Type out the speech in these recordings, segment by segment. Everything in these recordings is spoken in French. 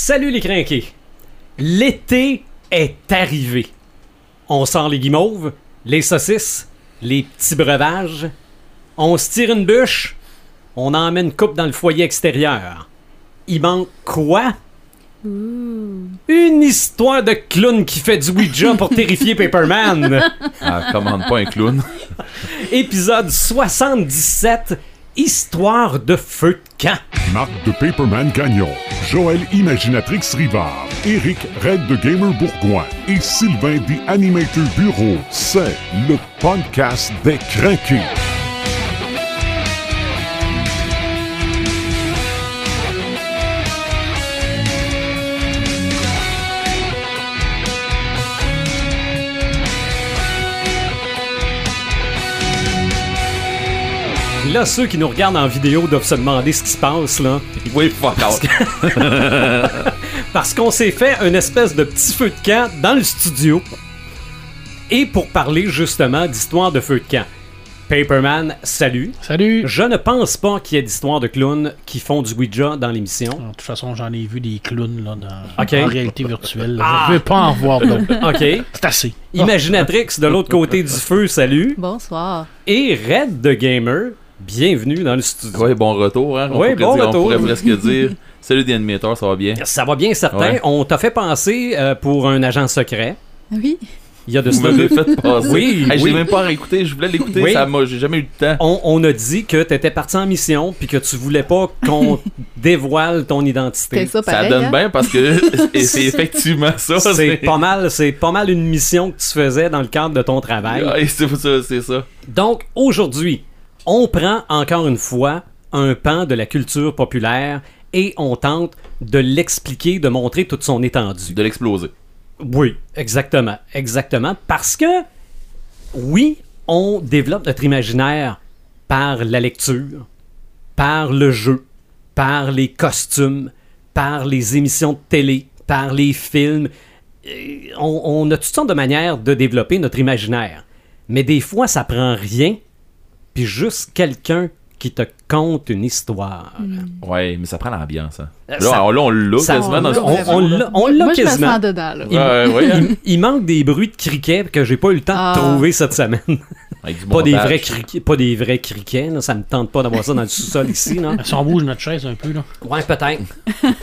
Salut les crinqués! L'été est arrivé. On sort les guimauves, les saucisses, les petits breuvages. On se tire une bûche. On emmène une coupe dans le foyer extérieur. Il manque quoi? Une histoire de clown qui fait du Ouija pour terrifier Paperman. Ah, commande pas un clown. Épisode 77. Histoire de feu de camp. Marc de Paperman Gagnon, Joël Imaginatrix Rivard, Eric Red de Gamer Bourgoin et Sylvain des Animator Bureau. C'est le podcast des craqués. Là, ceux qui nous regardent en vidéo doivent se demander ce qui se passe, là. Oui, fuck out. Parce qu'on s'est fait une espèce de petit feu de camp dans le studio. Et pour parler justement d'histoire de feu de camp. Paperman, salut. Salut! Je ne pense pas qu'il y ait d'histoires de clowns qui font du Ouija dans l'émission. De toute façon, j'en ai vu des clowns là, dans, Ok. en réalité virtuelle. là. Ah. Je veux pas en voir d'autres. OK. C'est assez. Imaginatrix de l'autre côté du feu, salut. Bonsoir. Et Red de Gamer, bienvenue dans le studio. Ouais, bon retour, hein. On Ouais, bon dire- retour. On pourrait presque dire Salut des animateurs, ça va bien? Ça va bien certain. Ouais. On t'a fait penser euh, pour un agent secret. Oui. Il y a de Vous m'avez fait passer. Oui, Hey, je oui. l'ai même pas réécouté, je voulais l'écouter, Oui. ça m'a, j'ai jamais eu le temps. On, on a dit que tu étais parti en mission puis que tu voulais pas qu'on dévoile ton identité. C'est ça, Ça pareil. donne hein? bien parce que c'est effectivement ça. C'est pas mal, c'est pas mal une mission que tu faisais dans le cadre de ton travail. Ouais, c'est ça, c'est ça. Donc aujourd'hui, on prend encore une fois un pan de la culture populaire et on tente de l'expliquer, de montrer toute son étendue. De l'exploser. Oui, exactement, exactement. Parce que, oui, on développe notre imaginaire par la lecture, par le jeu, par les costumes, par les émissions de télé, par les films. Et On, on a toutes sortes de manières de développer notre imaginaire. Mais des fois, ça prend rien, puis juste quelqu'un qui te conte une histoire. Ouais, mais ça prend l'ambiance. Hein. Là, ça- on, là, on l'a quasiment dans on- on l'a- on l'a Moi, je me quasiment. sens dedans, là. Il, Ouais, ouais, hein. il- il manque des bruits de criquets que j'ai pas eu le temps Ah. de trouver cette semaine. Avec du pas, des vrais criquets, pas des vrais criquets, là, ça me tente pas d'avoir ça dans le sous-sol ici. Là. Si on bouge notre chaise un peu, là. Ouais, peut-être.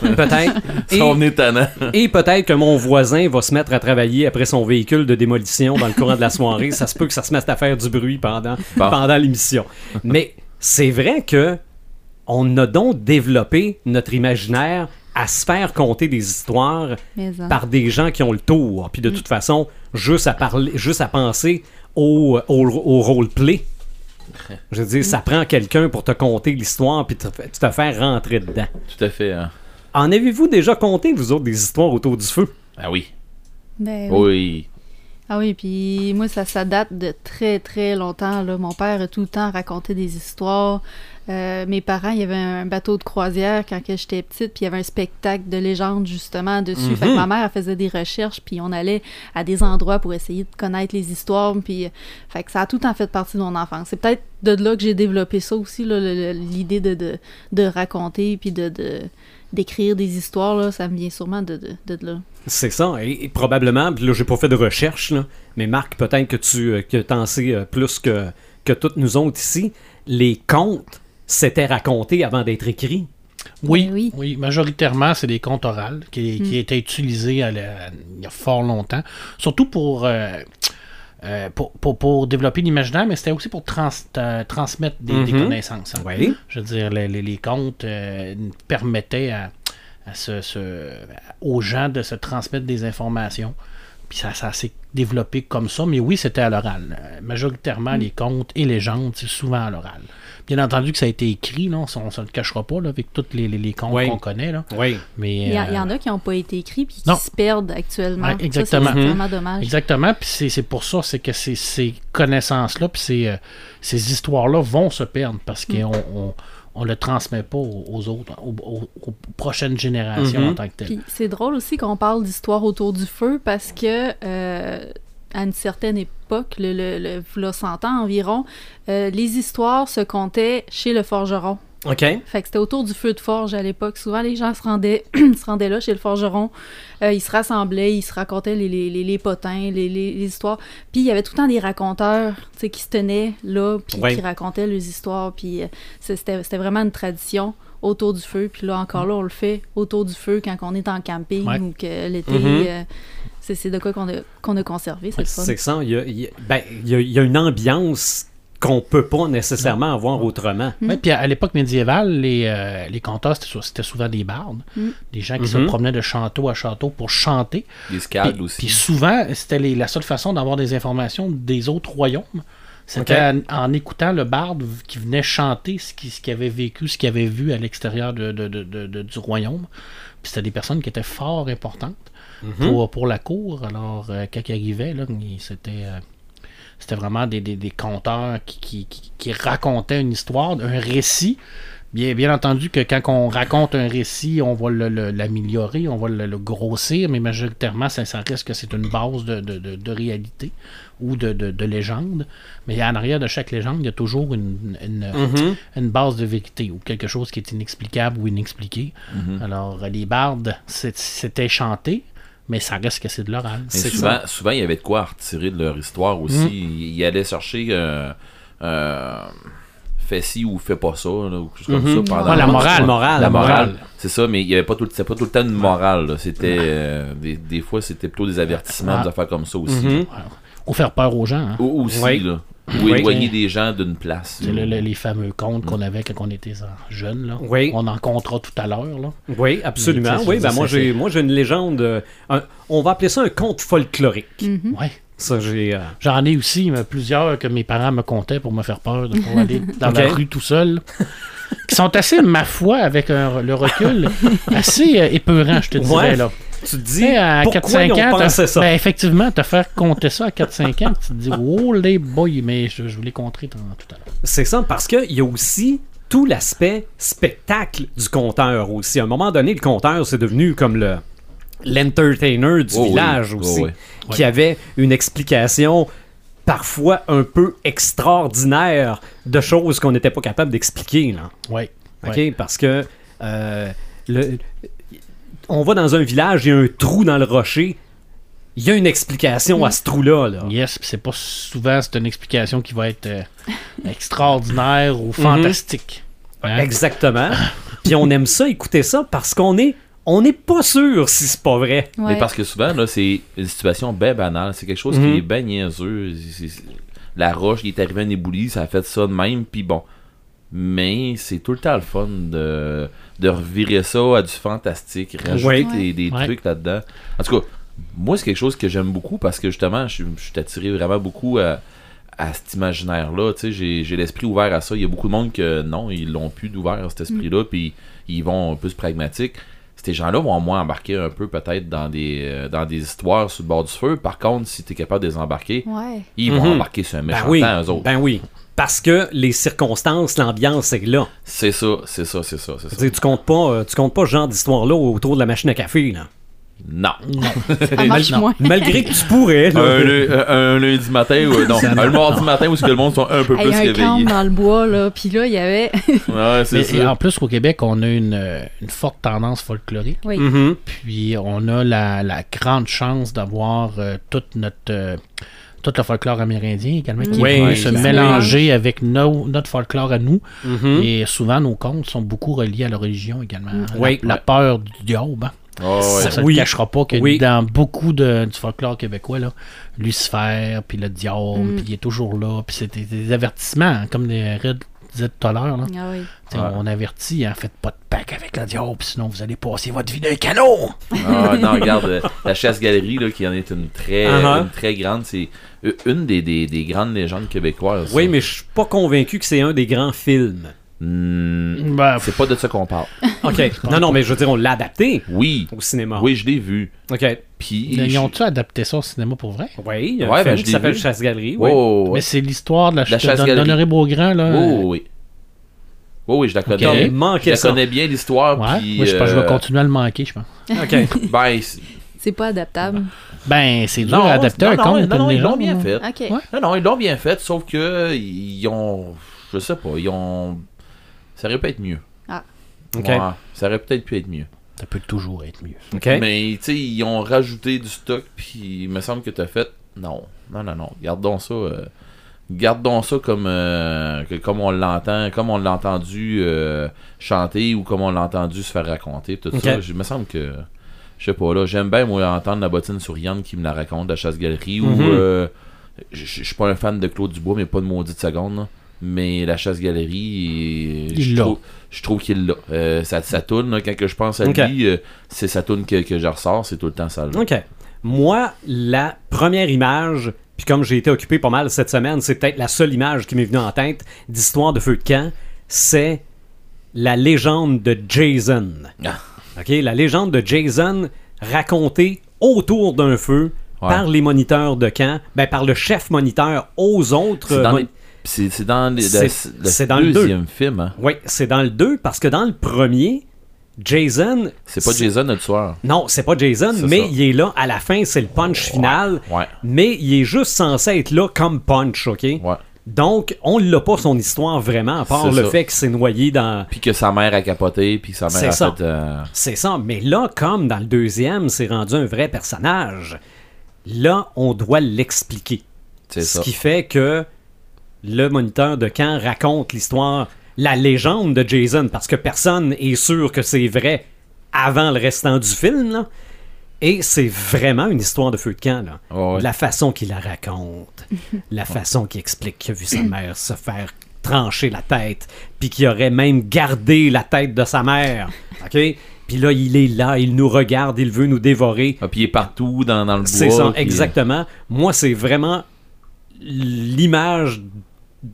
peut-être. Ça, on Et, est tannant. et peut-être que mon voisin va se mettre à travailler après son véhicule de démolition dans le courant de la soirée. Ça se peut que ça se mette à faire du bruit pendant, Bon. pendant l'émission. Mais c'est vrai que on a donc développé notre imaginaire à se faire conter des histoires par des gens qui ont le tour. Puis de toute façon, juste à parler, juste à penser au, au, au roleplay. Je veux dire, ça prend quelqu'un pour te conter l'histoire puis te, te faire rentrer dedans. Tout à fait. Hein. En avez-vous déjà conté, vous autres, des histoires autour du feu? Ah oui. Ben oui. Oui. Ah oui, puis moi, ça, ça date de très, très longtemps. Là. Mon père a tout le temps raconté des histoires. Euh, mes parents, il y avait un bateau de croisière quand j'étais petite, puis il y avait un spectacle de légende justement dessus. Fait que Mhm. ma mère, elle faisait des recherches, puis on allait à des endroits pour essayer de connaître les histoires. Puis, euh, fait que ça a tout en fait partie de mon enfance. C'est peut-être de là que j'ai développé ça aussi, l'idée de, de, de raconter, puis de, de- d'écrire des histoires. Là, ça me vient sûrement de, de, de là. C'est ça, et, et probablement, là, j'ai pas fait de recherche, là, mais Marc, peut-être que tu euh, que t'en sais plus que, que toutes nous autres ici. Les contes s'étaient racontés avant d'être écrits. Oui, Ben oui. oui. majoritairement, c'est des contes orales qui, qui étaient utilisés à la- il y a fort longtemps. Surtout pour, euh, euh, pour, pour, pour développer l'imaginaire, mais c'était aussi pour trans- euh, transmettre des, des Mhm. connaissances. hein. Oui. Je veux dire, les, les- les contes euh, permettaient à, à ce- ce- aux gens de se transmettre des informations. Puis ça, ça s'est développé comme ça. Mais oui, c'était à l'oral. Majoritairement, les contes et légendes, c'est souvent à l'oral. Bien entendu que ça a été écrit, là, on ne se le cachera pas, là, avec tous les, les, les contes Oui. qu'on connaît. Là. Oui. Mais, Il y, a- euh, il y en a qui n'ont pas été écrits puis qui non. se perdent actuellement. Ouais, exactement. c'est vraiment dommage. Exactement, puis c'est, c'est pour ça, c'est que ces, ces connaissances-là, puis ces, euh, ces histoires-là vont se perdre parce qu'on on, on le transmet pas aux, autres, aux, aux- aux prochaines générations Mhm. en tant que telles. C'est drôle aussi qu'on parle d'histoire autour du feu parce que euh, à une certaine époque, le, le, le v'là 100 ans environ, euh, les histoires se comptaient chez le forgeron. OK. Fait que c'était autour du feu de forge à l'époque. Souvent, les gens se rendaient, se rendaient là chez le forgeron. Euh, ils se rassemblaient, ils se racontaient les, les, les, les potins, les, les, les histoires. Puis il y avait tout le temps des raconteurs qui se tenaient là, puis Ouais. qui racontaient les histoires. Puis euh, c'était vraiment une tradition autour du feu. Puis là, encore là, on le fait autour du feu quand on est en camping Ouais. ou que l'été. Mhm. euh, c'est de quoi qu'on a, qu'on a conservé, c'est le fun. C'est ça. Il y a, il y a- ben, il y a- il y a une ambiance qu'on peut pas nécessairement avoir autrement. Ouais, puis à, à l'époque médiévale, les, euh, les c'était, sou- c'était souvent des bardes. Mm. Des gens qui se Mhm. promenaient de château à château pour chanter. Des aussi. puis souvent, c'était la seule façon d'avoir des informations des autres royaumes. C'était en, en écoutant le barde qui venait chanter ce qu'il ce qu'il avait vécu, ce qu'il avait vu à l'extérieur de, de- de- de- de- du royaume. Puis c'était des personnes qui étaient fort importantes pour, pour la cour. Alors, euh, quand ils arrivaient, là, il- c'était, euh, c'était vraiment des, des, des conteurs qui, qui, qui- qui racontaient une histoire, un récit. Bien, bien entendu que quand on raconte un récit, on va le- le- l'améliorer, on va le, le grossir, mais majoritairement, ça, ça reste que c'est une base de, de- de- de réalité ou de, de- de légende. Mais en arrière de chaque légende, il y a toujours une, une- Mhm. une base de vérité ou quelque chose qui est inexplicable ou inexpliqué. Alors, les bardes, c'était chanté, mais ça reste que c'est de l'oral. Souvent, souvent, il y avait de quoi à retirer de leur histoire aussi. Mm. Ils, ils allaient chercher euh, euh, fais ci ou fais pas ça, là, ou quelque chose comme Mhm. ça. Pendant Ouais, la morale. La morale. La morale. morale. C'est ça, mais il y avait pas tout, c'était pas tout le temps une morale. C'était euh, des, des fois c'était plutôt des avertissements, Ah. des affaires comme ça aussi. Mhm. Ouais. Ou faire peur aux gens. hein. Ou aussi Oui. là. Ou Oui. éloigner des gens d'une place. C'est le- le- les fameux contes qu'on avait quand on était jeunes. Là. Oui. On en comptera tout à l'heure. Oui, absolument. Mais, Oui, ben moi j'ai moi j'ai une légende. euh, un- on va appeler ça un conte folklorique. Mhm. Ouais. Ça j'ai. euh, J'en ai aussi mais plusieurs que mes parents me contaient pour me faire peur, de- pour aller dans la rue tout seul. Qui sont assez, ma foi, avec un- le recul, assez euh, épeurants, je te dirais. Ouais. Là. Tu te Tu dis sais, à pourquoi 4-5 ils ont ans, pensé ça? ben, effectivement, te faire compter ça à 4-5 ans, tu te dis, oh les boys, mais je, contré dans- tout à l'heure. C'est ça, parce qu'il y a aussi tout l'aspect spectacle du conteur aussi. À un moment donné, le conteur, c'est devenu comme le l'entertainer du Oh oui. village Oh aussi, oui. qui avait une explication parfois un peu extraordinaire de choses qu'on n'était pas capable d'expliquer. là. Ouais. OK? Parce que euh, le, on va dans un village, il y a un trou dans le rocher. Il y a une explication à ce trou-là. Là. Yes, puis c'est pas souvent c'est une explication qui va être euh, extraordinaire ou fantastique. Hein? Exactement. Puis on aime ça, écouter ça, parce qu'on est, on n'est pas sûr si c'est pas vrai. Mais parce que souvent, là, c'est une situation bien banale. C'est quelque chose Mhm. qui est bien niaiseux. C'est- c'est- La roche qui est arrivée en éboulis, ça a fait ça de même, puis bon. Mais c'est tout le temps le fun de, de revirer ça à du fantastique, rajouter Ouais. des, des Ouais. trucs là-dedans. En tout cas, moi, c'est quelque chose que j'aime beaucoup parce que justement, je, suis- je suis attiré vraiment beaucoup à, à cet imaginaire-là. Tu sais, j'ai, j'ai l'esprit ouvert à ça. Il y a beaucoup de monde que non, ils l'ont plus d'ouvert, cet esprit-là, puis ils vont un peu se pragmatique. Ces gens-là vont moins embarquer un peu peut-être dans des, euh, dans des histoires sur le bord du feu. Par contre, si tu es capable de les embarquer, Ouais. ils vont Mhm. embarquer sur un Ben méchant oui. temps, eux autres. Ben oui. Parce que les circonstances, l'ambiance est là. C'est ça, c'est ça, c'est ça, c'est ça. tu comptes pas, euh, tu comptes pas ce genre d'histoire-là autour de la machine à café. Là. Non. Non. Malgré que tu pourrais. Là. un, lu- un- un lundi matin, ou non, un mardi matin où que le monde sont un peu Il y plus a un camp réveillés. dans le bois, là, puis là, il y avait... Ouais, c'est Mais- ça. et en plus, au Québec, on a une, euh, une forte tendance folklorique. Oui. Mhm. Puis on a la, la grande chance d'avoir euh, toute notre euh, tout le folklore amérindien également qui Oui, est se mélanger avec nos- notre folklore à nous. Mhm. Et souvent, nos contes sont beaucoup reliés à la religion également. hein. La, Oui. la peur du diable. hein. Oh, ouais. Ça ne Oui. cachera pas que Oui. dans beaucoup de, du folklore québécois, là, Lucifer, puis le diable, Mm. puis il est toujours là. Puis c'est des, des avertissements, hein, comme les Red disait tout à l'heure. là. Ah oui. On avertit, hein, faites pas de pacte avec le diable, sinon vous allez passer votre vie d'un canot. Ah, non, regarde, euh, la chasse-galerie, là, qui en est une très, Uh-huh. une très grande, c'est une des, des, des grandes légendes québécoises. Oui, mais je suis pas convaincu que c'est un des grands films. Hmm, Ben, c'est pas de ça qu'on parle. OK. non, non, mais je veux dire, on l'a adapté Oui, au cinéma. oui, je l'ai vu. OK. Puis. Ils ont-tu adapté ça au cinéma pour vrai? Oui, il y a Ouais, un ben, je qui s'appelle vu. Chasse-Galerie. Oui. ouais. Mais c'est l'histoire de la, La ch- chasse-galerie. d'Honoré Beaugrand, là. Oui, euh, oui, oui. Oui, oui, je la connais. T'as Je manqué la connais bien l'histoire. Ouais, puis, moi, je pense que je vais euh, continuer à le manquer, je pense. OK. Ben, c'est- C'est pas adaptable. Ben, c'est dur non, à adapter non, un non, conte. non, non, ils l'ont bien fait. Ouais. Non, non, ils l'ont bien fait, sauf que ils ont. Je sais pas, ils ont. ça aurait pu être mieux. Ok. Ouais, ça aurait peut-être pu être mieux. Ça peut toujours être mieux. Ok. Mais tu sais, ils ont rajouté du stock, puis il me semble que t'as fait. Non, non, non, non. Gardons ça. euh, Gardons ça comme euh, que- comme on l'entend, comme on l'a entendu euh, chanter ou comme on l'a entendu se faire raconter, tout ça. Il me semble que je sais pas là, j'aime bien moi entendre la bottine souriante qui me la raconte de chasse galerie ou Mhm. euh, je suis pas un fan de Claude Dubois, mais pas de maudite seconde. là. Mais la chasse galerie, Il je l'a. trouve, qu'il l'a. Euh, ça, ça tourne là, quand je pense à lui, euh, c'est sa tourne que, que je ressors, c'est tout le temps ça. là. OK. Moi, la première image, puis comme j'ai été occupé pas mal cette semaine, c'est peut-être la seule image qui m'est venue en tête d'histoire de feu de camp, c'est la légende de Jason. Ah. OK, la légende de Jason racontée autour d'un feu Ouais. par les moniteurs de camp, ben par le chef moniteur aux autres. C'est dans, mon- les- c'est- c'est dans les- C'est- le, deuxième film. Hein. Oui, c'est dans le 2 parce que dans le premier, Jason. C'est pas Jason le tueur. Non, c'est pas Jason, mais ça. il est là à la fin, c'est le punch final. Ouais. Mais il est juste censé être là comme punch, OK? Ouais. Donc, on l'a pas son histoire vraiment, à part le ça. fait qu'il s'est noyé dans. Puis que sa mère a capoté, puis que sa mère a ça. fait. euh, C'est ça. Mais là, comme dans le deuxième, c'est rendu un vrai personnage, là, on doit l'expliquer. c'est Ce ça. qui fait que le moniteur de camp raconte l'histoire, la légende de Jason, parce que personne est sûr que c'est vrai avant le restant du film. là. Et c'est vraiment une histoire de feu de camp. Là. Ouais. La façon qu'il la raconte, la façon qu'il explique qu'il a vu sa mère se faire trancher la tête, puis qu'il aurait même gardé la tête de sa mère. OK? Puis là, il est là, il nous regarde, il veut nous dévorer. Ah, puis il est partout dans, dans le bois. C'est ça, puis, euh, exactement. Moi, c'est vraiment l'image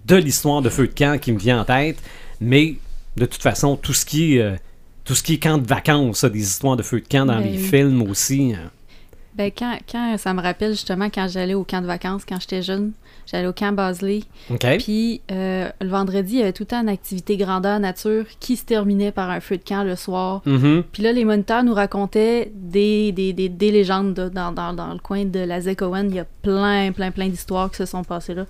de l'histoire de Feu de camp qui me vient en tête. Mais de toute façon, tout ce qui est, euh, tout ce qui est camp de vacances, des histoires de Feu de camp dans Ben les films aussi. euh. Ben, quand, quand ça me rappelle justement quand j'allais au camp de vacances quand j'étais jeune, j'allais au camp Basley. OK? Puis euh, le vendredi, il y avait tout le temps une activité grandeur nature qui se terminait par un feu de camp le soir. Mhm. Puis là, les moniteurs nous racontaient des, des, des, des légendes dans, dans, dans le coin de la Owen. Il y a plein, plein, plein d'histoires qui se sont passées là.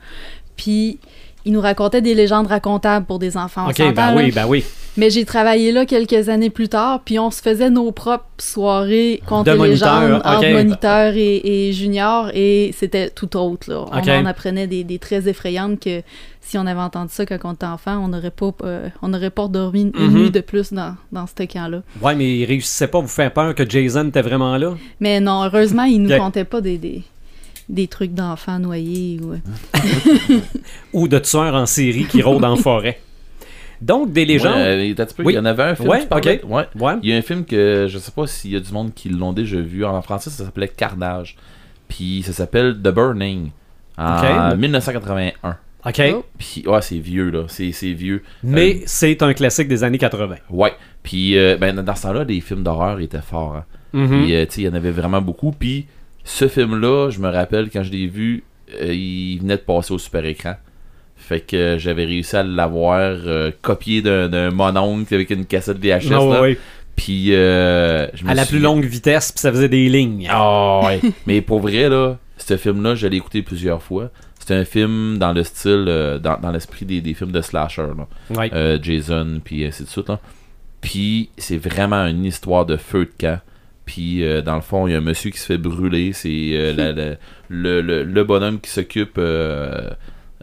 Puis ils nous racontaient des légendes racontables pour des enfants. OK, ben là? oui, ben oui. Mais j'ai travaillé là quelques années plus tard, puis on se faisait nos propres soirées contre De les légendes entre moniteurs et, et juniors, et c'était tout autre. Là. On en apprenait des, des très effrayantes que si on avait entendu ça quand on était enfant, on n'aurait pas, euh, on pas dormi une Mhm. nuit de plus dans, dans ce camp-là. Ouais, mais il réussissait pas à vous faire peur que Jason était vraiment là? Mais non, heureusement, ils nous Ok. contaient pas des, des, des trucs d'enfants noyés. Ou... Ou de tueurs en série qui rôdent en forêt. Donc, des légendes. Ouais, euh, peu, Oui. Il y en avait un film. Ouais, tu parlais? ok. Ouais. Ouais. Il y a un film que je sais pas s'il y a du monde qui l'ont déjà vu. En français, ça s'appelait Carnage. Puis ça s'appelle The Burning. En Ok. 1981. OK. Oh. Puis, ouais, c'est vieux, là. C'est c'est vieux. Mais Euh, c'est un classique des années 80. ouais. Puis, euh, ben, dans ce temps-là, les films d'horreur étaient forts. hein. Mhm. Puis, euh, tu sais, il y en avait vraiment beaucoup. Puis, ce film-là, je me rappelle, quand je l'ai vu, euh, il venait de passer au super écran. Fait que euh, j'avais réussi à l'avoir euh, copié d'un mononcle avec une cassette VHS. Ah là. ouais. Puis, euh, je me À la suis- plus longue vitesse, puis ça faisait des lignes. Ah ouais. Mais pour vrai, là, ce film-là, je l'ai écouté plusieurs fois. C'est un film dans le style, euh, dans, dans l'esprit des, des films de slasher. Là. Ouais. Euh, Jason, puis ainsi de suite. Là. Puis c'est vraiment une histoire de feu de camp. Puis euh, dans le fond, il y a un monsieur qui se fait brûler. C'est euh, la- la- le, le- le bonhomme qui s'occupe euh,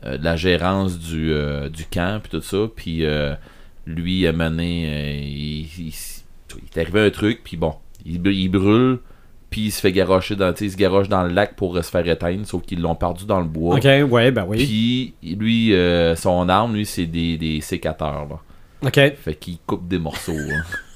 de la gérance du, du camp, puis tout ça. Puis lui, à euh, il, il, il est arrivé un truc, puis bon, il, br- il brûle, puis il se fait garocher dans, il se garoche dans le lac pour se faire éteindre, sauf qu'ils l'ont perdu dans le bois. OK, ouais, ben oui. Puis lui, euh, son arme, lui, c'est des, des sécateurs. Là. OK. Fait qu'il coupe des morceaux. hein.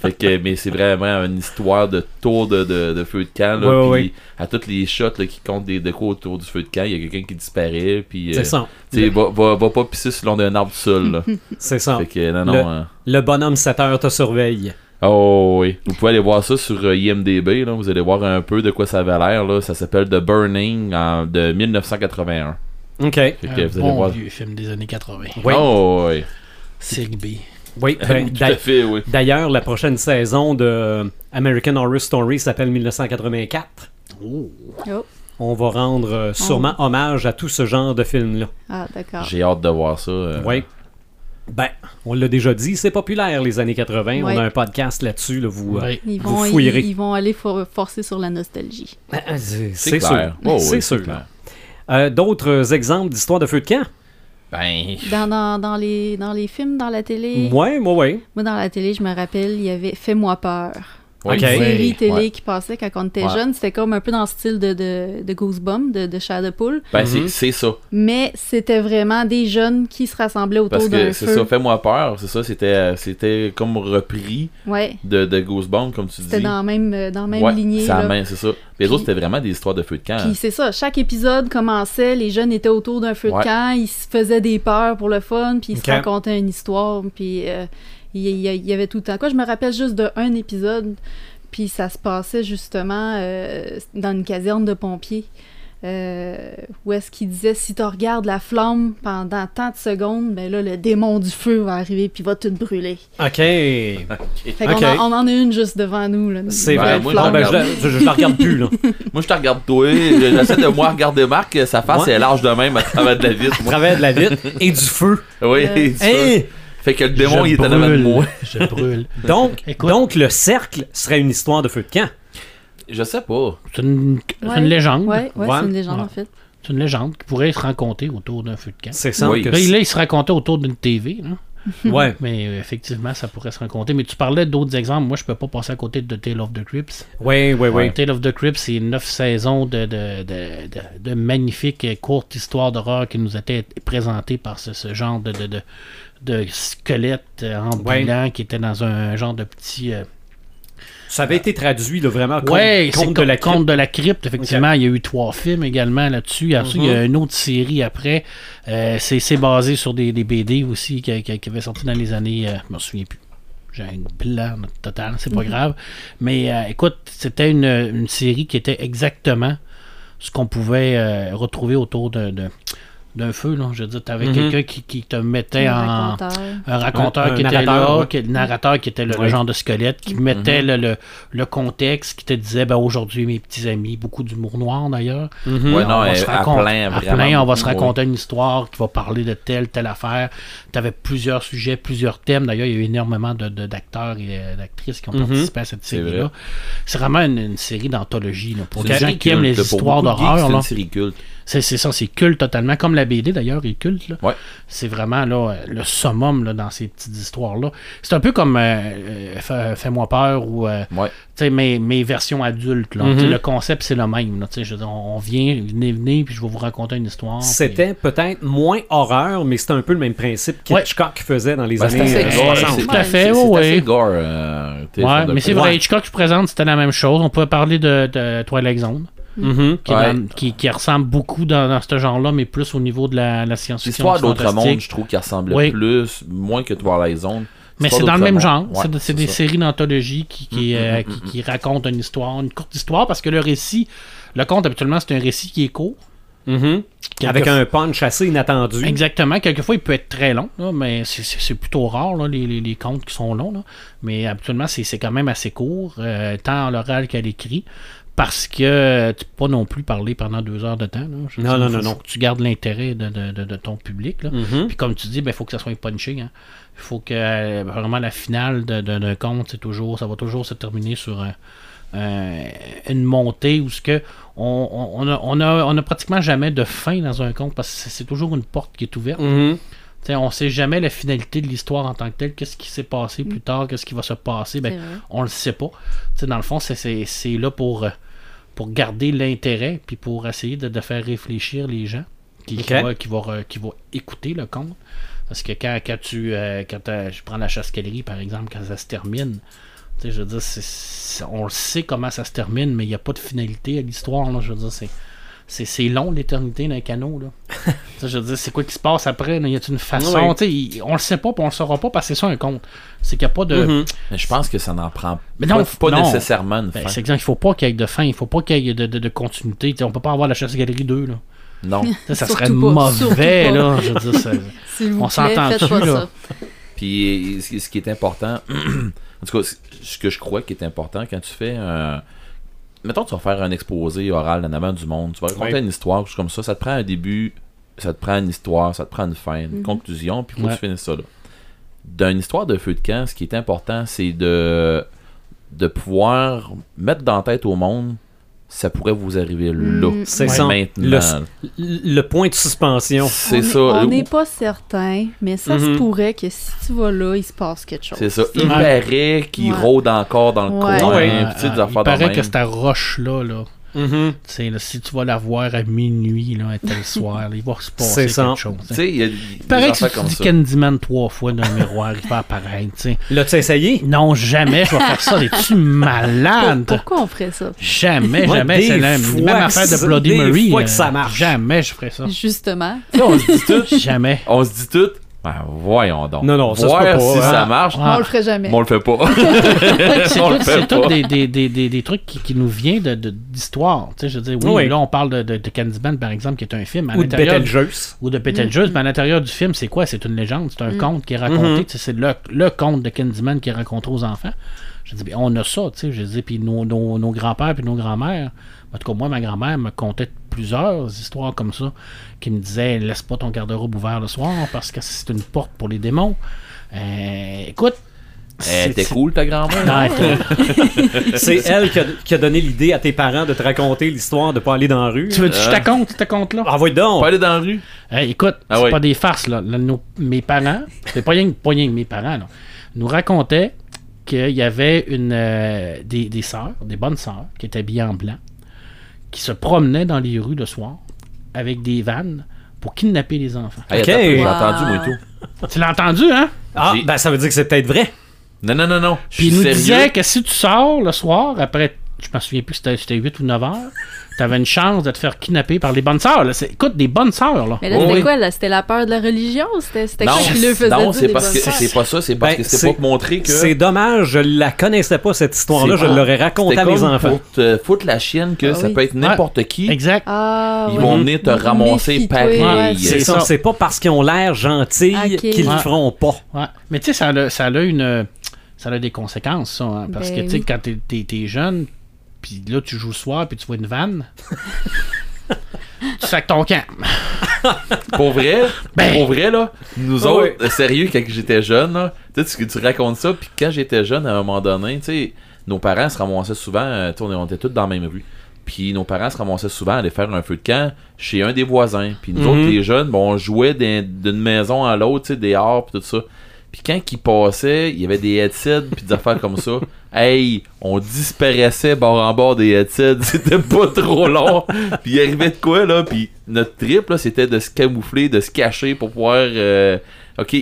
fait que, mais c'est vraiment une histoire de tour de, de, de feu de camp. Là, Ouais, ouais, puis à toutes les shots là, qui comptent des décos autour du feu de camp, il y a quelqu'un qui disparaît. Puis, euh, C'est ça. tu sais, va, va, va pas pisser sur d'un arbre seul. Là. C'est ça. fait que, non, non. Le- hein. Le bonhomme 7 heures te surveille. Oh oui. Vous pouvez aller voir ça sur euh, IMDB. Là. Vous allez voir un peu de quoi ça avait l'air. Là. Ça s'appelle The Burning en, de 1981. OK. Fait que Un vous allez bon voir. vieux film des années 80. Oui. Oh oui. Sigby. Oui, ben, Tout à d'a- fait, oui. D'ailleurs, la prochaine saison de American Horror Story s'appelle 1984. Oh. On va rendre euh, sûrement hommage à tout ce genre de films-là. Ah, d'accord. J'ai hâte de voir ça. euh. Oui. Ben, on l'a déjà dit, c'est populaire les années 80. Ouais. On a un podcast là-dessus. Là, vous, euh, Ouais. Ils Vous vont, fouillerez. ils, ils vont aller for- forcer sur la nostalgie. ah, c'est C'est sûr. Oh, oui, c'est sûr. Euh, D'autres exemples d'histoires de feu de camp? Ben, Dans, dans, dans les, dans les films, dans la télé, Ouais, ouais, ouais. moi dans la télé, je me rappelle, il y avait Fais-moi peur. Oui, Ok. Une Ouais, série télé ouais. qui passait quand on était Ouais. jeune. C'était comme un peu dans le style de, de, de Goosebumps, de, de Shadowpool. Ben, c'est- Mhm. c'est ça. Mais c'était vraiment des jeunes qui se rassemblaient autour Parce que d'un c'est feu. ça, fais-moi peur. C'est ça, c'était c'était comme repris Ouais. de, de Goosebumps, comme tu dis. C'était dans la même, dans même ouais, lignée. c'est ça. Puis les autres, c'était vraiment des histoires de feu de camp. Puis c'est ça, chaque épisode commençait, les jeunes étaient autour d'un feu Ouais. de camp, ils se faisaient des peurs pour le fun, puis ils se racontaient une histoire, puis euh, il y, avait tout le temps. Quoi, je me rappelle juste de un épisode, puis ça se passait justement euh, dans une caserne de pompiers. euh, où est-ce qu'il disait si tu regardes la flamme pendant tant de secondes, ben là le démon du feu va arriver puis va tout brûler. OK. Fait qu'on Ok. en- on en a une juste devant nous là. C'est vrai. moi, Bon, flamme. ben, je, je- je la regarde plus, là. Moi, je te regarde toi. J'essaie de moi regarder Marc. Sa face Ouais. est large de même à travers de la vitre. À travers de la vitre et du feu. Oui, Euh. Hey! Fait que le démon, Je il est en avant de moi. Je brûle. Donc, Écoute. donc, le cercle serait une histoire de feu de camp. Je sais pas. C'est une, c'est Ouais. une légende. Ouais, ouais, Ouais. c'est une légende en fait. C'est une légende qui pourrait se raconter autour d'un feu de camp. C'est ça Oui. que Là, il- là, il se racontait autour d'une TV. là. Ouais. Mais euh, effectivement, ça pourrait se raconter. Mais tu parlais d'autres exemples. Moi, je peux pas passer à côté de Tale of the Crypts. Ouais, ouais, ouais. Tale of the Crypt, c'est neuf saisons de, de, de, de- de magnifiques et courtes histoires d'horreur qui nous étaient présentées par ce, ce genre de, de, squelette euh, ambulant qui était dans un genre de petit. euh, Ça avait été traduit, là, vraiment, contre, ouais, c'est contre de la Conte crypte. de la crypte. Effectivement, il y a eu trois films également là-dessus. Ensuite, il y a une autre série après. Euh, c'est basé sur des, des BD aussi qui, qui, qui avait sorti dans les années. euh, je me souviens plus. J'ai un blanc total, c'est pas grave. Mais euh, écoute, c'était une, une série qui était exactement ce qu'on pouvait euh, retrouver autour de, de- d'un feu. Là. Je veux dire, tu avais Mhm. quelqu'un qui, qui te mettait Un en raconteur. un raconteur Un- un qui était narrateur, là, ouais. qui- le narrateur qui était le, genre de squelette, qui mettait le, le, le contexte, qui te disait ben, aujourd'hui mes petits amis, beaucoup d'humour noir d'ailleurs. Mhm. Ouais, non, on va elle- se à raconter- plein, à vraiment plein, on va se raconter une histoire qui va parler de telle, telle affaire. Tu avais plusieurs sujets, plusieurs thèmes. D'ailleurs, il y a eu énormément de- de- d'acteurs et euh, d'actrices qui ont Mhm. participé à cette C'est série-là. vrai. C'est vraiment une, une série d'anthologie. là, Pour C'est les gens qui aiment les histoires d'horreur. C'est là. une série culte. C'est ça, c'est culte totalement. Comme la BD d'ailleurs est culte. là. Ouais. C'est vraiment là, le summum là, dans ces petites histoires-là. C'est un peu comme euh, euh, Fais- Fais-moi peur ou euh, Ouais. tu sais, mes, mes versions adultes. là. Mhm. Sais, Le concept, c'est le même. là. Je on vient, venez, venez, puis je vais vous raconter une histoire. puis- C'était peut-être moins horreur, mais c'était un peu le même principe Ouais. qu'Hitchcock faisait dans les Ben, c'est années assez euh, gore. 60. c'est- Tout à fait, ouais. gore. euh, mais c'est vrai, Ouais. Hitchcock présente, c'était la même chose. On peut parler de, de Twilight Zone, Mhm. qui, est Ouais. dans- qui, qui ressemble beaucoup dans, dans ce genre-là, mais plus au niveau de la, la science-fiction. L'histoire d'autre monde, je trouve qu'elle ressemblait Oui. plus, moins que Twilight Zone. Mais c'est dans le même genre. Ouais, c'est de- c'est des ça. séries d'anthologie qui, qui, Mm, euh, mm, qui, qui racontent une histoire, une courte histoire, parce que le récit, le conte habituellement, c'est un récit qui est court. Mhm. Avec un punch assez inattendu. Exactement. Quelquefois, il peut être très long, là, mais c'est- plutôt rare, là, les, les, les contes qui sont longs. là. Mais habituellement, c'est c'est quand même assez court, euh, tant à l'oral qu'à l'écrit. Parce que euh, tu peux pas non plus parler pendant deux heures de temps. là. Non, non, non, non. faut que tu gardes l'intérêt de, de- de- de ton public. Là. Mhm. Puis comme tu dis, il faut que ça soit punché. hein. Il faut que euh, vraiment la finale de- de- d'un conte, c'est toujours, ça va toujours se terminer sur un- un- une montée où ce que on, on, a, on, a, on a pratiquement jamais de fin dans un conte parce que c'est- toujours une porte qui est ouverte. Mhm. T'sais, on sait jamais la finalité de l'histoire en tant que telle. Qu'est-ce qui s'est passé plus tard, qu'est-ce qui va se passer. Ben, on le sait pas. T'sais, dans le fond, c'est- c'est c'est là pour, euh, pour garder l'intérêt puis pour essayer de, de faire réfléchir les gens qui, qui Ok. va, qui, va écouter le conte. Parce que quand, quand tu euh, quand euh, je prends la chasse-galerie par exemple, quand ça se termine, tu sais, je veux dire, on le sait comment ça se termine, mais il n'y a pas de finalité à l'histoire. là. Je veux dire, c'est. C'est c'est long l'éternité d'un canot. Là. Je veux dire, c'est quoi qui se passe après? là? Y a une façon? Ouais. Tu sais, il- on le sait pas, puis on le saura pas parce que c'est ça un conte. C'est qu'il n'y a pas de. Mhm. Mais je pense que ça n'en prend Mais non, pas, pas non. nécessairement une Ben, fin. c'est exact, il faut pas qu'il y ait de fin, il faut pas qu'il y ait de, de, de continuité. Tu sais, on peut pas avoir la chasse-galerie 2. Là. Non. Ça serait pas, mauvais. Là, je veux dire, ça- S'il vous On plaît, s'entend dessus, là. Puis ce qui- ce qui est important, en tout cas, ce que je crois qui est important quand tu fais un. Mettons, tu vas faire un exposé oral en avant du monde, tu vas raconter Ouais. une histoire, quelque chose comme ça, ça te prend un début, ça te prend une histoire, ça te prend une fin, une Mhm. conclusion, puis il faut Ouais. que tu finisses ça là. d'une histoire de feu de camp, ce qui est important, c'est de, de pouvoir mettre dans la tête au monde ça pourrait vous arriver là. Mm, C'est ouais. ça. Maintenant. Le point de suspension. C'est ça. On n'est pas certain, mais ça se Mhm. pourrait que si tu vas là, il se passe quelque chose. C'est ça. Il paraît qu'il Ouais. rôde encore dans le Ouais. coin. Ouais. tu sais, Euh, il paraît que cette roche-là, là, Mhm. tu sais, là, si tu vas la voir à minuit, là, un tel soir, là, il va se passer quelque ça. chose. Tu sais, il y a des Il paraît que si tu dis ça. Candyman trois fois dans le miroir, il va apparaître, tu sais. L'as-tu essayé? Non, jamais je vais faire ça. Es-tu malade? Pourquoi on ferait ça? Jamais, Moi, jamais. C'est la même que affaire de Bloody Mary. fois que ça marche. Jamais je ferais ça. Justement. On se dit tout. Jamais. On se dit tout. Ben, voyons donc. Non, non, ça Voir pas, si hein. ça marche. On le ferait jamais. Mais on le fait pas. C'est le tout, fait des, des, des, des, des trucs qui, qui nous viennent de, de- d'histoire. Tu sais, je veux dire, oui, Oui. là, on parle de, de, de Candyman, par exemple, qui est un film. À Ou de Betelgeuse? ou de Betelgeuse, mais à l'intérieur du film, c'est quoi? C'est une légende, c'est un conte qui est raconté. Mhm. tu sais, C'est le, le conte de Candyman qui est raconté aux enfants. Je dis, ben, on a ça, tu sais, je dis, puis nos, nos, nos grands-pères puis nos grands-mères, en tout cas, moi, ma grand-mère me contait plusieurs histoires comme ça, qui me disait, laisse pas ton garde-robe ouvert le soir parce que c'est une porte pour les démons. Euh, écoute, T'es c'est- cool, ta grand-mère? C'est elle qui a, qui a donné l'idée à tes parents de te raconter l'histoire de pas aller dans la rue. tu veux-tu que je te compte, ce compte-là? Ah, va donc! Pas aller dans la rue? Hey, écoute, Ah c'est oui. pas des farces, là. Là, nos- mes parents, c'est pas rien, pas rien que mes parents, là, nous racontaient qu'il y avait une, euh, des, des sœurs, des bonnes sœurs, qui étaient habillées en blanc, qui se promenaient dans les rues le soir avec des vannes pour kidnapper les enfants. Hey, Ok. j'ai Wow. entendu, moi, et tout. Tu l'as entendu, hein? Ah, ben ça veut dire que c'est peut-être vrai. Non, non, non, non. Je Puis il nous sérieux. disait que si tu sors le soir, après, je me souviens plus que c'était- c'était 8 ou 9 heures, t'avais une chance de te faire kidnapper par les bonnes sœurs. là. C'est- Écoute, des bonnes sœurs, là. Mais là, c'était oui. quoi, là? C'était la peur de la religion? C'était c'était Non, quoi qui le faisait non, c'est parce que pas ça, c'est parce Ben, que c'est c'est- pas pour montrer que C'est dommage, je la connaissais pas cette histoire-là, C'est je pas- l'aurais racontée à mes enfants. pour te foutre la chienne que Ah ça oui. peut être n'importe qui. Exact. Ah, Ils vont venir te ramasser pareil. ouais, C'est C'est ça, ça. c'est pas parce qu'ils ont l'air gentils Ok. qu'ils le feront pas. Ouais. Mais tu sais, ça a, ça a une. Ça a des conséquences, ça. hein, parce Ben que, tu sais, quand t'es jeune, puis là, tu joues le soir, puis tu vois une vanne. tu sacs ton camp. Pour vrai, Ben. pour vrai, là, nous Ah autres, sérieux, quand j'étais jeune, là, tu sais, tu, tu racontes ça, puis quand j'étais jeune, à un moment donné, tu sais, nos parents se ramassaient souvent, euh, on, était tous dans la même rue. Puis nos parents se ramassaient souvent à aller faire un feu de camp chez un des voisins. Puis nous Mhm. autres, les jeunes, bon, on jouait d'un- d'une maison à l'autre, tu sais, des arts, puis tout ça. Puis quand ils passaient, il y avait des headsets, puis des affaires comme ça. Hey, on disparaissait bord en bord des headsets, c'était pas trop long. Puis il arrivait de quoi, là? Puis notre trip, là, c'était de se camoufler, de se cacher pour pouvoir... euh, OK,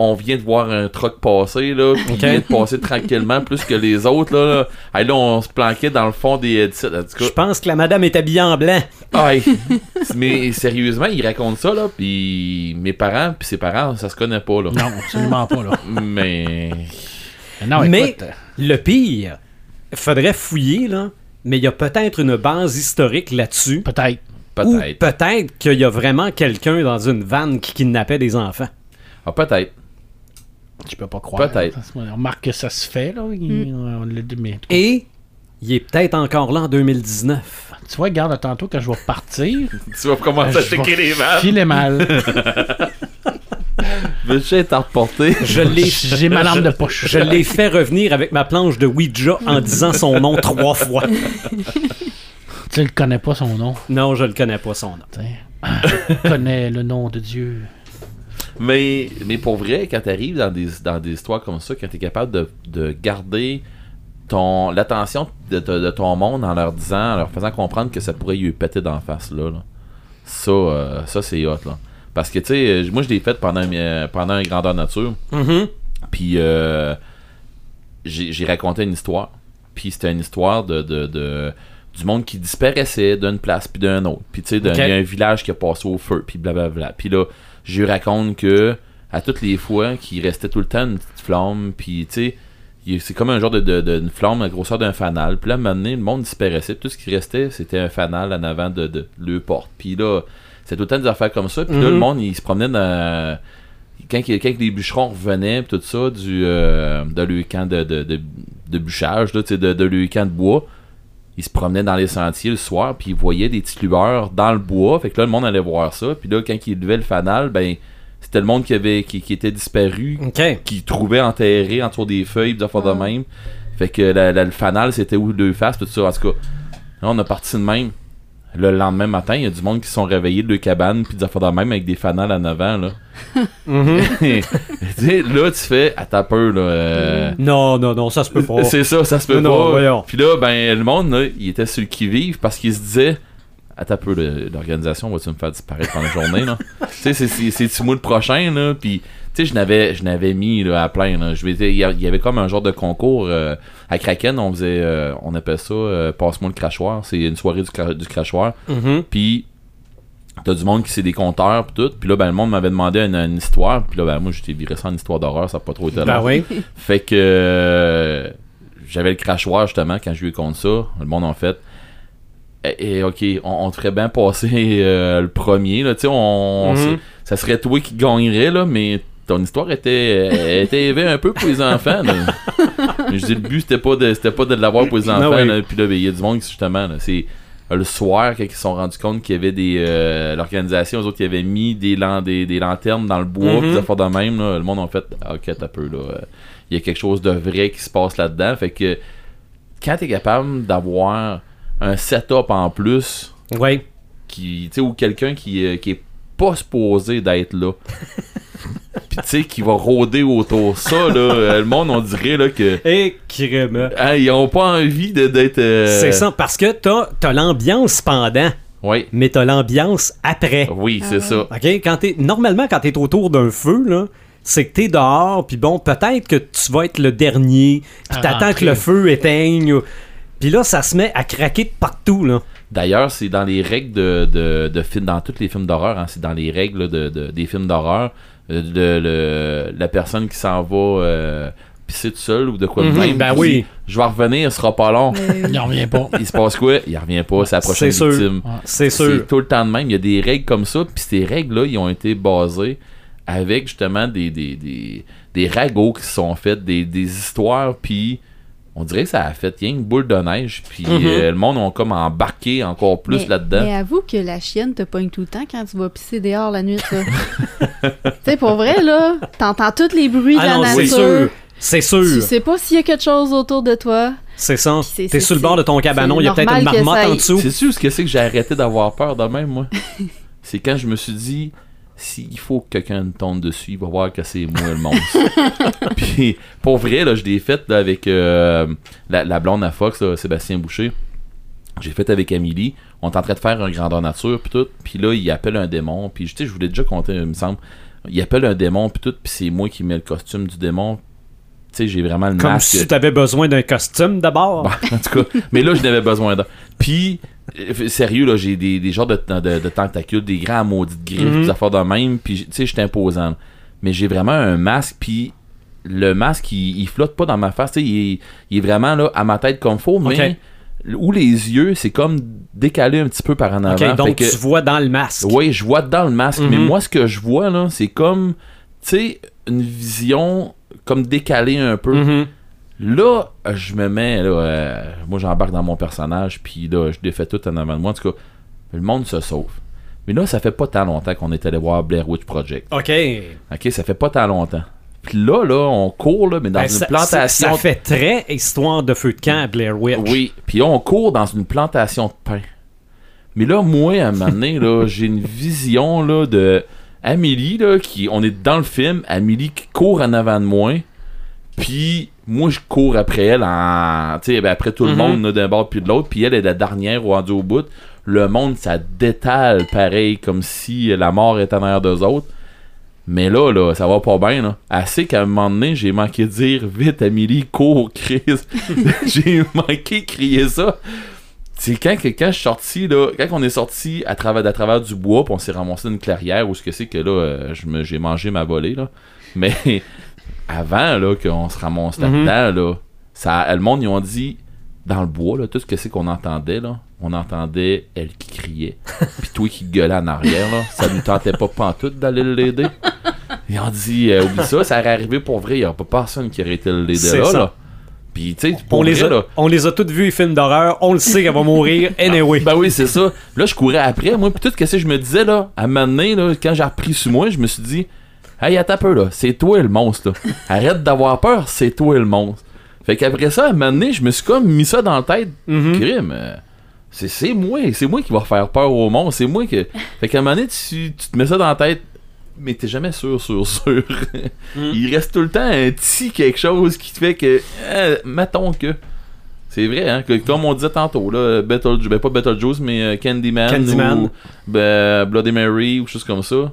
on vient de voir un truck passer, là, puis Ok. il vient de passer tranquillement plus que les autres, là. là. Hey, là, on se planquait dans le fond des headsets. En tout cas, Je pense que la madame est habillée en blanc. Aïe. Mais sérieusement, il raconte ça, là, puis mes parents, puis ses parents, ça se connaît pas, là. Non, absolument pas, là. Mais... Non, Mais écoute. euh, le pire, faudrait fouiller, là, mais il y a peut-être une base historique là-dessus. Peut-être. Peut-être. peut-être qu'il y a vraiment quelqu'un dans une vanne qui kidnappait des enfants. Ah, peut-être. Je peux pas croire. Peut-être. On remarque que ça se fait, là. il- on l'a dit, mais- Et il est peut-être encore là en 2019. Tu vois, regarde, tantôt, quand je vais partir, Tu vas commencer à checker les vannes. filer mal. Veux-tu être à reporter? Je l'ai J'ai ma lampe de poche. Je l'ai fait revenir avec ma planche de Ouija en disant son nom trois fois. Tu le connais pas son nom? Non, je le connais pas son nom. tu. Ah, Je connais le nom de Dieu. Mais, mais pour vrai, quand t'arrives dans des, dans des histoires comme ça, quand t'es capable de, de garder ton l'attention de, de- de ton monde en leur disant, en leur faisant comprendre que ça pourrait lui péter d'en face là, là. ça, euh, ça c'est hot là. Parce que tu sais, euh, moi je l'ai fait pendant, un- pendant un grandeur nature. Mhm. Puis euh, j'ai raconté une histoire. Puis c'était une histoire de, de, de- du monde qui disparaissait d'une place puis d'un autre. Puis tu sais, il y a un village qui a passé au feu. Puis blablabla. Puis là, je lui raconte que à toutes les fois qu'il restait tout le temps une petite flamme. Puis tu sais, c'est comme un genre de, de, de- une flamme à la grosseur d'un fanal. Puis là, à un moment donné, le monde disparaissait. Puis tout ce qui restait, c'était un fanal en avant de, de, le porte. Puis là, c'était tout le temps des affaires comme ça. Puis là, Mhm. le monde, il se promenait dans quand, les bûcherons revenaient pis tout ça du euh, de leur camp de, de, de, de bûchage là, de, de leur camp de bois ils se promenaient dans les sentiers le soir puis ils voyaient des petites lueurs dans le bois fait que là le monde allait voir ça puis là quand ils levaient le fanal ben c'était le monde qui avait qui, qui était disparu, OK. qui trouvait enterré entre des feuilles, des affaires de Ah. même. Fait que la- la- le fanal, c'était où deux faces, tout ça. En tout cas, là, on a parti de même. Le lendemain matin, il y a du monde qui se sont réveillés de deux cabanes, puis des affaires de même avec des fanals en avant, là. Mhm. Là, tu fais, à ta peur, là. euh, Non, non, non, ça se peut pas. c'est ça, ça se peut Non, pas. Puis là, ben, le monde, là, il était sur le qui-vive parce qu'il se disait, à ta peu, l'organisation va-tu me faire disparaître pendant la journée, là? tu sais, c'est- c'est- c'est-tu moi le prochain, là? Puis, sais, je n'avais, je n'avais mis, là, à plein, là. Je Il y a- il y avait comme un genre de concours, euh, à Kraken, on faisait, euh, on appelle ça, euh, passe-moi le crachoir. C'est une soirée du, cra- du crachoir. Mhm. Puis, t'as du monde qui c'est des compteurs, pis tout. Puis là, ben, le monde m'avait demandé une, une histoire. Puis là, ben, moi, j'étais viré ça en histoire d'horreur, ça n'a pas trop été Ben oui. Fait que j'avais le crachoir justement quand je lui ai contre ça. Le monde en fait. Et, et, ok, on, on te ferait bien passer euh, le premier. Là, tu sais, on, Mhm. c'est- ça serait toi qui gagnerais, là, mais ton histoire était, elle était élevée un peu pour les enfants. je dis, le but, c'était pas de, c'était pas de l'avoir pour les enfants. Oui. là. Puis là, ben, il y a du monde qui, justement, là, c'est le soir, quand ils se sont rendus compte qu'il y avait des. euh, L'organisation, eux autres, qui avaient mis des, lan- des, des lanternes dans le bois, pis des affaires de même, là, le monde en fait, ok, t'as peu, là. euh, Il y a quelque chose de vrai qui se passe là-dedans. Fait que quand t'es capable d'avoir un setup en plus, Oui. qui, tu sais, ou quelqu'un qui, euh, qui est pas supposé d'être là. Puis tu sais, qui va rôder autour de ça, là, euh, le monde, on dirait là, que. Et crème. ah, ils ont pas envie de- d'être. euh, C'est ça, parce que t'as as, l'ambiance pendant, Oui, mais t'as l'ambiance après. oui, c'est Ah ça. OK? Quand t'es, normalement, quand t'es autour d'un feu, là, c'est que t'es dehors, puis bon, peut-être que tu vas être le dernier, puis t'attends rentrer. que le feu éteigne. Puis là, ça se met à craquer de partout, là. D'ailleurs, c'est dans les règles de, de, de films, dans tous les films d'horreur, hein, c'est dans les règles là, de, de- des films d'horreur, de, le- la personne qui s'en va euh, pisser tout seul ou de quoi de Mhm, même. ben oui. Je vais revenir, ce sera pas long. Il en revient pas. Il se passe quoi? Il revient pas, c'est la prochaine C'est sûr. victime. C'est sûr. C'est tout le temps de même. Il y a des règles comme ça, puis ces règles-là, ils ont été basées avec justement des, des, des, des ragots qui se sont faits, des, des histoires, puis on dirait que ça a fait rien une boule de neige, puis Mhm. euh, le monde ont comme embarqué encore plus là-dedans. Mais avoue que la chienne te pogne tout le temps quand tu vas pisser dehors la nuit, ça. tu sais, pour vrai, là, t'entends tous les bruits de Ah la non, c'est nature. sûr. C'est Tu sais pas s'il y a quelque chose autour de toi. C'est ça. c'est- T'es c'est- sur le bord de ton cabanon, il y a peut-être une marmotte en dessous. C'est sûr ce que c'est que j'ai arrêté d'avoir peur de même, moi? c'est quand je me suis dit, s'il faut que quelqu'un me tombe dessus, il va voir que c'est moi le monstre. Puis, pour vrai, là, je l'ai fait avec euh, la, blonde à Fox, Sébastien Boucher. J'ai fait avec Amélie. On est en train de faire un grandeur nature, puis tout. Puis là, il appelle un démon. Puis, sais, je voulais déjà compter, il me semble. Il appelle un démon, puis tout. Puis c'est moi qui mets le costume du démon. Tu sais, j'ai vraiment le Comme masque. si t'avais besoin d'un costume d'abord. Bon, en tout cas, mais là, je n'avais besoin d'un. Puis, euh, sérieux, là, j'ai des, des genres de, de, de tentacules, des grands maudites griffes, Mhm. des affaires de même. Puis, tu sais, je suis imposant. Mais j'ai vraiment un masque, puis le masque, il, il flotte pas dans ma face. Tu il, est- il est vraiment là, à ma tête comme faut, mais où les yeux, c'est comme décalé un petit peu par en avant. Donc que- tu vois dans le masque. oui, je vois dans le masque, mais Mhm. moi, ce que je vois, là, c'est comme, tu sais, une vision comme décalée un peu. Mhm. Là, je me mets, là, euh, moi j'embarque dans mon personnage, puis là, je défais tout en avant de moi. En tout cas, le monde se sauve. Mais là, ça fait pas tant longtemps qu'on est allé voir Blair Witch Project. OK. Ok, ça fait pas tant longtemps. Puis là, là, on court, là, mais dans Ben, une ça, plantation. ça- ça fait très histoire de feu de camp à Blair Witch. Oui, puis on court dans une plantation de pain. Mais là, moi, à un moment donné, là, j'ai une vision là, de Amélie, là, qui. On est dans le film, Amélie qui court en avant de moi. Puis moi, je cours après elle en. Tu sais, ben, après tout le Mhm. monde d'un bord puis de l'autre. Puis elle est la dernière au rendu au bout. Le monde, ça détale pareil, comme si la mort était en arrière d'eux autres. Mais là, là, ça va pas bien, là. Assez qu'à un moment donné, j'ai manqué de dire vite, Amélie, cours, Chris. j'ai manqué de crier ça. C'est quand, quand je suis sorti, là, quand on est sorti à travers, à travers du bois, puis on s'est ramassé dans une clairière, où ce que c'est que là, euh, je me- j'ai mangé ma volée, là. Mais avant, là, qu'on se ramasse Mhm. là-dedans, là, ça, le monde, ils ont dit, dans le bois, là, tout ce que c'est qu'on entendait, là, on entendait elle qui criait, puis toi qui gueulais en arrière, là, ça lui tentait pas pantoute d'aller l'aider. Ils ont dit, euh, oublie ça, ça aurait arrivé pour vrai, il n'y a pas personne qui aurait été l'aider là, ça. là. Puis, tu sais, On les, a, là, on les a tous vus, les films d'horreur. On le sait qu'elle va mourir anyway. ben oui, c'est ça. Là, je courais après, moi, puis tout ce que je me disais, là, à un moment donné, là, quand j'ai repris sur moi, je me suis dit, Hey, attends un peu, là. C'est toi le monstre, là. Arrête d'avoir peur, c'est toi le monstre. Fait qu'après ça, à un moment donné, je me suis comme mis ça dans la tête. Mhm. Crime. euh, c'est, moi, c'est moi qui va faire peur au monstre. C'est moi que. Fait qu'à un moment donné, tu, tu te mets ça dans la tête. Mais t'es jamais sûr, sûr, sûr. Il reste tout le temps un petit quelque chose qui te fait que. euh, mettons que. C'est vrai, hein, que comme on disait tantôt, là, Beetlejuice, ben pas Beetlejuice, mais euh, Candyman, Candyman. ou ben, Bloody Mary ou quelque chose comme ça.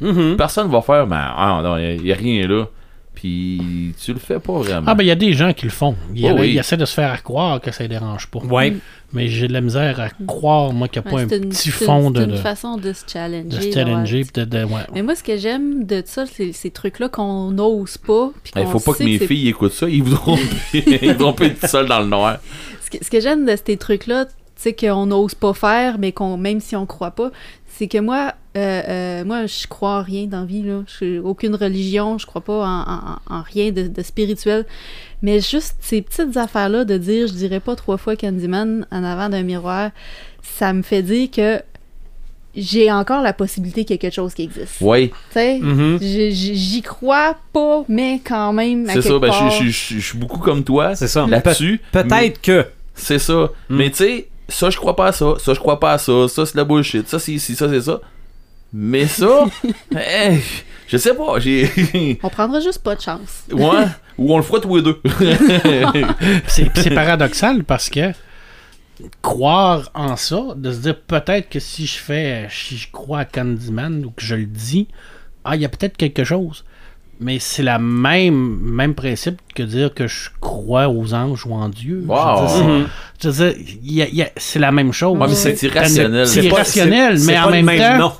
Mhm. Personne va faire, mais ah, non, il y, a rien là. Puis tu le fais pas vraiment. Ah, ben, il y a des gens qui le font. Ils, Oh, oui. essaient de se faire croire que ça les dérange pas. Ouais. Mais j'ai de la misère à croire, moi, qu'il n'y a Ouais, pas c'est un une- petit c'est fond de, c'est une façon de se challenger. de se challenger. ouais. pis de, de- ouais. Mais moi, ce que j'aime de ça, c'est ces trucs-là qu'on n'ose pas. Il qu'on faut pas que mes c'est- filles écoutent ça, ils voudront, ils voudront pas être tout seuls dans le noir. Ce que, ce que j'aime de ces trucs-là, tu sais, qu'on n'ose pas faire, mais qu'on même si on croit pas, c'est que moi, euh, euh, moi, je crois en rien dans la vie, là. Je suis aucune religion, je crois pas en, en- en rien de, de spirituel. Mais juste ces petites affaires-là de dire, je dirais pas trois fois Candyman en avant d'un miroir, ça me fait dire que j'ai encore la possibilité qu'il y ait quelque chose qui existe. Ouais, Tu sais, Mhm. J- j'y crois pas, mais quand même, c'est ça. Ben, part... je, suis beaucoup comme toi C'est ça. là-dessus. Pe- Peut-être que. C'est ça. Mm. Mais tu sais, ça, je crois pas à ça. Ça, je crois pas à ça. Ça, c'est la bullshit. Ça, c'est ici. Ça, c'est ça. Mais ça, hey, je sais pas. J'ai. On prendra juste pas de chance. ouais. Ou on le fera tous les deux. C'est c'est paradoxal parce que croire en ça, de se dire peut-être que si je fais, si je crois à Candyman ou que je le dis, ah, il y a peut-être quelque chose. Mais c'est la même même principe que dire que je crois aux anges ou en Dieu. Wow. Je veux dire, c'est- la même chose. Ouais, c'est irrationnel. C'est irrationnel, mais en le même temps.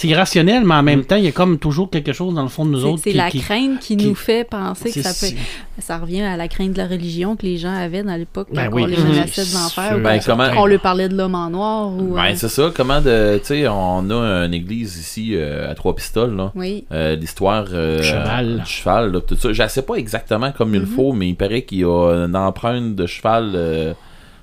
C'est irrationnel, mais en même temps, il y a comme toujours quelque chose dans le fond de nous autres c'est la qui- crainte qui, qui- nous fait penser que ça peut. Ça revient à la crainte de la religion que les gens avaient dans l'époque Ben quand oui. on les menaçait de l'enfer Sûr. ou Ben, comment- qu'on leur parlait de l'homme en noir ou. Ben, euh, c'est ça. Comment de. Tu sais, on a une église ici euh, à trois pistoles, là. Oui. Euh, l'histoire euh, Cheval. du cheval là, tout ça je sais pas exactement comme il Mhm. faut mais il paraît qu'il y a une empreinte de cheval euh,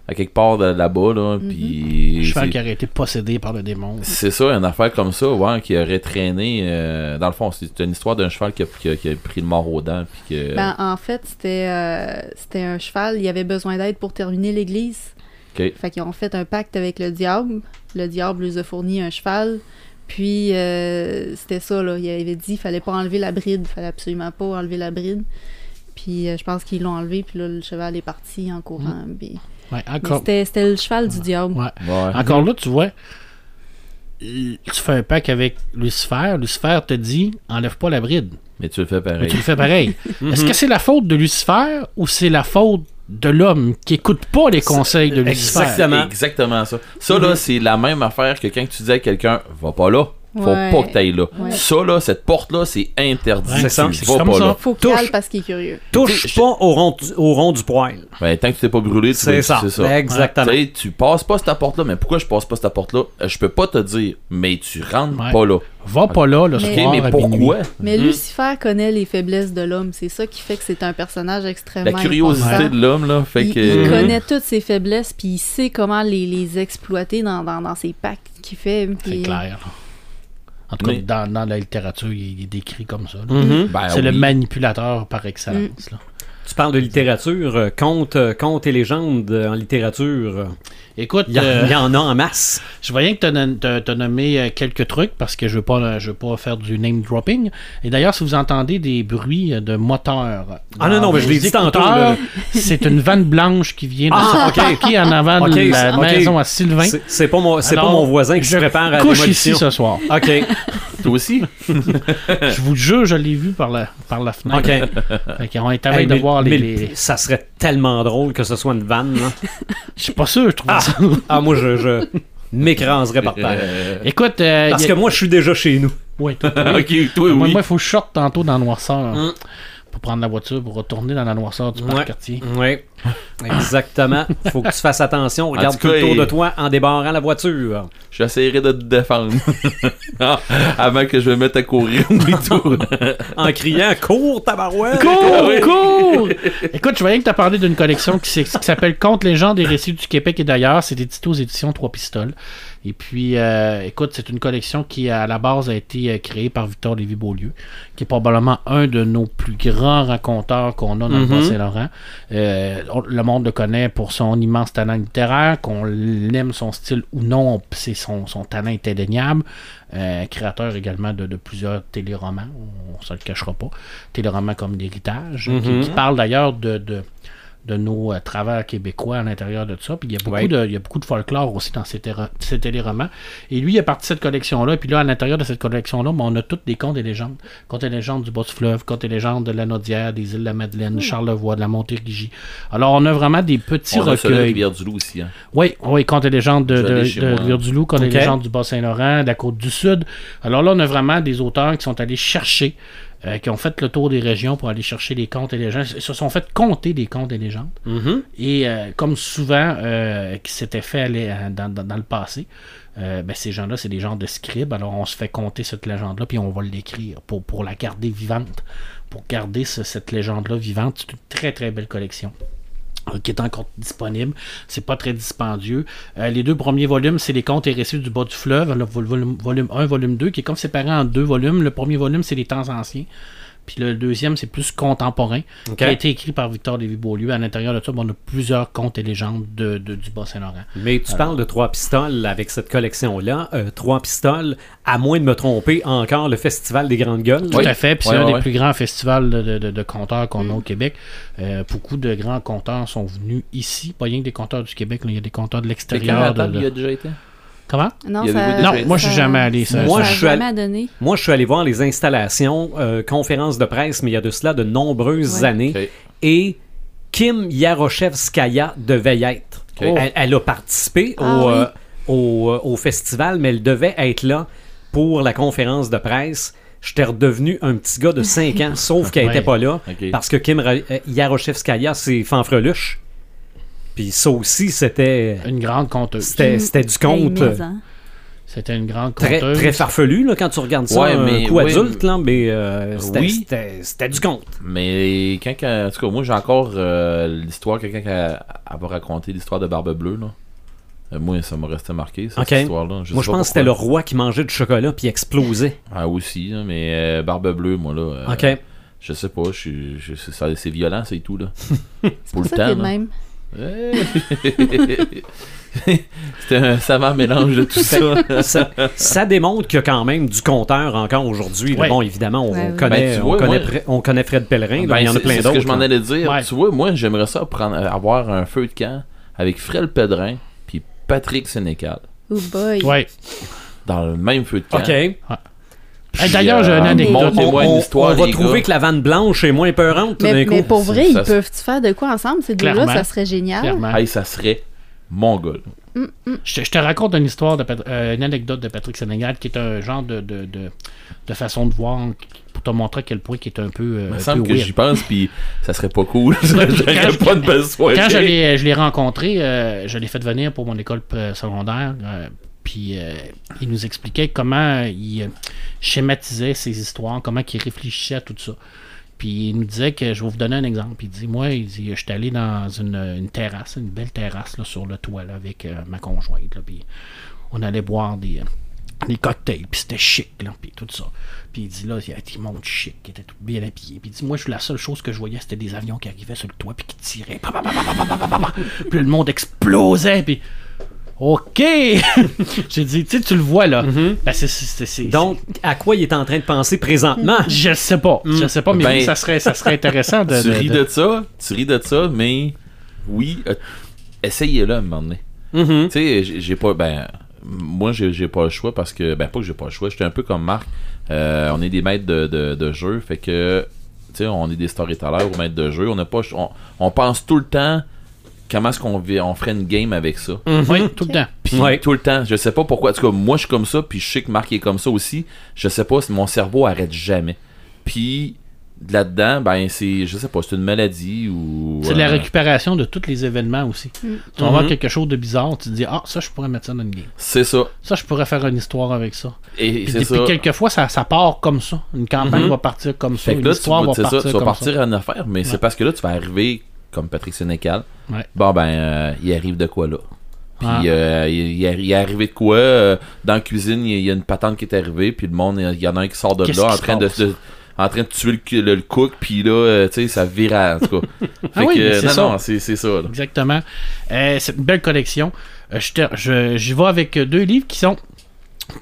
à quelque part de là-bas là puis cheval qui aurait été possédé par le démon. c'est ça une affaire comme ça ouais qui aurait traîné euh, dans le fond c'est une histoire d'un cheval qui a, qui a- qui a pris le mort aux dents puis que Ben, en fait, c'était euh, c'était un cheval. Il avait besoin d'aide pour terminer l'église. Ok. Fait qu'ils ont fait un pacte avec le diable. Le diable lui a fourni un cheval. Puis euh, c'était ça, là. Il avait dit qu'il fallait pas enlever la bride. fallait absolument pas enlever la bride. Puis euh, je pense qu'ils l'ont enlevé. Puis là, le cheval est parti en courant. Puis- Ouais, Mais encore, C'était c'était le cheval du diable. ouais. ouais. encore là, tu vois, tu fais un pacte avec Lucifer. Lucifer te dit enlève pas la bride. mais tu le fais Mais pareil tu le fais pareil. Est-ce que c'est la faute de Lucifer ou c'est la faute de l'homme qui écoute pas les conseils de Lucifer? Exactement. exactement ça ça là c'est la même affaire que quand tu dis à quelqu'un va pas là faut Ouais. pas que t'ailles là Ouais. ça là cette porte là c'est interdit c'est ça. vas comme pas ça. là Faut Touche. parce qu'il est curieux. Touche pas au rond, du- au rond du poil. Ben, tant que tu t'es pas brûlé, tu C'est vas- ça. Exactement. Tu sais, tu passes pas cette porte-là, mais pourquoi je passe pas cette porte-là? Euh, Je peux pas te dire, mais tu rentres Ouais. pas là. Va pas là le Mais- Ok, soir mais pourquoi? minuit. Mais Mhm. Lucifer connaît les faiblesses de l'homme. C'est ça qui fait que c'est un personnage extrêmement La curiosité important. de l'homme, là, fait il, que. il connaît toutes ses faiblesses, puis il sait comment les, les exploiter dans, dans, dans ses pactes qu'il fait. C'est clair. En tout cas, Mais- dans, dans la littérature, il est décrit comme ça. là. Mhm. Ben c'est le manipulateur par excellence. là. Tu parles de littérature, euh, contes, euh, contes et légendes euh, en littérature. Euh, Écoute, Il y, en- euh, il y en a en masse. je voyais que tu as, nommé euh, quelques trucs parce que je veux pas je veux pas faire du name dropping. Et d'ailleurs, si vous entendez des bruits euh, de moteur. Ah non, non, mais je l'ai dit tantôt. C'est une vanne blanche qui vient de Ah, se parquer en avant de la maison à Sylvain. C'est- pas, mon, pas mon voisin qui se je prépare à la couche ici ce soir. OK, Toi aussi? je vous jure, je l'ai vu par la, par la fenêtre. OK. Fait qu'on est à Hey, de mais- voir les. mais les- Ça serait tellement drôle que ce soit une vanne. là. Je suis pas sûr, je trouve Ah, ça. ah, moi, je, je m'écraserais par terre. Euh, Écoute, euh, Parce y que moi, je suis déjà chez nous. Ouais, toi, ok, toi, Moi, oui. il faut que je sorte tantôt dans la noirceur Mm. Pour prendre la voiture pour retourner dans la noirceur du parc Ouais. quartier. Oui. Exactement. Faut que tu fasses attention. Regarde tout autour de toi en débarrant la voiture. J'essaierai de te défendre. Ah, Avant que je me mette à courir demi-tour. En criant Cours, tabarouette! Cours, cours! Écoute, je voyais que tu as parlé d'une collection qui, s'appelle Contes, légendes et récits du Québec et d'ailleurs. C'est édité aux éditions Trois Pistoles. Et puis, euh, écoute, c'est une collection qui, à la base, a été euh, créée par Victor Lévy-Beaulieu, qui est probablement un de nos plus grands raconteurs qu'on a dans le Mhm. Bas-Saint-Laurent. Euh, le monde le connaît pour son immense talent littéraire, qu'on aime son style ou non, c'est son, son talent est indéniable. Euh, créateur également de, de plusieurs téléromans, on ne se le cachera pas. Téléromans comme l'héritage, qui- Mhm. qui, parle d'ailleurs de, de, de nos euh, travers québécois à l'intérieur de ça. Puis il y a beaucoup, Ouais. de, il y a beaucoup de folklore aussi dans ces, ces téléromans. Et lui, il a parti de cette collection-là. Puis là, à l'intérieur de cette collection-là, ben, on a toutes des contes et légendes. Contes et légendes du Bas-du-Fleuve, contes et légendes de la Naudière, des îles de la Madeleine, Charlevoix, de la Montérégie. Alors, on a vraiment des petits On a recueils. Rivière-du-Loup aussi. Hein. Oui, oui, contes et légendes de, de. Rivière-du-Loup, contes et légendes du Bas-Saint-Laurent, de la côte du Sud. Alors là, on a vraiment des auteurs qui sont allés chercher, euh, qui ont fait le tour des régions pour aller chercher les contes et légendes. Ils se sont fait compter des contes et légendes. Mhm. Et euh, comme souvent, euh, qui s'était fait aller, dans, dans- dans le passé, ben, ces gens-là, c'est des genres de scribes. Alors on se fait compter cette légende-là, puis on va l'écrire pour, pour la garder vivante. Pour garder ce- cette légende-là vivante. C'est une très très belle collection qui est encore disponible. C'est pas très dispendieux. Euh, les deux premiers volumes, c'est les contes et récits du bas du fleuve, le vol- volume, volume 1, volume 2, qui est comme séparé en deux volumes. Le premier volume, c'est les temps anciens. Puis le deuxième, c'est plus contemporain, qui a été écrit par Victor Lévy-Beaulieu. À l'intérieur de ça, on a plusieurs contes et légendes de, de- du Bas-Saint-Laurent. Mais tu parles de Trois Pistoles avec cette collection-là. Euh, Trois Pistoles, à moins de me tromper, encore le Festival des Grandes Gueules. Tout à fait. Puis c'est Ouais, un ouais, des plus grands festivals de, de, de- de conteurs qu'on a au Québec. Euh, beaucoup de grands conteurs sont venus ici. Pas rien que des conteurs du Québec. là. Il y a des conteurs de l'extérieur. il y a déjà été Comment? Non, ça, moi, je suis jamais allé. Ça, Moi, ça je suis jamais allé- donné. Moi, je suis allé voir les installations, euh, conférences de presse, mais il y a de cela de nombreuses Ouais. années. Et Kim Yaroshevskaya devait y être. Elle, elle a participé Ah au, oui. euh, au, euh, au festival, mais elle devait être là pour la conférence de presse. J'étais redevenu un petit gars de 5 ans, sauf qu'elle Ouais. n'était pas là. Parce que Kim Yaroshevskaya, c'est fanfreluche. Puis ça aussi, c'était Une grande conteuse. c'était c'était du conte. C'était une grande très, conteuse. très farfelu là, quand tu regardes ça, Ouais, un mais- coup ouais, adulte, là, mais euh, c'était Oui. c'était- c'était du conte. Mais quand, en tout cas, moi j'ai encore euh, l'histoire, quelqu'un qui a, a va raconter l'histoire de Barbe Bleue. Là. Euh, moi, ça m'a resté marqué, cette histoire-là. Moi, je pense que c'était le roi qui mangeait du chocolat puis explosait. Ah, aussi, hein, mais euh, Barbe Bleue, moi là. euh, OK. Je sais pas, je c'est ça- c'est violent, c'est tout, là. C'est Pour le ça qu'il temps, là. même. C'était un savant mélange de tout ça. ça, ça démontre qu'il y a quand même du compteur encore aujourd'hui. Ouais. Bon, évidemment, on, Ouais, on ouais. connaît, Ben, vois, on, connaît moi- on connaît Fred Pellerin. Ben, il y en a c'est- plein c'est d'autres. ce que je m'en allais dire. Ouais. Tu vois, moi, j'aimerais ça prendre, avoir un feu de camp avec Fred Pedrin puis Patrick Sénécal Oh boy. Ouais. dans le même feu de camp. OK. Hey, D'ailleurs, j'ai une euh, anecdote. On, histoire, on va trouver gars. que la vanne blanche est moins peurante tout d'un Mais, coup. mais pour vrai, ils peuvent-tu faire de quoi ensemble, ces deux-là? Clairement. Ça serait génial. Hey, ça serait mon gars. là. Je, te- je te raconte une histoire, de euh, une anecdote de Patrick Sénégal qui est un genre de, de, de, de façon de voir pour te montrer à quel point qui est un peu. euh, Il me un semble peu que j'y pense, puis ça serait pas cool. J'aurais Quand- pas de belle soirée. Quand je l'ai, rencontré, euh, je l'ai fait venir pour mon école euh, secondaire. Puis euh, il nous expliquait comment il euh, schématisait ses histoires, comment il réfléchissait à tout ça. Puis il nous disait que, je vais vous donner un exemple. Il dit Moi, il dit, je suis allé dans une, terrasse, une belle terrasse là, sur le toit là, avec euh, ma conjointe. Puis on allait boire des, cocktails, puis c'était chic, là, puis tout ça. Puis il dit là, il y a des mondes chic qui étaient tout bien habillés. Puis il dit, moi, la seule chose que je voyais, c'était des avions qui arrivaient sur le toit, puis qui tiraient. Puis le monde explosait, puis OK! J'ai dit, tu sais, tu le vois là. Ben, c'est- c'est- c'est- Donc, à quoi il est en train de penser présentement? je sais pas. Je sais pas, mais Ben, oui, ça serait, ça serait intéressant de. tu de- ris de- de ça, tu ris de ça, mais oui, euh, essayez-le à un moment donné. Mhm. Tu sais, j'ai j'ai pas. Ben, moi, j'ai j'ai pas le choix parce que. Ben, pas que j'ai pas le choix. J'étais un peu comme Marc. Euh, on est des maîtres de, de, de jeu. Fait que. Tu sais, on est des storytellers ou maîtres de jeu. On, n'a pas, on, on pense tout le temps comment est-ce qu'on on ferait une game avec ça? Oui, tout le temps. Puis Ouais. tout le temps, je sais pas pourquoi. En tout cas, moi, je suis comme ça, puis je sais que Marc est comme ça aussi. Je sais pas si mon cerveau arrête jamais. Puis là-dedans, ben c'est, je sais pas, c'est une maladie ou. C'est la euh, récupération de tous les événements aussi. Mm. Tu vas voir Mhm. quelque chose de bizarre, tu te dis, ah, ça, je pourrais mettre ça dans une game. C'est ça. Ça, je pourrais faire une histoire avec ça. Et, Puis, c'est ça. quelquefois, ça, ça part comme ça. Une campagne Mhm. va partir comme ça. Fait Une là, tu histoire vas, va c'est ça, partir tu vas comme partir ça. en affaire, mais Ouais. c'est parce que là, tu vas arriver comme Patrick Sénécal. Ouais. Bon, ben, euh, il arrive de quoi là? Puis Ah. euh, il, il est- arrivé de quoi? euh, dans la cuisine, il y a- une patente qui est arrivée, puis le monde, il y en a un qui sort de là en train de, en train de tuer le, cu- le, le cook, puis là, euh, tu sais, ça vire à, en tout cas. Fait Ah oui, que, non, ça. non, c'est ça. là. Exactement. C'est une belle collection. Je- J'y vais avec deux livres qui sont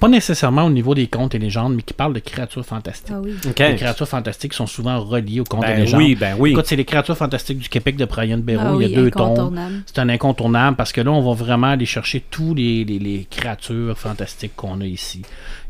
pas nécessairement au niveau des contes et légendes, mais qui parlent de créatures fantastiques. Ah oui. Les créatures fantastiques sont souvent reliées aux contes et Ben légendes. oui, ben oui. Écoute, c'est les créatures fantastiques du Québec de Brian Béraud. Ah Il y a deux tomes. incontournable. C'est un incontournable parce que là, on va vraiment aller chercher tous les, les- les créatures fantastiques qu'on a ici.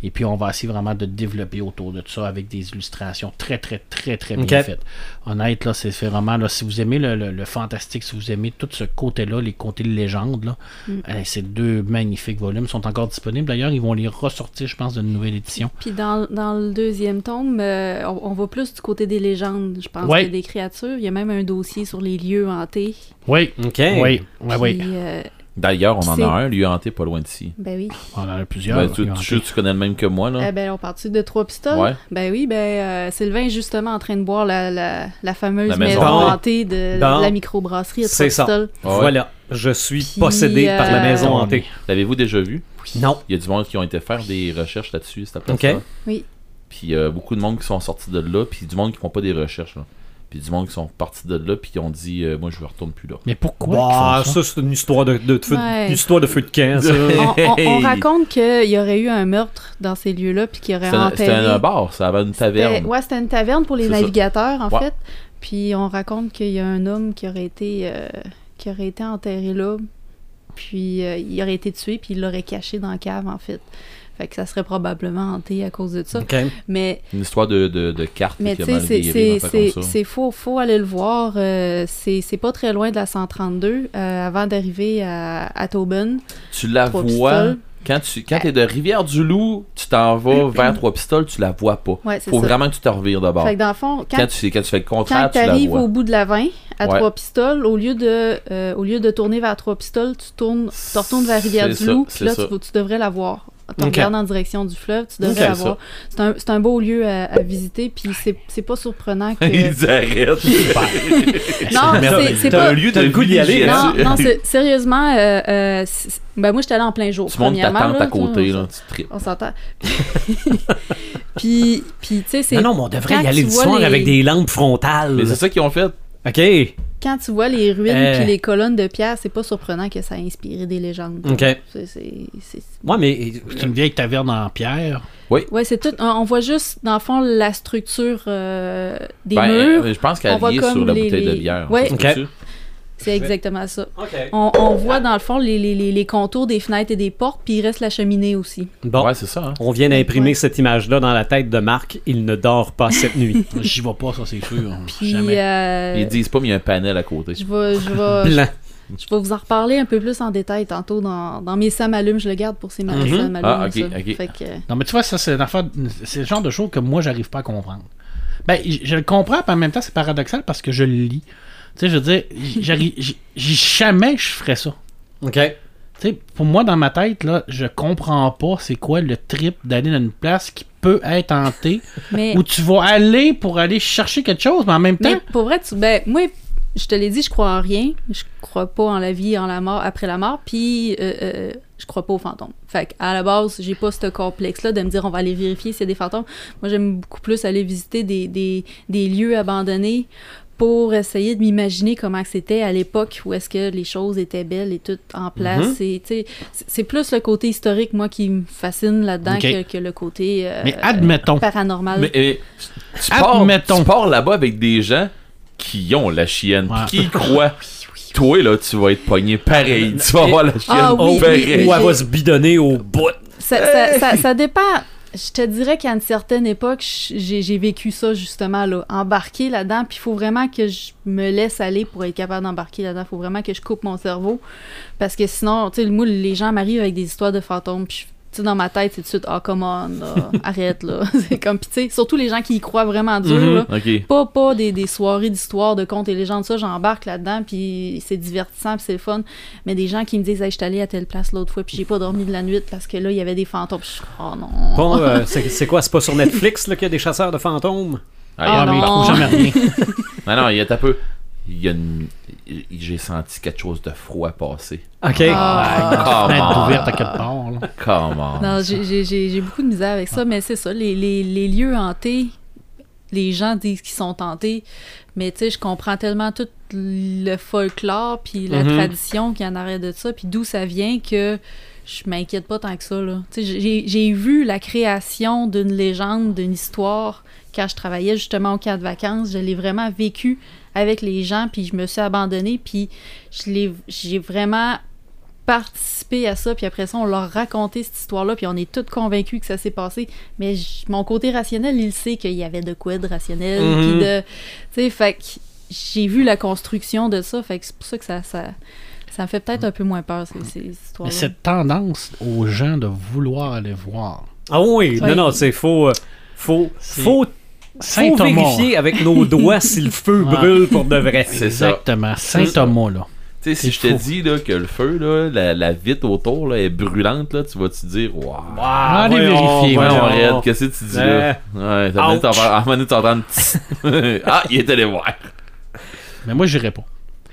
Et puis, on va essayer vraiment de développer autour de ça avec des illustrations très, très, très, très bien faites. Honnête, là, c'est vraiment, là, si vous aimez le, le- le fantastique, si vous aimez tout ce côté-là, les côtés de légende, là, Mm. euh, ces deux magnifiques volumes sont encore disponibles. D'ailleurs, ils vont les ressortir, je pense, d'une nouvelle édition. Puis dans, dans le deuxième tome, euh, on, on va plus du côté des légendes, je pense, Ouais. que des créatures. Il y a même un dossier sur les lieux hantés. Oui, OK. oui, oui, oui. Euh, D'ailleurs, on en a un, lui hanté pas loin d'ici. ben oui. On en a plusieurs. Ben, tu, là, tu, tu connais le même que moi, là. Eh ben, on part de trois pistoles? Ouais. Ben oui, ben euh, Sylvain est justement en train de boire la, la, la fameuse La maison, maison hantée de la microbrasserie à trois C'est ça. pistoles. Ouais. Voilà. Je suis Puis, possédé par la euh, maison on hantée. L'avez-vous déjà vu? Non. Il y a du monde qui ont été faire des recherches là-dessus, cette place Ok. Oui. Puis euh, beaucoup de monde qui sont sortis de là, puis du monde qui font pas des recherches, là. Puis du monde qui sont partis de là, puis qui ont dit euh, Moi, je ne retourne plus là. Mais pourquoi Bah, ça? ça, c'est une histoire de, de feu, Ouais. une histoire de feu de camp, ça. On, on- on raconte qu'il y aurait eu un meurtre dans ces lieux-là, puis qu'il y aurait C'était un, c'était enterré... un bar, ça avait une taverne. Ouais, c'était une taverne pour les ça. navigateurs, en Ouais. fait. Puis on raconte qu'il y a un homme qui aurait été, euh, qui aurait été enterré là. Puis euh, il aurait été tué, puis il l'aurait caché dans la cave, en fait. Fait que ça serait probablement hanté à cause de ça. Mais, Une histoire de, de, de cartes mais qui a tu sais, mal c'est- faux, faut aller le voir. euh, c'est c'est pas très loin de la 132, euh, avant d'arriver à, à Tauben. Tu la vois pistoles. quand tu quand es de Rivière-du-Loup, tu t'en vas vers Trois-Pistoles, tu la vois pas. Ouais, c'est Faut ça. vraiment que tu te revires d'abord. Fait que dans le fond, quand Quand tu, quand tu fais le Quand contraire, tu tu la arrives vois. au bout de la 20, à Ouais. trois pistoles, au lieu de, euh, au lieu de tourner vers trois pistoles, tu tournes, tu retournes vers Rivière-du-Loup, puis là, tu, tu devrais la voir. Tu Ok. regardes en direction du fleuve, tu devrais Ok, la ça. voir. C'est un, c'est un beau lieu à, à visiter, puis c'est c'est pas surprenant que... Ils arrêtent. non, Mais c'est- c'est T'as pas... un lieu T'as de le goût d'y aller, villégiature. Non, non, sérieusement, euh, euh, ben moi, j'étais allée en plein jour, Tu montes ta premièrement, tente là, à côté, là, tu tripes. On s'entend. puis, puis tu sais, c'est... Non, non, mais on devrait y aller le soir les- avec des lampes frontales. Mais c'est ça qu'ils ont fait. OK. Quand tu vois les ruines Euh. puis les colonnes de pierre, c'est pas surprenant que ça a inspiré des légendes. OK. C'est- c'est- c'est- Moi, mais. C'est une vieille taverne en pierre. Ouais, c'est tout. On voit juste, dans le fond, la structure euh, des Ben, murs. euh, je pense on qu'elle voit est comme sur la les- bouteille de bière. Ouais. Peut-tu? C'est exactement ça. On, on voit, dans le fond, les, les- les- les contours des fenêtres et des portes, puis il reste la cheminée aussi. Bon. Ouais, c'est ça. hein. On vient d'imprimer Ouais. cette image-là dans la tête de Marc. Il ne dort pas cette nuit. J'y vais pas, ça c'est sûr. Puis, Jamais. euh, Ils disent pas, mais il y a un panel à côté. je vais, je, vais, Blanc. je vais vous en reparler un peu plus en détail tantôt dans, dans mes Sam allumes. Je le garde pour ces Mhm. Sam allumes. Ah, ok, ça. ok. Fait que, Non, mais tu vois, ça, c'est une affaire- c'est le genre de choses que moi, j'arrive pas à comprendre. Ben, je le comprends, puis en même temps, c'est paradoxal parce que je le lis. Tu sais, je veux dire, j'arrive, jamais je ferais ça. OK. Tu sais, pour moi, dans ma tête, là, je comprends pas c'est quoi le trip d'aller dans une place qui peut être hantée, mais, où tu vas aller pour aller chercher quelque chose, mais en même temps, mais pour vrai, tu, ben, moi, je te l'ai dit, je crois en rien. Je crois pas en la vie, en la mort, après la mort. Puis, euh, euh, je crois pas aux fantômes. Fait à la base, j'ai pas ce complexe-là de me dire on va aller vérifier s'il y a des fantômes. Moi, j'aime beaucoup plus aller visiter des, des, des lieux abandonnés pour essayer de m'imaginer comment c'était à l'époque où est-ce que les choses étaient belles et tout en place. Mhm. C'est, plus le côté historique, moi, qui me fascine là-dedans que, que le côté euh, mais admettons. paranormal. Mais euh, tu, pars, Admettons. tu pars là-bas avec des gens qui ont la chienne, Ouais. qui croient. Toi, là, tu vas être pogné pareil. Tu vas avoir la chienne Ah oui, pareil. oui, Ou elle va se bidonner au bout. Ça, ça, ça, ça dépend. Je te dirais qu'à une certaine époque, j'ai vécu ça justement, là, embarquer là-dedans, puis il faut vraiment que je me laisse aller pour être capable d'embarquer là-dedans. Il faut vraiment que je coupe mon cerveau, parce que sinon, tu sais, moi, les gens m'arrivent avec des histoires de fantômes, tu sais, dans ma tête, c'est tout de suite, ah, come on, là, arrête, là. c'est comme, puis tu sais, surtout les gens qui y croient vraiment dur, Mhm. là. Ok. Pas, pas des, des soirées d'histoire, de contes et légendes, ça, j'embarque là-dedans, puis c'est divertissant, puis c'est fun. Mais des gens qui me disent, hey, je suis allé à telle place l'autre fois, puis j'ai pas dormi de la nuit parce que là, il y avait des fantômes. Puis je suis, oh non. Bon, euh, c'est c'est quoi, c'est pas sur Netflix là, qu'il y a des chasseurs de fantômes? Ah, il y a- mais il non. jamais rien. Non, non, il y a un peu. Il y a une- J'ai senti quelque chose de froid passer. Ok. Ah. Come Fenêtre on. ouverte à quelque part. là. Come on. Non, j'ai- j'ai j'ai- j'ai beaucoup de misère avec ça, mais c'est ça, les, les, les lieux hantés, les gens disent qu'ils sont hantés, mais tu sais, je comprends tellement tout le folklore puis la Mhm. tradition qui en arrête de ça, puis d'où ça vient que je m'inquiète pas tant que ça, là. Tu sais, j'ai- j'ai vu la création d'une légende, d'une histoire, quand je travaillais justement au camp de vacances, je l'ai vraiment vécu avec les gens, puis je me suis abandonnée, puis je l'ai- j'ai vraiment participé à ça, puis après ça, on leur racontait cette histoire-là, puis on est tous convaincus que ça s'est passé. Mais mon côté rationnel, il sait qu'il y avait de quoi de rationnel, Mhm. puis de... Tu sais, fait que j'ai vu la construction de ça, fait que c'est pour ça que ça... ça ça me fait peut-être un peu moins peur, ces, ces Mais histoires-là. cette tendance aux gens de vouloir aller voir. Ah oui, Oui. non, non, c'est faut, euh, faut, C'est faut, vérifier avec nos doigts si le feu Ouais. brûle pour de vrai. C'est ça. Exactement. Saint-Thomas, là. Tu sais, si je te dis là, que le feu, là, la, la vitre autour là, est brûlante, là, tu vas te dire, waouh. Ah, Allez vérifier, Ouais, on arrête, qu'est-ce que tu dis là? Ouais, t'as en Ah, il est allé voir. Mais moi, j'irai pas.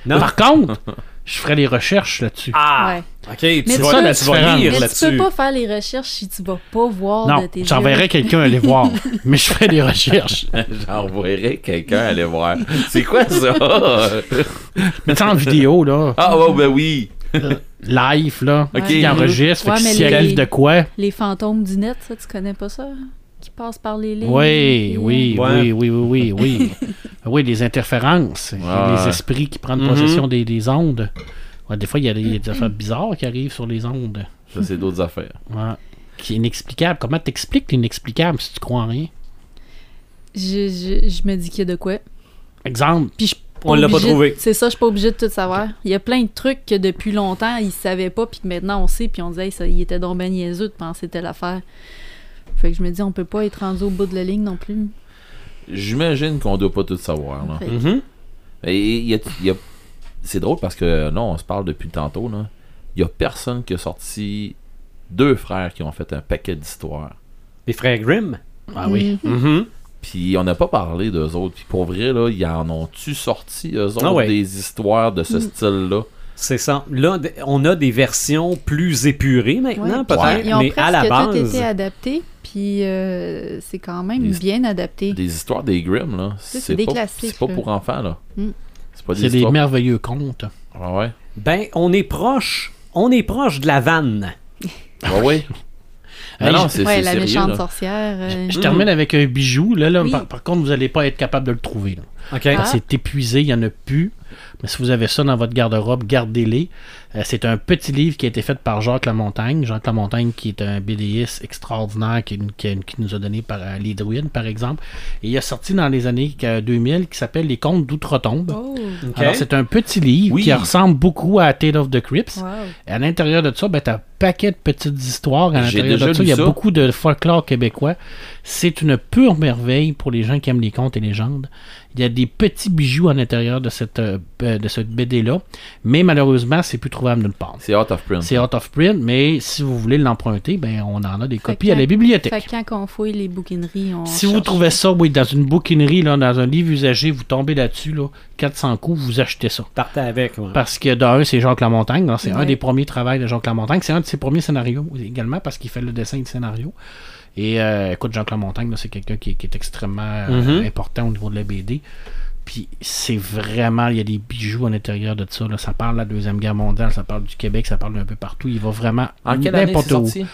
Non? Par contre, je ferai les recherches là-dessus. Ah, Ouais. ok, tu Mais vas, ça, la tu vas lire Mais tu là-dessus. peux pas faire les recherches si tu vas pas voir de non, tes j'enverrai quelqu'un aller voir. mais je ferai des recherches. J'envoierais quelqu'un aller voir. C'est quoi ça? Mais en vidéo, là, ah, ouais, ben oui. live, là, Ok. qui enregistre, Ouais, fait que mais s'il les- arrive de quoi... Les fantômes du net, ça, tu connais pas ça? Qui passent par les lignes. Oui, oui, Ouais. oui, oui, oui, oui, oui. oui, les interférences, Ouais. les esprits qui prennent Mhm. possession des, des ondes. Ouais, des fois, il y a des, il y a des affaires bizarres qui arrivent sur les ondes. Ça, c'est d'autres affaires. Ouais. Qui est inexplicable. Comment t'expliques l'inexplicable si tu crois en rien? Je, je, je me dis qu'il y a de quoi. Exemple, Puis je On l'a pas trouvé. C'est ça, je suis pas obligée de tout savoir. Il y a plein de trucs que depuis longtemps, ils savaient pas, puis que maintenant on sait, puis on disait, hey, ça, il était donc ben niaiseux de penser telle affaire. Fait que je me dis, on peut pas être rendu au bout de la ligne non plus. J'imagine qu'on doit pas tout savoir. Là. Fait- Mhm. Et il y a- il y a- C'est drôle parce que, non, on se parle depuis tantôt. là. Il y a personne qui a sorti deux frères qui ont fait un paquet d'histoires. Les frères Grimm? ah oui. Mhm. Mhm. Puis on n'a pas parlé d'eux autres. Puis pour vrai, là, ils en ont-tu sorti, eux autres, Ah ouais. des histoires de ce Mm. style-là? C'est ça. Là, on a des versions plus épurées maintenant, Ouais, peut-être, mais à la tout base. été adaptés, puis euh, c'est quand même Des- bien adapté. Des histoires des Grimm, là. c'est des pas, classiques, C'est pas pour enfants, là. Mm. C'est pas des C'est des histoires. merveilleux contes. Ah ouais? Ben, on est proche. On est proche de la vanne. Ah Ah non, c'est ouais, c'est la sérieux, méchante là. sorcière. euh, Je termine avec un bijou. Là, là, Oui. par, par contre, vous n'allez pas être capable de le trouver. là. Ah. C'est épuisé, il n'y en a plus. Mais si vous avez ça dans votre garde-robe, gardez-les. Euh, c'est un petit livre qui a été fait par Jacques Lamontagne. Jacques Lamontagne, qui est un BDiste extraordinaire, qui, qui- qui nous a donné par euh, les druides, par exemple. Et il a sorti dans les années euh, 2000 qui s'appelle Les Contes d'Outre-Tombe. Oh. Alors, c'est un petit livre Oui. qui ressemble beaucoup à Tale of the Crypts. wow. Et à l'intérieur de ça, ben, t'as un paquet de petites histoires. À l'intérieur de ça, il y a ça. beaucoup de folklore québécois. C'est une pure merveille pour les gens qui aiment les contes et légendes. Il y a des petits bijoux à l'intérieur de cette, euh, de cette BD-là. Mais malheureusement, c'est plus trouvable nulle part. C'est out of print. C'est out of print, mais si vous voulez l'emprunter, ben, on en a des copies à la bibliothèque. Fait quand on fouille les bouquineries, on. Si vous trouvez ça, oui, dans une bouquinerie, là, dans un livre usagé, vous tombez là-dessus, là, 400 coups, vous achetez ça. Partez avec. ouais. Parce que d'un, c'est Jacques Lamontagne. là, C'est un des premiers travaux de Jacques Lamontagne. C'est un de ses premiers scénarios également parce qu'il fait le dessin de scénario. Et euh, écoute, Lamontagne, là, c'est quelqu'un qui, qui est extrêmement euh, Mhm. important au niveau de la BD. Puis c'est vraiment, il y a des bijoux à l'intérieur de ça. là. Ça parle de la Deuxième Guerre mondiale, ça parle du Québec, ça parle d'un peu partout. Il va vraiment n'importe où. sorti?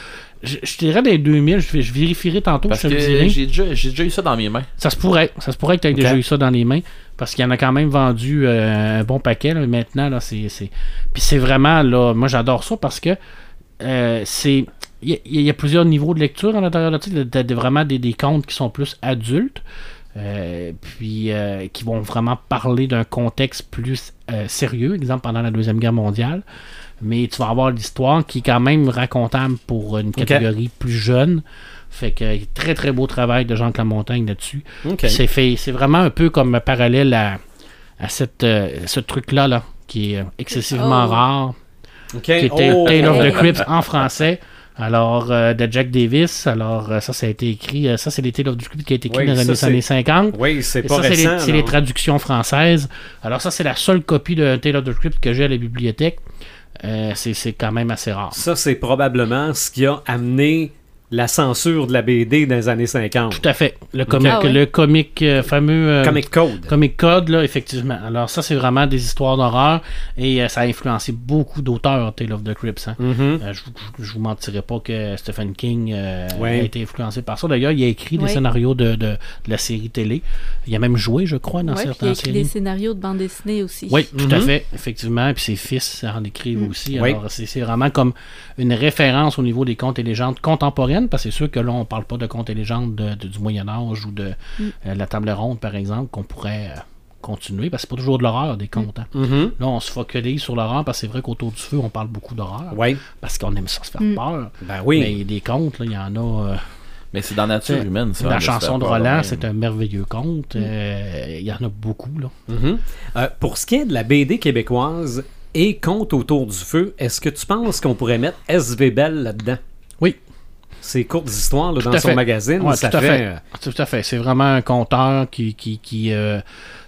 Je, je dirais des 2000, je, je vérifierai tantôt, Parce je que j'ai déjà, eu ça dans mes mains. Ça se pourrait. Ça se pourrait que tu aies déjà eu ça dans les mains. Parce qu'il y en a quand même vendu euh, un bon paquet. là. Maintenant, là, c'est. c'est- Puis c'est vraiment là. Moi j'adore ça parce que euh, c'est. Il y, a- il y a plusieurs niveaux de lecture à l'intérieur de ça. Il y a de- de- vraiment des, des contes qui sont plus adultes. euh, puis euh, qui vont vraiment parler d'un contexte plus euh, sérieux, exemple pendant la Deuxième Guerre mondiale. Mais tu vas avoir l'histoire qui est quand même racontable pour une catégorie plus jeune. Fait que très très beau travail de Jean Montagne là-dessus. C'est fait, c'est vraiment un peu comme parallèle à, à cette, euh, ce truc-là là, qui est excessivement Oh. rare, qui était Oh. Tale of the Crypt en français. Alors, euh, de Jack Davis. Alors, euh, ça, ça a été écrit. euh, ça, c'est of the Crypt qui a été écrit Oui, dans les années, c'est- années 50. Oui, c'est pas ça, récent. c'est les traductions françaises. Alors, ça, c'est la seule copie de Tale of the Crypt que j'ai à la bibliothèque. C'est c'est quand même assez rare. Ça, c'est probablement ce qui a amené la censure de la BD dans les années 50. Tout à fait. Le comic, Ah ouais. le comic euh, fameux. euh, Comic Code. Comic Code, là, effectivement. Alors, ça, c'est vraiment des histoires d'horreur et euh, ça a influencé beaucoup d'auteurs, Tale of the Crypt. hein. Mhm. Euh, je, vous- je vous mentirai pas que Stephen King euh, Ouais. a été influencé par ça. D'ailleurs, il a écrit des Ouais. scénarios de, de- de la série télé. Il a même joué, je crois, dans Ouais, puis il a certaines écrit séries. des scénarios de bande dessinée aussi. Oui, tout à Mhm. fait, effectivement. Puis ses fils en écrivent Mm. aussi. Alors, c'est c'est vraiment comme une référence au niveau des contes et légendes contemporaines, parce que c'est sûr que là, on parle pas de contes et légendes de- de- du Moyen-Âge ou de Mm. euh, la table ronde, par exemple, qu'on pourrait euh, continuer, parce que c'est pas toujours de l'horreur des contes. hein. Mhm. Là, on se focalise sur l'horreur, parce que c'est vrai qu'autour du feu, on parle beaucoup d'horreur, Oui. parce qu'on aime ça se faire Mm. peur. Ben oui. Mais des contes, là, il y en a. euh, Mais c'est dans la nature humaine, ça. la chanson de Roland, c'est un merveilleux conte. Euh, Il y en a beaucoup, là. Mhm. Euh, pour ce qui est de la BD québécoise et Conte autour du feu, est-ce que tu penses qu'on pourrait mettre SV Bell là-dedans? Ces courtes histoires là, dans son fait. magazine, Ouais, ça tout à fait... fait. Tout à fait. C'est vraiment un conteur qui, qui, qui euh,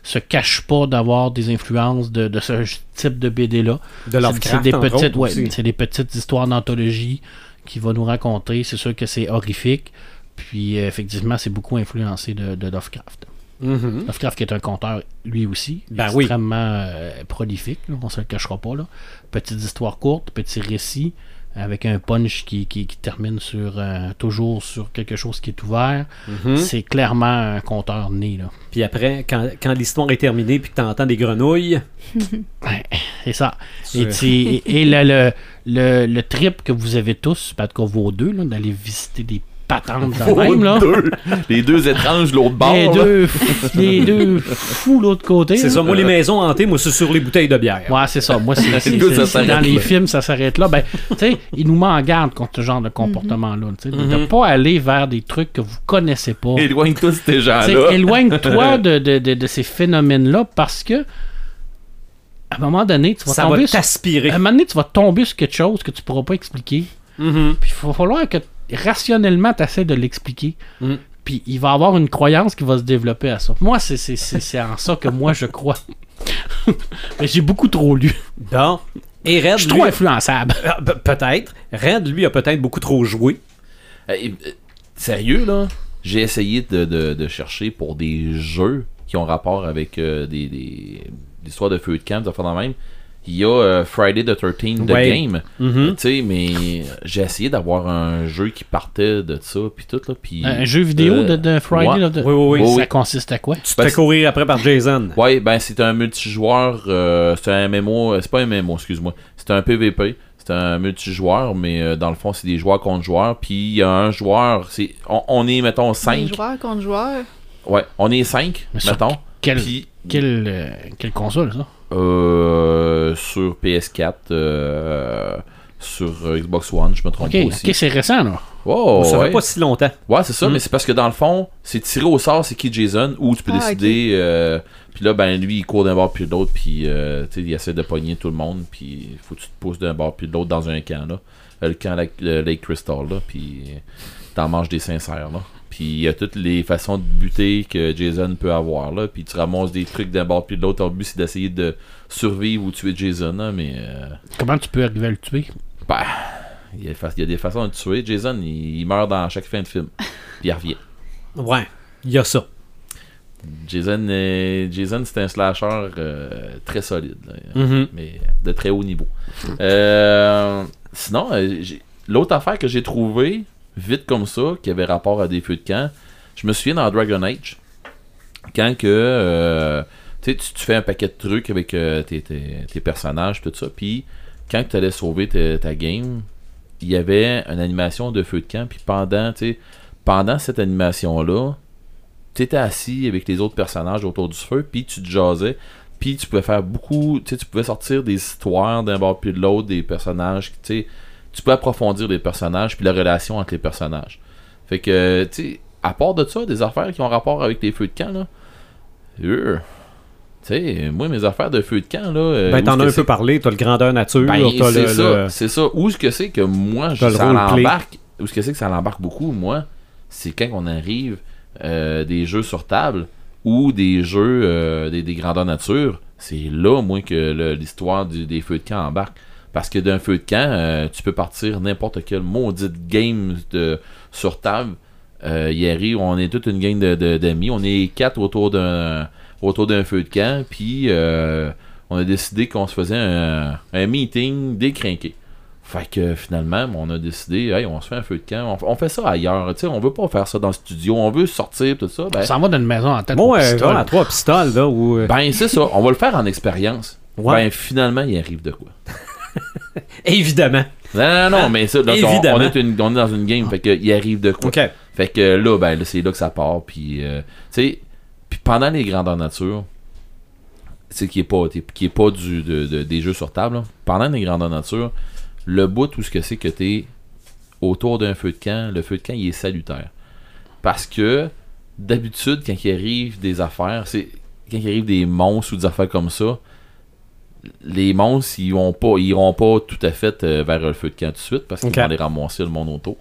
se cache pas d'avoir des influences de, de ce type de BD-là. de C'est- des, petites, ouais, des histoires d'anthologie qu'il va nous raconter. C'est sûr que c'est horrifique. Puis euh, effectivement, c'est beaucoup influencé de, de Lovecraft. Mhm. Lovecraft qui est un conteur lui aussi, Ben oui. extrêmement euh, prolifique, là, on se le cachera pas. Là. Petites histoires courtes, petits récits, avec un punch qui, qui, qui termine sur euh, toujours sur quelque chose qui est ouvert. Mhm. C'est clairement un conteur né. Là. Puis après, quand, quand l'histoire est terminée puis que tu entends des grenouilles, Ouais, c'est ça. Et, tu- et, et le, le, le, le trip que vous avez tous, pas que vous deux, là, d'aller visiter des de même, là. Deux. Les deux étranges, l'autre bord. Les deux, fous- les deux fous l'autre côté. c'est là. ça. Moi, les maisons hantées, moi, c'est sur les bouteilles de bière. Ouais, c'est ça. Moi, c'est, dans les films, ça s'arrête là. Ben, tu sais, il nous met en garde contre ce genre de comportement-là. tu sais, De Mhm. pas aller vers des trucs que vous connaissez pas. Éloigne tous ces gens-là. Éloigne-toi de, de, de, de ces phénomènes-là parce que, à un moment donné, tu vas Ça va tomber sur t'aspirer. À un moment donné, tu vas tomber sur quelque chose que tu pourras pas expliquer. Mhm. Puis il va falloir que rationnellement, tu essaies de l'expliquer. Mm. Puis il va y avoir une croyance qui va se développer à ça. Moi, c'est, c'est, c'est, c'est en ça que moi je crois. Mais j'ai beaucoup trop lu. Bon. Et Red, Je suis lui, trop influençable. Ah, pe- peut-être. Red, lui, a peut-être beaucoup trop joué. Euh, euh, sérieux, là? J'ai essayé de, de- de chercher pour des jeux qui ont rapport avec euh, des, des, des histoires de feu de camp, des affaires de même. Il y a euh, Friday the 13th The Ouais. Game. Mhm. Tu sais, mais j'ai essayé d'avoir un jeu qui partait de ça, puis tout, là, puis... Un jeu vidéo Euh, de, de Friday. ouais. là, de- Oui, oui, oui. Oui, Ça oui. consiste à quoi? Tu te Ben, fais courir après par Jason. Ouais, ben c'est un multijoueur, euh, c'est un MMO, c'est pas un MMO, excuse-moi, c'est un PVP, c'est un multijoueur, mais euh, dans le fond c'est des joueurs contre joueurs, puis il y a un joueur, c'est, on, on est mettons Les 5, joueurs contre joueurs? ouais, on est 5, Mais sur mettons, Quelle, puis quelle, euh, quelle console, ça? Euh, sur PS4, euh, sur euh, Xbox One, je me trompe aussi. ok, c'est récent, là. Oh, ça ouais. fait pas si longtemps. Ouais, c'est ça, Mm. mais c'est parce que dans le fond, c'est tiré au sort, c'est qui Jason, ou tu peux Ah, décider. euh, puis là, ben lui, il court d'un bord puis de l'autre, puis euh, tu sais, il essaie de pogner tout le monde, puis il faut que tu te pousses d'un bord puis de l'autre dans un camp, là. Euh, Le camp Lake, le Lake Crystal, là, puis t'en manges des sincères, là. Puis il y a toutes les façons de buter que Jason peut avoir, là. Puis tu ramasses des trucs d'un bord puis de l'autre. Ton but, c'est d'essayer de survivre ou tuer Jason, là, mais. euh, Comment tu peux arriver à le tuer? Bah, il y, a, fa- il y a des façons de le tuer. Jason, il, il meurt dans chaque fin de film. Puis il revient. Ouais, il y a ça. Jason, Jason c'est un slasher euh, très solide, là, Mhm. mais de très haut niveau. Euh, sinon, euh, j'ai- l'autre affaire que j'ai trouvé vite comme ça, qui avait rapport à des feux de camp, je me souviens dans Dragon Age, quand que euh, tu, tu tu fais un paquet de trucs avec euh, tes, tes- personnages, tout ça, puis quand tu allais sauver ta, game, il y avait une animation de feu de camp, puis pendant, tu pendant cette animation-là, t'étais assis avec les autres personnages autour du feu, puis tu te jasais, puis tu pouvais faire beaucoup, tu tu pouvais sortir des histoires d'un bord puis de l'autre, des personnages, tu tu peux approfondir les personnages, puis la relation entre les personnages. Fait que, tu sais, à part de ça, des affaires qui ont rapport avec les feux de camp, là, euh, tu sais, moi, mes affaires de feux de camp, là... euh, Ben, t'en as un peu parlé, t'as le grandeur nature, ben, t'as c'est le, ça, le- c'est ça. Où est-ce que c'est que moi, je, ça l'embarque, où est-ce que c'est que ça l'embarque beaucoup, moi, c'est quand on arrive euh, des jeux sur table ou des jeux des, des grandeurs nature, c'est là, moi, que l'histoire des feux de camp embarque. Parce que d'un feu de camp, euh, tu peux partir n'importe quel maudite game de, sur table. Euh, il arrive, on est toute une gang de- de- d'amis, on est quatre autour d'un autour d'un feu de camp, puis euh, on a décidé qu'on se faisait un, un meeting décrinqué. Fait que finalement, on a décidé, hey, on se fait un feu de camp, on, on fait ça ailleurs, tu sais, on veut pas faire ça dans le studio, on veut sortir, tout ça. Ben, On s'en va d'une maison en tête. Bon, euh, voilà, trois pistoles, là, où... euh, ben, c'est ça, on va le faire en expérience. Ouais. Ben finalement, il arrive de quoi? Évidemment. Non, non, non, mais ça, donc, on, Évidemment. on est une- on est dans une game, fait que il arrive de quoi. Fait que là, ben, là, c'est là que ça part. Puis, euh, puis pendant les grandeurs nature, c'est qui est pas, qui est pas du, de- de- des jeux sur table, là. pendant les grandeurs nature, le bout où ce que c'est que t'es autour d'un feu de camp, le feu de camp, il est salutaire. Parce que, d'habitude, quand il arrive des affaires, c'est quand il arrive des monstres ou des affaires comme ça, les monstres, ils vont pas, ils iront pas tout à fait euh, vers le feu de camp tout de suite parce qu'ils vont aller ramasser le monde autour.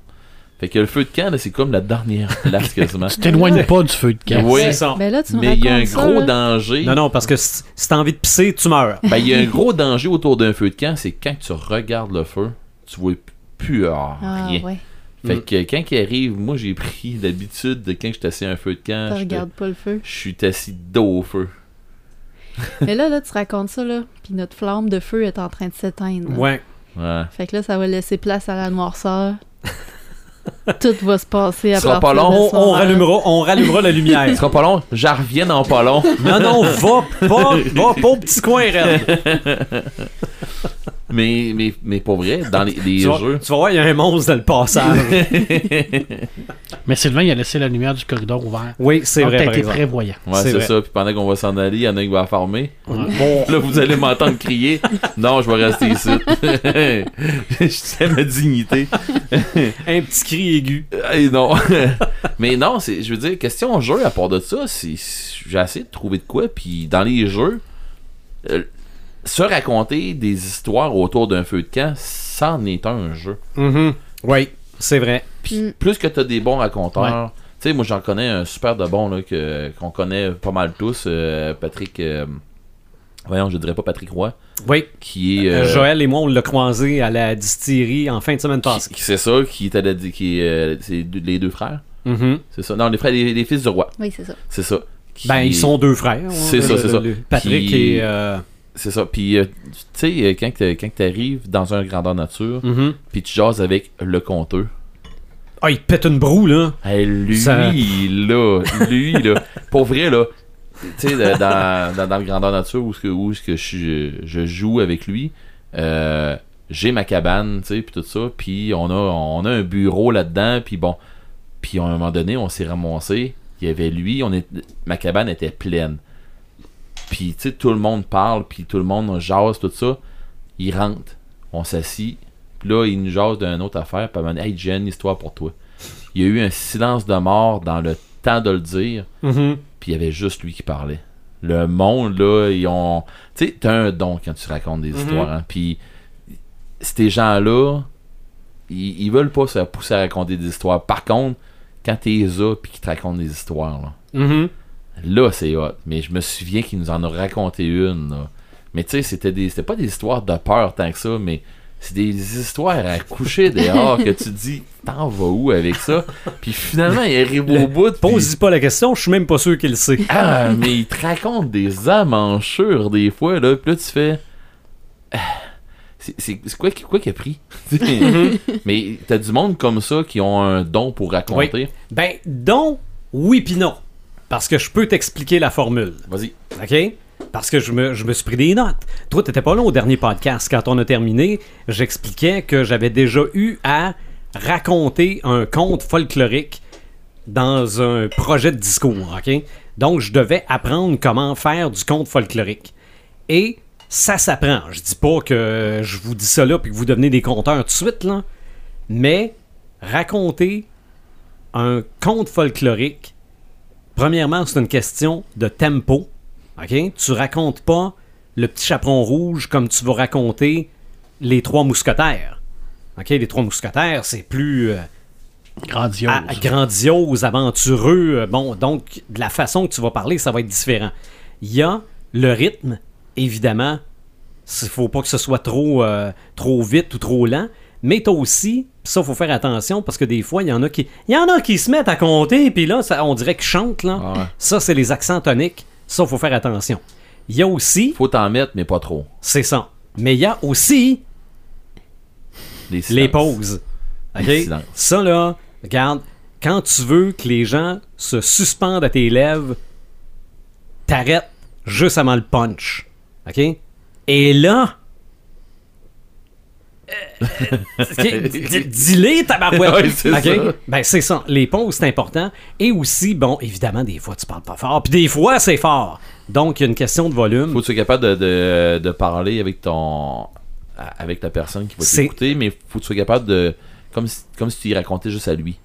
Fait que le feu de camp, c'est comme la dernière place quasiment. Tu t'éloignes pas du feu de camp. Oui. Ça. Ben là, tu me Mais il y a un ça, gros là. danger. Non, non, parce que si, t'as envie de pisser, tu meurs. Ben, il y a un gros danger autour d'un feu de camp, c'est quand tu regardes le feu, tu vois plus ah, Ah, rien. ouais. Fait Mm. que quand il arrive, moi j'ai pris l'habitude de quand je suis assis à un feu de camp, Tu je regardes pas le feu. je suis assis dos au feu. Mais là, là, tu racontes ça, là. Puis notre flamme de feu est en train de s'éteindre. là. Ouais. Ouais. Fait que là, ça va laisser place à la noirceur. Tout va se passer à Ce sera pas long, On, ce rallumera, on rallumera la Ce lumière. sera pas long, j'en reviens dans pas long. Non, non, va pas, va pas au petit coin, Red. Mais, mais, mais pour vrai, dans les, les Tu vas, jeux. tu vas voir, il y a un monstre dans le passage. Mais Sylvain, il a laissé la lumière du corridor ouvert. Oui, c'est Donc, vrai, t'as été prévoyant. Ouais, C'est ça. Puis pendant qu'on va s'en aller, il y en a un qui va farmer. Bon, Là, vous allez m'entendre crier. Non, je vais rester ici. je sais ma dignité. un petit cri aigu. Hey, non. Mais non, c'est, je veux dire, question jeu, à part de ça, c'est, j'ai essayé de trouver de quoi. Puis dans les jeux, euh, se raconter des histoires autour d'un feu de camp, c'en est un jeu. Mhm. Oui, c'est vrai. Puis Mm. plus que t'as des bons raconteurs, tu sais, moi j'en connais un super de bon là, que, qu'on connaît pas mal tous, euh, Patrick. euh, voyons, je dirais pas Patrick Roy, Oui. qui est. Euh, euh, Joël et moi, on l'a croisé à la distillerie en fin de semaine passée. qui, qui- c'est ça, qui est à la, qui est, euh, les deux frères. Mhm. C'est ça. Non, les frères, les, les fils du roi. Oui, c'est ça. C'est ça. Qui Ben, ils sont deux frères. hein, C'est ça, c'est ça. Patrick et. euh, C'est ça. Puis, euh, tu sais, quand tu quand t'arrives dans un grandeur nature, mhm. puis tu jases avec le conteur. Ah, il pète une broue, là. Hey, lui, Ça- là, lui, là, pour vrai, là, tu sais, dans, dans, le grandeur nature où, où que je, je joue avec lui, euh, j'ai ma cabane, tu sais, puis tout ça, puis on a, on a un bureau là-dedans, puis bon, puis à un moment donné, on s'est ramassé, il y avait lui, on est, ma cabane était pleine. Puis, tu sais, tout le monde parle, puis tout le monde jase, tout ça. Il rentre, on s'assit, puis là, il nous jase d'une autre affaire, puis il hey, j'ai histoire pour toi. Il y a eu un silence de mort dans le temps de le dire, Mhm. Puis il y avait juste lui qui parlait. Le monde, là, ils ont. Tu sais, t'as un don quand tu racontes des Mhm. histoires, hein. Puis, ces gens-là, ils, ils veulent pas se pousser à raconter des histoires. Par contre, quand t'es là, puis qu'ils te racontent des histoires, là, Mhm. Là, c'est hot. Mais je me souviens qu'il nous en a raconté une. là. Mais tu sais, c'était des c'était pas des histoires de peur tant que ça, mais c'est des histoires à coucher dehors que tu te dis, t'en vas où avec ça? Puis finalement, il arrive au bout. puis- Pose-y pas la question, je suis même pas sûr qu'il le sait. Ah, mais il te raconte des amanchures des fois, là. Puis là, tu fais. Ah, C'est quoi, qui- quoi qu'il a pris? mais t'as du monde comme ça qui ont un don pour raconter? Ben, donc, oui pis non. Parce que je peux t'expliquer la formule. Vas-y. OK? Parce que je me, je me suis pris des notes. Toi, t'étais pas là au dernier podcast. Quand on a terminé, j'expliquais que j'avais déjà eu à raconter un conte folklorique dans un projet de discours, OK? Donc, je devais apprendre comment faire du conte folklorique. Et ça s'apprend. Je dis pas que je vous dis ça là puis que vous devenez des conteurs tout de suite. Mais raconter un conte folklorique, premièrement, c'est une question de tempo. OK? Tu racontes pas le petit chaperon rouge comme tu vas raconter les trois mousquetaires. OK? Les trois mousquetaires, c'est plus. euh, Grandiose. à- grandiose, aventureux. euh, Bon, donc, de la façon que tu vas parler, ça va être différent. Il y a le rythme, évidemment. Il faut pas que ce soit trop, euh, trop vite ou trop lent. Mais t'as aussi, ça, faut faire attention parce que des fois, il y en a qui. Il y en a qui se mettent à compter, puis là, ça- on dirait qu'ils chantent, là. Ah ouais. Ça, c'est les accents toniques. Ça, faut faire attention. Il y a aussi. Faut t'en mettre, mais pas trop. C'est ça. Mais il y a aussi Les, les pauses. OK? Les. Ça, là, regarde, quand tu veux que les gens se suspendent à tes lèvres, t'arrêtes juste avant le punch. OK? Et là. Euh, euh, Dis-les, tabarouette! Ben, c'est ça. Les pauses, c'est important. Et aussi, bon, évidemment, des fois, tu parles pas fort. Puis des fois, c'est fort. Donc, il y a une question de volume. Faut que tu sois capable de, de, de parler avec ton avec la personne qui va t'écouter, mais faut que tu sois capable de comme si, comme si tu y racontais juste à lui.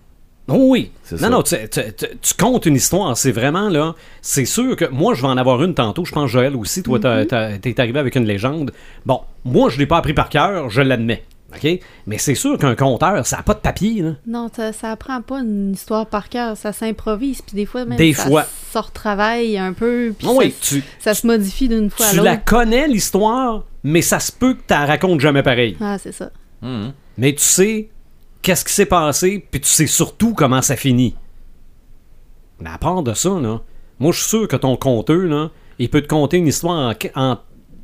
Oh oui. C'est Non, ça. non, tu, tu- tu- tu comptes une histoire. C'est vraiment là. C'est sûr que moi, je vais en avoir une tantôt. Je pense Joël aussi. Toi, t'as- t'as- t'es arrivé avec une légende. Bon, moi, je l'ai pas appris par cœur. Je l'admets. OK? Mais c'est sûr qu'un conteur, ça n'a pas de papier. Là. Non, ça, ça apprend pas une histoire par cœur, ça s'improvise, puis des fois même Des ça fois. se retravaille un peu, puis Oh oui, ça, tu, ça se modifie d'une fois à tu la l'autre. connais, l'histoire, mais ça se peut que tu la racontes jamais pareil. Ah, c'est ça. Mhm. Mais tu sais qu'est-ce qui s'est passé, puis tu sais surtout comment ça finit. Mais à part de ça, là, moi, je suis sûr que ton conteur, là, il peut te conter une histoire en, qu- en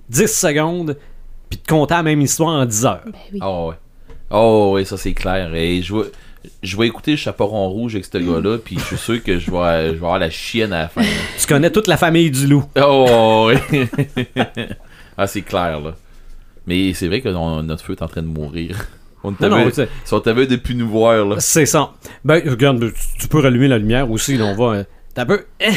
10 secondes, puis te conter la même histoire en 10 heures. Ben oui. Oh ouais. Oh ouais, ça c'est clair. Et je vais, je vais écouter le chaperon rouge avec ce gars-là, puis je suis sûr que je vais, je vais avoir la chienne à la fin. là. Tu connais toute la famille du loup. Oh ouais. ah c'est clair là. Mais c'est vrai que on- notre feu est en train de mourir. On Non, non, t'avait, si on t'avait depuis nous voir là. c'est ça. Ben, regarde, tu, tu peux rallumer la lumière aussi, là, on va... euh, T'as peu... Eh!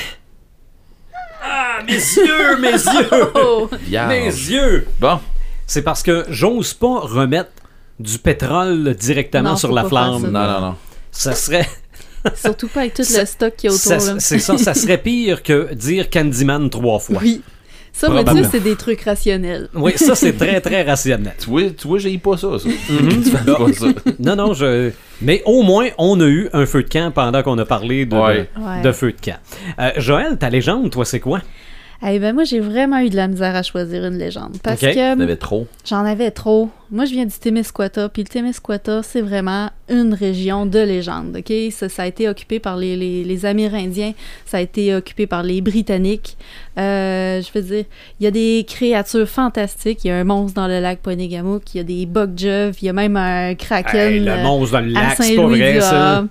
Ah, mes yeux, mes yeux! Oh! Mes yeux! Bon. C'est parce que j'ose pas remettre du pétrole directement Non, sur la flamme. ça. Non non non. Ça serait... Surtout pas avec tout Ça- le stock qu'il y a Ça- autour. C'est ça, ça serait pire que dire Candyman trois fois. Oui. Ça, mais Probablement. ça, c'est des trucs rationnels. Oui, ça c'est très très rationnel. Tu vois, tu vois, j'ai pas ça. ça. Mhm. tu fais pas ça. Non, non, je. Mais au moins, on a eu un feu de camp pendant qu'on a parlé de, Ouais. de, Ouais. de feu de camp. Euh, Joël, ta légende, toi, c'est quoi? Eh ben moi, j'ai vraiment eu de la misère à choisir une légende. Parce que T'en avais trop. J'en avais trop. Moi, je viens du Témiscouata, puis le Témiscouata, c'est vraiment une région de légende, OK? Ça, ça a été occupé par les, les- les Amérindiens, ça a été occupé par les Britanniques. Euh, je veux dire, il y a des créatures fantastiques. Il y a un monstre dans le lac Ponégamouk, il y a des bugjev, il y a même un kraken Hey, le euh, monstre dans le à lac, c'est pas vrai, ça.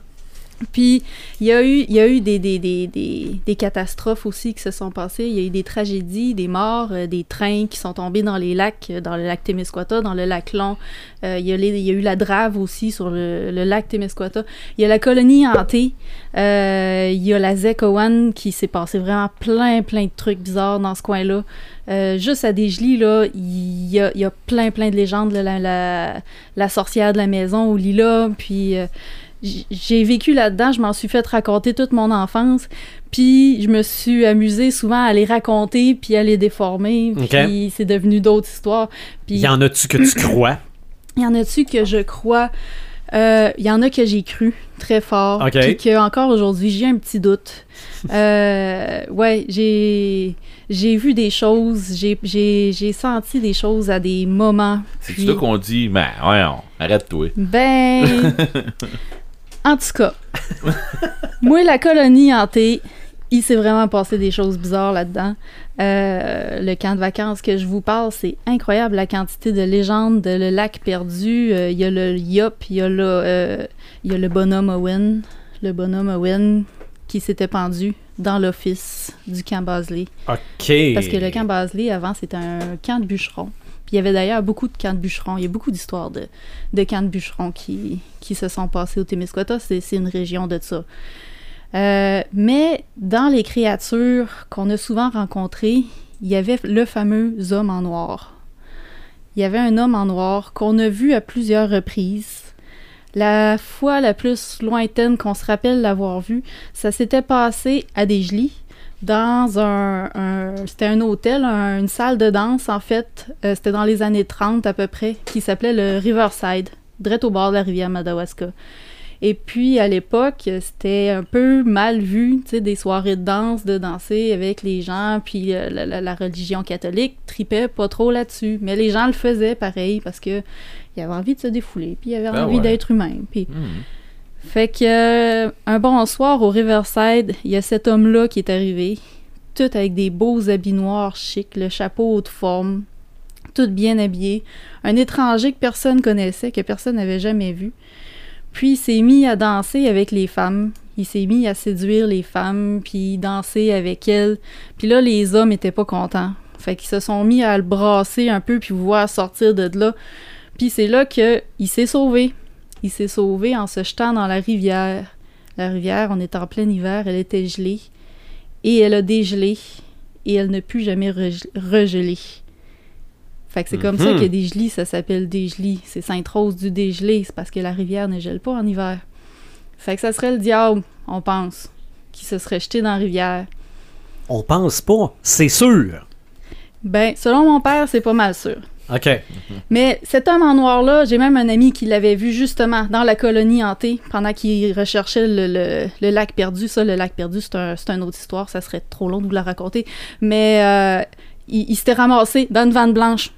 Puis, il y a eu, il y a eu des, des, des, des, des catastrophes aussi qui se sont passées. Il y a eu des tragédies, des morts, euh, des trains qui sont tombés dans les lacs, euh, dans le lac Témiscouata, dans le lac Long. Euh, il, y a eu la drave aussi sur le, lac Témiscouata. Il y a la colonie hantée. Euh, il y a la Zekowan qui s'est passé vraiment plein, plein de trucs bizarres dans ce coin-là. Euh, juste à Desjely, là, il y a, plein, plein de légendes. là, la, la, la sorcière de la maison au Lila, puis... euh, j'ai vécu là-dedans, je m'en suis fait raconter toute mon enfance, puis je me suis amusée souvent à les raconter, puis à les déformer, puis c'est devenu d'autres histoires. Puis Il y en a-tu que tu crois? il y en a-tu que je crois? Euh, Il y en a que j'ai cru très fort, Ok. puis que encore aujourd'hui j'ai un petit doute. Euh, ouais, j'ai j'ai vu des choses, j'ai- j'ai j'ai senti des choses à des moments. C'est puis- là qu'on dit, mais ouais, arrête-toi. ben. en tout cas, moi, la colonie hantée, il s'est vraiment passé des choses bizarres là-dedans. Euh, le camp de vacances que je vous parle, c'est incroyable la quantité de légendes, de le lac perdu. Euh, Il y a le Yop, il y, a le, euh, y a le bonhomme Owen, le bonhomme Owen qui s'était pendu dans l'office du camp Basley. OK. Parce que le camp Basley, avant, c'était un camp de bûcherons. Il y avait d'ailleurs beaucoup de camps de bûcherons. Il y a beaucoup d'histoires de, de camps de bûcherons qui, qui se sont passés au Témiscouata. C'est une région de ça. Euh, mais dans les créatures qu'on a souvent rencontrées, il y avait le fameux homme en noir. Il y avait un homme en noir qu'on a vu à plusieurs reprises. La fois la plus lointaine qu'on se rappelle l'avoir vu, ça s'était passé à Desjely, dans un, un- c'était un hôtel, un- une salle de danse en fait, Euh, c'était dans les années 30 à peu près, qui s'appelait le Riverside, direct au bord de la rivière Madawaska. Et puis à l'époque, c'était un peu mal vu, tu sais, des soirées de danse, de danser avec les gens, puis euh, la, la- la religion catholique tripait pas trop là-dessus, mais les gens le faisaient pareil parce que il avait envie de se défouler, puis il avait Ben envie ouais. d'être humain, puis Hmm. Fait que euh, un bon soir au Riverside, il y a cet homme-là qui est arrivé, tout avec des beaux habits noirs chics, le chapeau haute forme, tout bien habillé, un étranger que personne connaissait, que personne n'avait jamais vu. Puis il s'est mis à danser avec les femmes, il s'est mis à séduire les femmes, puis danser avec elles. Puis là les hommes étaient pas contents. Fait qu'ils se sont mis à le brasser un peu puis voir sortir de là. Puis c'est là que il s'est sauvé. Il s'est sauvé en se jetant dans la rivière. La rivière, on est en plein hiver, elle était gelée. Et elle a dégelé. Et elle n'a plus jamais rege- regelé. Fait que c'est comme ça Mhm. que Desgelé, ça s'appelle Desgelé. C'est Sainte-Rose du dégelé. C'est parce que la rivière ne gèle pas en hiver. Fait que ça serait le diable, on pense, qui se serait jeté dans la rivière. On pense pas, c'est sûr. Ben, selon mon père, c'est pas mal sûr. OK. Mais cet homme en noir-là, j'ai même un ami qui l'avait vu justement dans la colonie hantée pendant qu'il recherchait le, le- le lac perdu. Ça, le lac perdu, c'est un, c'est une autre histoire, ça serait trop long de vous la raconter. Mais euh, il, il s'était ramassé dans une vanne blanche,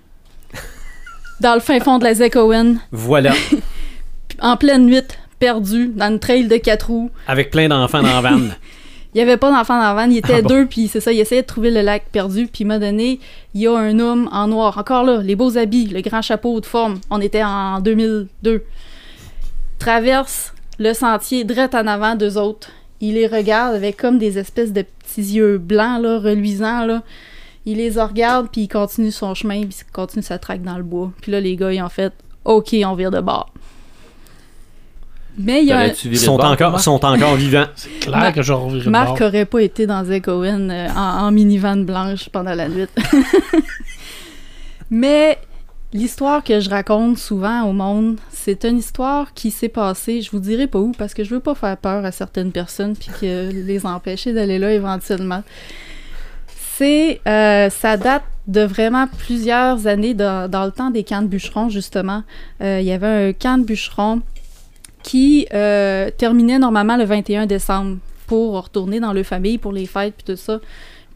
dans le fin fond de la Zekowen, Voilà. en pleine nuit, perdu, dans une trail de quatre roues. Avec plein d'enfants dans la vanne. Il n'y avait pas d'enfant dans la vanne, il était Ah bon? deux, puis c'est ça, il essayait de trouver le lac perdu, puis il m'a donné, il y a un homme en noir, encore là, les beaux habits, le grand chapeau de forme, on était en 2002, traverse le sentier direct en avant d'eux autres, il les regarde avec comme des espèces de petits yeux blancs, là, reluisants, là, il les regarde, puis il continue son chemin, puis il continue sa traque dans le bois, puis là, les gars, ils ont fait, OK, on vire de bord. Mais il y a un... T'aurais-tu Ils sont bord, encore, sont encore vivants. Clair Marc- que je revirai Marc bord. aurait pas été dans Zekowen euh, en, en minivan blanche pendant la nuit. Mais l'histoire que je raconte souvent au monde, c'est une histoire qui s'est passée, je vous dirai pas où, parce que je veux pas faire peur à certaines personnes puis que les empêcher d'aller là éventuellement. C'est, euh, ça date de vraiment plusieurs années dans, dans le temps des camps de bûcherons, justement. Euh, Il y avait un camp de bûcherons qui euh, terminait normalement le 21 décembre pour retourner dans leur famille pour les fêtes puis tout ça.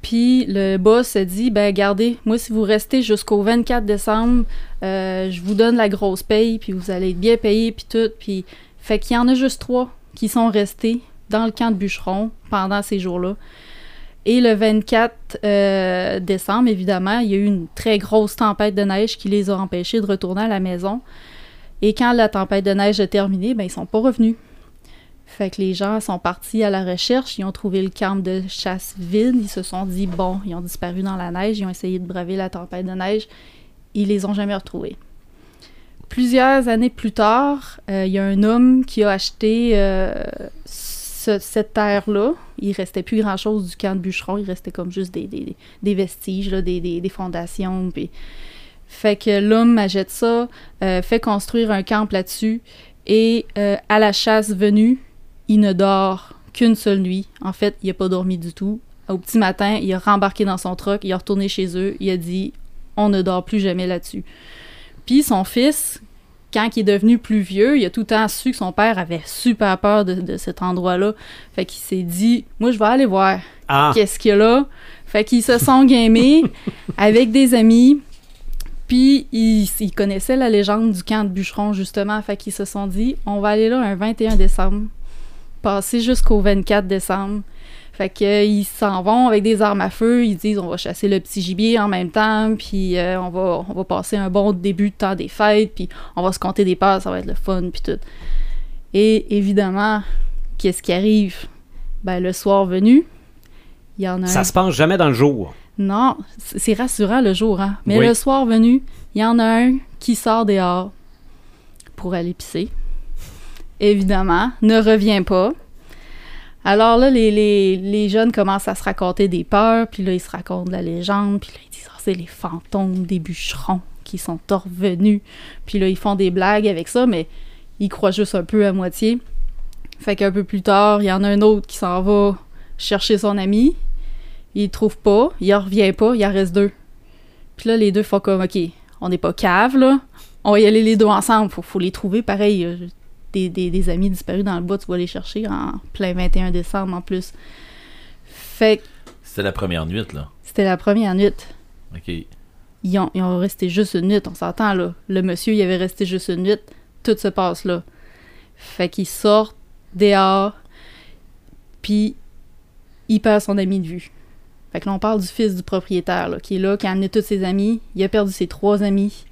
Puis le boss a dit ben gardez, moi si vous restez jusqu'au 24 décembre, euh, je vous donne la grosse paye puis vous allez être bien payé puis tout. Puis fait qu'il y en a juste trois qui sont restés dans le camp de bûcheron pendant ces jours-là. Et le 24 euh, décembre, évidemment, il y a eu une très grosse tempête de neige qui les a empêchés de retourner à la maison. Et quand la tempête de neige a terminé, ben ils sont pas revenus. Fait que les gens sont partis à la recherche, ils ont trouvé le camp de chasse vide, ils se sont dit bon, ils ont disparu dans la neige, ils ont essayé de braver la tempête de neige, ils les ont jamais retrouvés. Plusieurs années plus tard, euh, il y a un homme qui a acheté euh, ce- cette terre-là. Il restait plus grand-chose du camp de bûcheron, il restait comme juste des, vestiges, des, fondations. Fait que l'homme achète ça, euh, fait construire un camp là-dessus, et euh, à la chasse venue, il ne dort qu'une seule nuit. En fait, il n'a pas dormi du tout. Au petit matin, il a rembarqué dans son truck, il est retourné chez eux, il a dit on ne dort plus jamais là-dessus. Puis son fils, quand il est devenu plus vieux, il a tout le temps su que son père avait super peur de, de cet endroit-là. Fait qu'il s'est dit moi je vais aller voir Ah, qu'est-ce qu'il y a là. Fait qu'ils se sont gamés avec des amis. Puis ils, ils connaissaient la légende du camp de bûcheron, justement. Fait qu'ils se sont dit, on va aller là un 21 décembre, passer jusqu'au 24 décembre. Fait qu'ils s'en vont avec des armes à feu. Ils disent, on va chasser le petit gibier en même temps. Puis euh, on, va, on va passer un bon début de temps des fêtes. Puis on va se compter des peurs, ça va être le fun. Puis tout. Et évidemment, qu'est-ce qui arrive? Ben, le soir venu, il y en a un ça se passe jamais dans le jour. Non, c'est rassurant le jour, hein. Mais Oui. le soir venu, il y en a un qui sort dehors pour aller pisser. Évidemment, ne revient pas. Alors là, les, les, les jeunes commencent à se raconter des peurs, puis là, ils se racontent de la légende, puis là, ils disent, Ah, c'est les fantômes des bûcherons qui sont revenus. Puis là, ils font des blagues avec ça, mais ils croient juste un peu à moitié. Fait qu'un peu plus tard, il y en a un autre qui s'en va chercher son ami. Il trouve pas, il en revient pas, il en reste deux. Puis là, les deux font comme, OK, on n'est pas cave, là. On va y aller les deux ensemble. Faut, faut les trouver, pareil. euh, Des, des, des amis disparus dans le bois, tu vas les chercher en plein 21 décembre en plus. Fait C'était la première nuit, là. c'était la première nuit. Ok. Ils ont, ils ont resté juste une nuit, on s'entend là. Le monsieur, il avait resté juste une nuit. Tout se passe là. Fait qu'il sort dehors, puis il perd son ami de vue. Là, on parle du fils du propriétaire, qui est là, qui a amené tous ses amis. Il a perdu ses trois amis.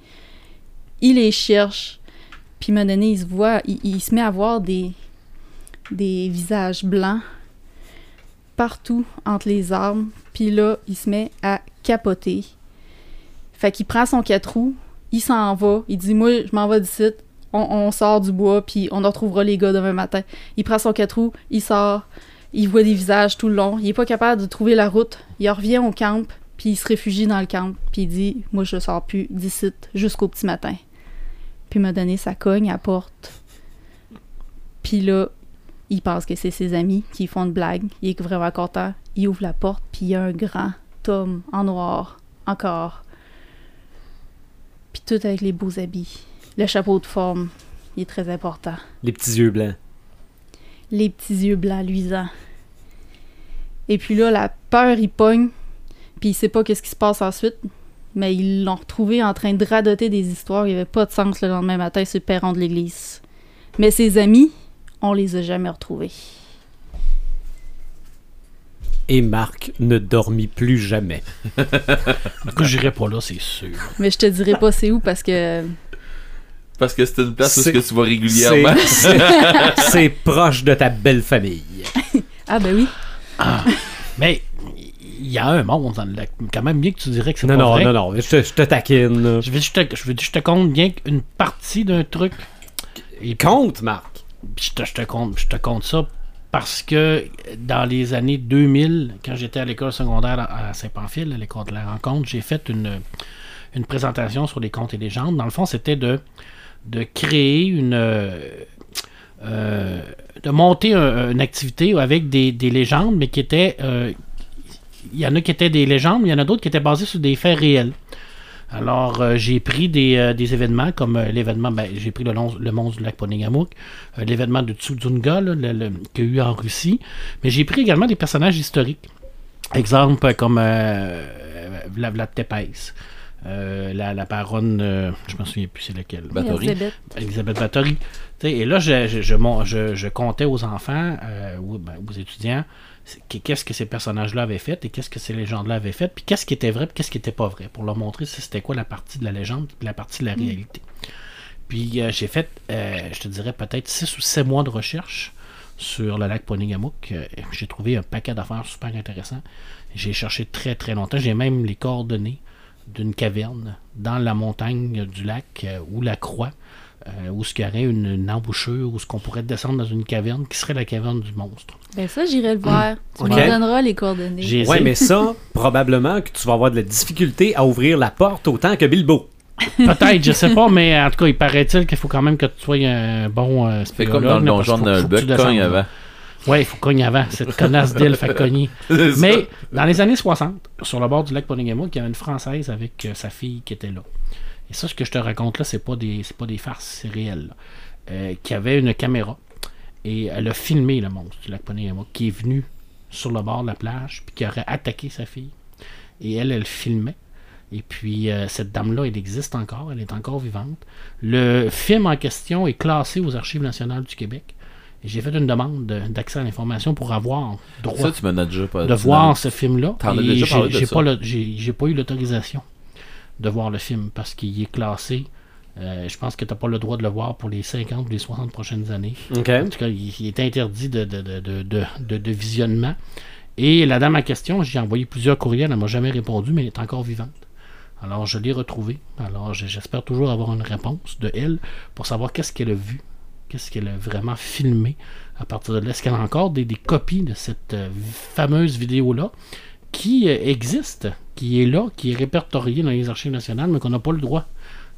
Il les cherche. Puis, à un moment donné, il se voit, il, se met à voir des, visages blancs partout entre les arbres. Puis là, il se met à capoter. Fait qu'il prend son quatre roues, il s'en va, il dit Moi, je m'en vais d'ici, on, on sort du bois, puis on retrouvera les gars demain matin. Il prend son quatre roues, il sort, il voit des visages tout le long, il est pas capable de trouver la route. Il revient au camp, puis il se réfugie dans le camp, puis il dit Moi, je sors plus d'ici jusqu'au petit matin. Puis il m'a donné sa cogne à porte. Puis là, il pense que c'est ses amis qui font une blague. Il est vraiment content. Il ouvre la porte, puis il y a un grand homme en noir, encore. Puis tout avec les beaux habits. Le chapeau de forme, il est très important. Les petits yeux blancs. Les petits yeux blancs luisants. Et puis là, la peur, il pogne, puis il sait pas qu'est-ce qui se passe ensuite. Mais ils l'ont retrouvé en train de radoter des histoires. Il n'y avait pas de sens le lendemain matin sur le perron de l'église. Mais ses amis, on les a jamais retrouvés. Et Marc ne dormit plus jamais. Du coup, j'irai pas là, c'est sûr. Mais je te dirai pas c'est où parce que Parce que c'est une place où que tu vas régulièrement. C'est- proche de ta belle famille. ah ben oui. Mais il y a un monde dans le lac. Quand même bien que tu dirais que c'est Non, pas non, vrai. non, non, je te, je te taquine. là. Je veux juste te, je veux te compte bien qu'une partie d'un truc. Et Compte, Marc. Je te, je te compte, je te compte ça parce que dans les années 2000, quand j'étais à l'école secondaire à à Saint-Pamphile, à l'école de la rencontre, j'ai fait une, une présentation sur les contes et légendes. Dans le fond, c'était de, de créer une. euh, euh, de monter un- une activité avec des, des légendes, mais qui étaient. euh, il y en a qui étaient des légendes, mais il y en a d'autres qui étaient basées sur des faits réels. Alors, j'ai pris des, des événements comme l'événement, ben, j'ai pris le, le monstre du lac Ponégamouk, euh, l'événement de Tsudunga, qu'il y a eu en Russie, mais j'ai pris également des personnages historiques. Exemple comme Vlad Tepes, euh, la, la baronne, euh, je me souviens plus c'est laquelle. Bathory. Elisabeth. Elisabeth Bathory. Et là, je, je, je, mon- je- je comptais aux enfants, euh, ou ben, aux étudiants, qu'est-ce que ces personnages-là avaient fait et qu'est-ce que ces légendes-là avaient fait, puis qu'est-ce qui était vrai, puis qu'est-ce qui était pas vrai, pour leur montrer si c'était quoi la partie de la légende, puis la partie de la réalité. Puis euh, j'ai fait, euh, je te dirais, peut-être 6 ou 7 mois de recherche sur le lac Ponégamouk. Euh, j'ai trouvé un paquet d'affaires super intéressants. J'ai cherché très très longtemps. J'ai même les coordonnées d'une caverne dans la montagne du lac euh, ou la croix, euh, où ce qu'il y aurait une, une embouchure, où ce qu'on pourrait descendre dans une caverne qui serait la caverne du monstre. Ben ça, j'irai le voir. Tu Ok. m'en donneras les coordonnées. Essayé- mais ça, probablement que tu vas avoir de la difficulté à ouvrir la porte autant que Bilbo. Peut-être, je sais pas, mais en tout cas, il paraît-il qu'il faut quand même que tu sois un bon euh, Fait comme dans le donjon de Buck avant. Ouais, il faut cogner avant. Cette connasse d'île fait cogner. Mais dans les années 60, sur le bord du lac Ponégamouk, il y avait une Française avec euh, sa fille qui était là. Et ça, ce que je te raconte là, c'est pas des, c'est pas des farces, c'est réel. Euh, qui avait une caméra et elle a filmé le monstre du lac Ponégamouk qui est venu sur le bord de la plage puis qui aurait attaqué sa fille. Et elle, elle filmait. Et puis, euh, cette dame-là, elle existe encore, elle est encore vivante. Le film en question est classé aux Archives nationales du Québec. J'ai fait une demande de- d'accès à l'information pour avoir droit Ça, tu m'en as déjà pas de voir ce film-là. Et j'ai- pas eu l'autorisation de voir le film parce qu'il est classé. Euh, je pense que tu n'as pas le droit de le voir pour les 50 ou les 60 prochaines années. En tout cas, il, il est interdit de, de, de, de, de- de- de visionnement. Et la dame en question, j'ai envoyé plusieurs courriels, elle m'a jamais répondu, mais elle est encore vivante. Alors, je l'ai retrouvée. Alors, j'espère toujours avoir une réponse de elle pour savoir qu'est-ce qu'elle a vu Qu'est-ce qu'elle a vraiment filmé à partir de là? Est-ce qu'elle a encore des, des copies de cette euh, fameuse vidéo-là qui euh, existe, qui est là, qui est répertoriée dans les archives nationales, mais qu'on n'a pas le droit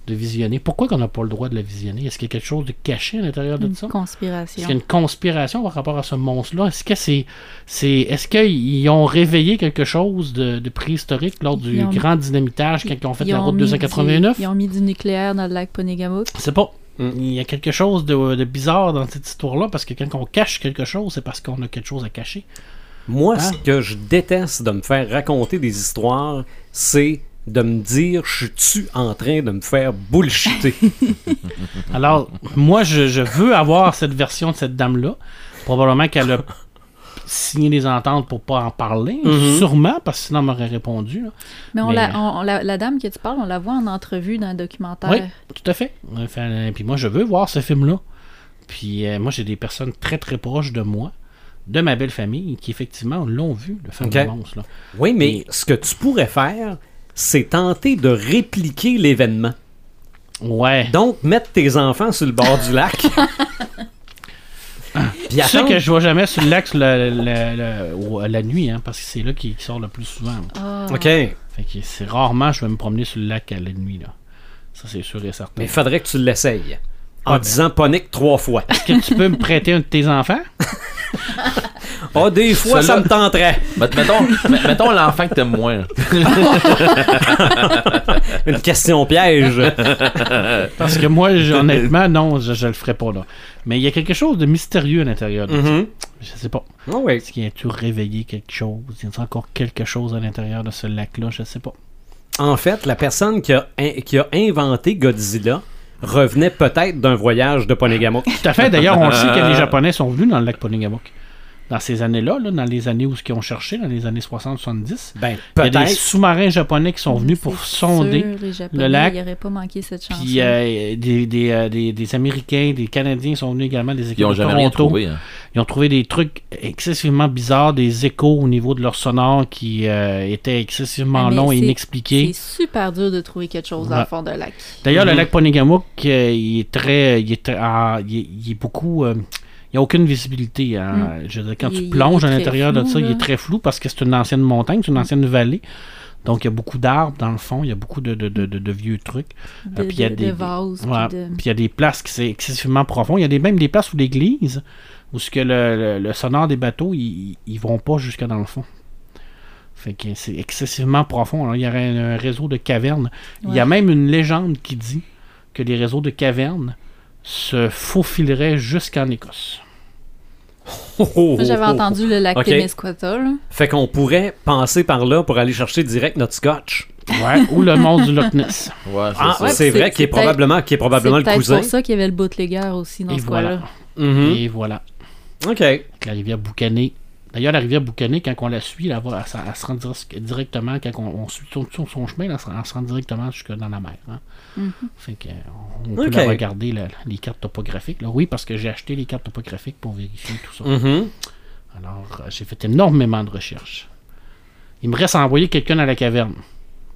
de visionner? Pourquoi qu'on n'a pas le droit de la visionner? Est-ce qu'il y a quelque chose de caché à l'intérieur de Une ça? Est-ce conspiration. qu'il y a une conspiration par rapport à ce monstre-là? Est-ce que c'est, c'est, est-ce qu'ils ont réveillé quelque chose de, de préhistorique lors du grand dynamitage quand ils ont fait Ils la route mis 289? du- Ils ont mis du nucléaire dans le lac Ponégamouk. Je sais pas. Mm. Il y a quelque chose de, de bizarre dans cette histoire-là parce que quand on cache quelque chose, c'est parce qu'on a quelque chose à cacher. Moi, Ah. ce que je déteste de me faire raconter des histoires, c'est de me dire je suis-tu en train de me faire bullshiter? Alors, moi, je, je veux avoir cette version de cette dame-là. Probablement qu'elle a signé des ententes pour pas en parler. Mhm. Sûrement, parce que sinon, elle m'aurait répondu. là. Mais, on Mais- la, on- on la, la dame que tu parles, on la voit en entrevue dans un documentaire. Oui, tout à fait. Enfin, euh, puis moi, je veux voir ce film-là. Puis euh, moi, j'ai des personnes très, très proches de moi, de ma belle famille, qui effectivement l'ont vu, le fameux Ok. monstre. Là. oui, mais Et- ce que tu pourrais faire, c'est tenter de répliquer l'événement. Ouais. Donc, mettre tes enfants sur le bord du lac. Puis Tu sais attendre- que je vois jamais sur le lac sur la, la- la- au- la nuit, hein, parce que c'est là qu'il sort le plus souvent. Ah. OK. Fait que c'est rarement je vais me promener sur le lac à la nuit. Là. Ça, c'est sûr et certain. Mais il faudrait que tu l'essayes. En Ah, ben. disant ponique trois fois. Est-ce que tu peux me prêter un de tes enfants? Ah, des fois, ça me tenterait. Met- mettons met- mettons l'enfant que t'aimes moins. Une question piège. Parce que moi, honnêtement, non, je, je le ferai pas là. Mais il y a quelque chose de mystérieux à l'intérieur de ça. Mhm. Je sais pas. Ah oui. Est-ce qu'il y a-tu réveillé quelque chose? Y a encore quelque chose à l'intérieur de ce lac-là? Je sais pas. En fait, la personne qui a, in- qui a inventé Godzilla revenait peut-être d'un voyage de Ponégamouk. Tout à fait. D'ailleurs, on sait que les Japonais sont venus dans le lac Ponégamouk. Dans ces années-là, là, dans les années où ils ont cherché, dans les années 60-70. Ben, Il y a des peut-être. sous-marins japonais qui sont venus pour sonder. sûr, les Japonais, lac. Il pas manqué cette chance. Puis euh, des, des, euh, des, des Américains, des Canadiens sont venus également, des équipes Ils ont de jamais rien Toronto. trouvé. hein. Ils ont trouvé des trucs excessivement bizarres, des échos au niveau de leur sonore qui euh, étaient excessivement Ah, mais longs et inexpliqués. C'est super dur de trouver quelque chose dans le fond d'un lac. D'ailleurs, le Mhm. lac Ponégamouk, euh, il est très. Il est, très- ah, il est, il est beaucoup. Euh, il n'y a aucune visibilité. hein. Je veux dire, quand Mm. Il- tu plonges à l'intérieur de ça, il est très flou parce que c'est une ancienne montagne, c'est une ancienne vallée. Donc, il y a beaucoup d'arbres dans le fond, il y a beaucoup de, de- de- de- de vieux trucs. De, Ah, puis il y a de- des- de vases. puis Ouais. de- Puis il y a des places qui c'est excessivement profond. Il y a des, même des places où l'église, où ce que le, le- le sonore des bateaux, ils, ils vont pas jusque dans le fond. Fait que c'est excessivement profond. Alors, il y aurait un, un réseau de cavernes. Il y a même une légende qui dit que les réseaux de cavernes se faufileraient jusqu'en Écosse. Oh, oh, j'avais oh, oh. entendu le lac Ok. Témiscouata, là. Fait qu'on pourrait passer par là pour aller chercher direct notre scotch. Ouais. Ou le monstre du Loch Ness. Ouais, c'est Ah. Ouais, c'est c'est- vrai qu'il est c'est probablement, est probablement C'est le cousin. pour ça qu'il y avait le bootlegger aussi dans Et ce voilà. coin-là. Mhm. Et voilà. OK. Avec la rivière Boucané. D'ailleurs, la rivière Boucané, quand on la suit, elle, va, elle, se- elle se rend dir- directement, quand on, on suit son, son- son chemin, elle se, elle se rend directement jusque dans la mer. hein. Mhm. Fait que, euh, on peut regarder, la- les cartes topographiques. là. Oui, parce que j'ai acheté les cartes topographiques pour vérifier tout ça. Mhm. Alors, euh, j'ai fait énormément de recherches. Il me reste à envoyer quelqu'un dans la caverne.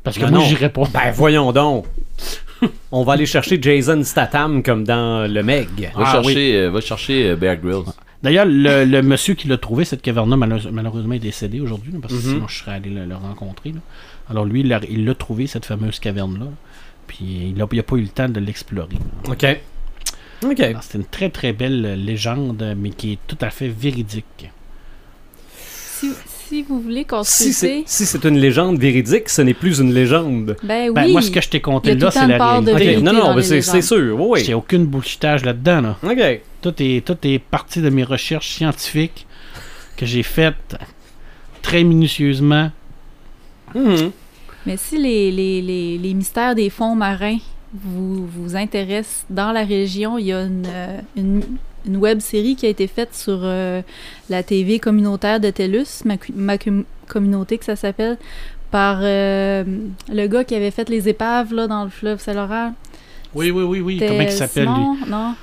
Parce que Ben moi, non. j'irai pas. Ben voyons donc. On va aller chercher Jason Statham comme dans le Meg. Va Ah, chercher, euh, va chercher euh, Bear Grylls. D'ailleurs, le, le monsieur qui l'a trouvé, cette caverne-là, malheureuse- malheureusement, est décédé aujourd'hui, parce que Mhm. sinon je serais allé le, le rencontrer. là. Alors lui, il l'a- il l'a trouvé, cette fameuse caverne-là. Puis il n'a pas eu le temps de l'explorer. OK. OK. Alors, C'est une très très belle euh, légende, mais qui est tout à fait véridique. Si, si vous voulez Si c'est consulter, si c'est une légende véridique, ce n'est plus une légende. ben oui. Ben, moi, ce que je t'ai conté là, c'est la part de OK. réalité. Non, non, c'est sûr. Oui, J'ai oui. aucune bullshitage là-dedans. Là. OK. Tout, est, tout est parti de mes recherches scientifiques que j'ai faites très minutieusement. Mhm. Mais si les, les, les, les mystères des fonds marins vous, vous intéressent dans la région, il y a une, euh, une, une web série qui a été faite sur euh, la TV communautaire de TELUS, ma, ma com- communauté que ça s'appelle, par euh, le gars qui avait fait les épaves là, dans le fleuve Saint-Laurent. Oui, oui, oui, oui. Comment il s'appelle lui? Simon?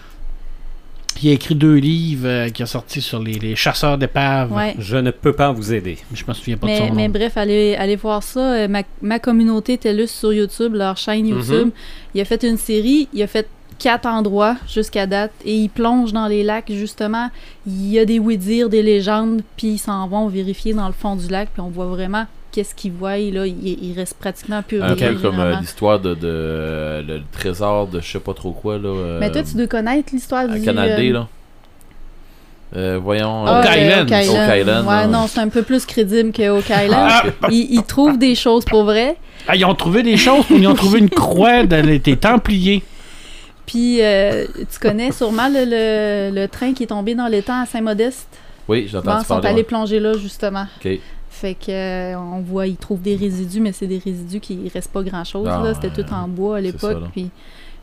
Il a écrit deux livres euh, qui a sorti sur les, les chasseurs d'épaves. Ouais. Je ne peux pas vous aider. Mais je me souviens pas de son mais nom. bref, allez, allez voir ça. Euh, Ma, ma communauté TELUS sur YouTube, leur chaîne YouTube. Il a fait une série. Il a fait quatre endroits jusqu'à date et ils plongent dans les lacs justement. Il y a des oui-dire, des légendes, puis ils s'en vont vérifier dans le fond du lac, puis on voit vraiment qu'est-ce qu'ils voient. Là, il, il reste pratiquement plus Un rien. peu comme euh, l'histoire de, de euh, le trésor de je sais pas trop quoi là. euh, Mais toi, tu dois connaître l'histoire du. Canal D euh, là. Euh, voyons. Ah, euh, Oak Island. Oak Oak Island, Ouais, non, c'est un peu plus crédible que Oak Island. Ah. Ils, ils trouvent des choses pour vrai. Ah, ils ont trouvé des choses, ils ont trouvé une croix dans les des Templiers. Puis, euh, tu connais sûrement le, le- le train qui est tombé dans l'étang à Saint-Modeste? Oui, j'ai Bon, ils sont parler. allés ouais. plonger là, justement. Ok. Fait que euh, on voit, ils trouvent des résidus, mais c'est des résidus qui il reste pas grand chose. Non, là, c'était tout en bois à l'époque. Puis,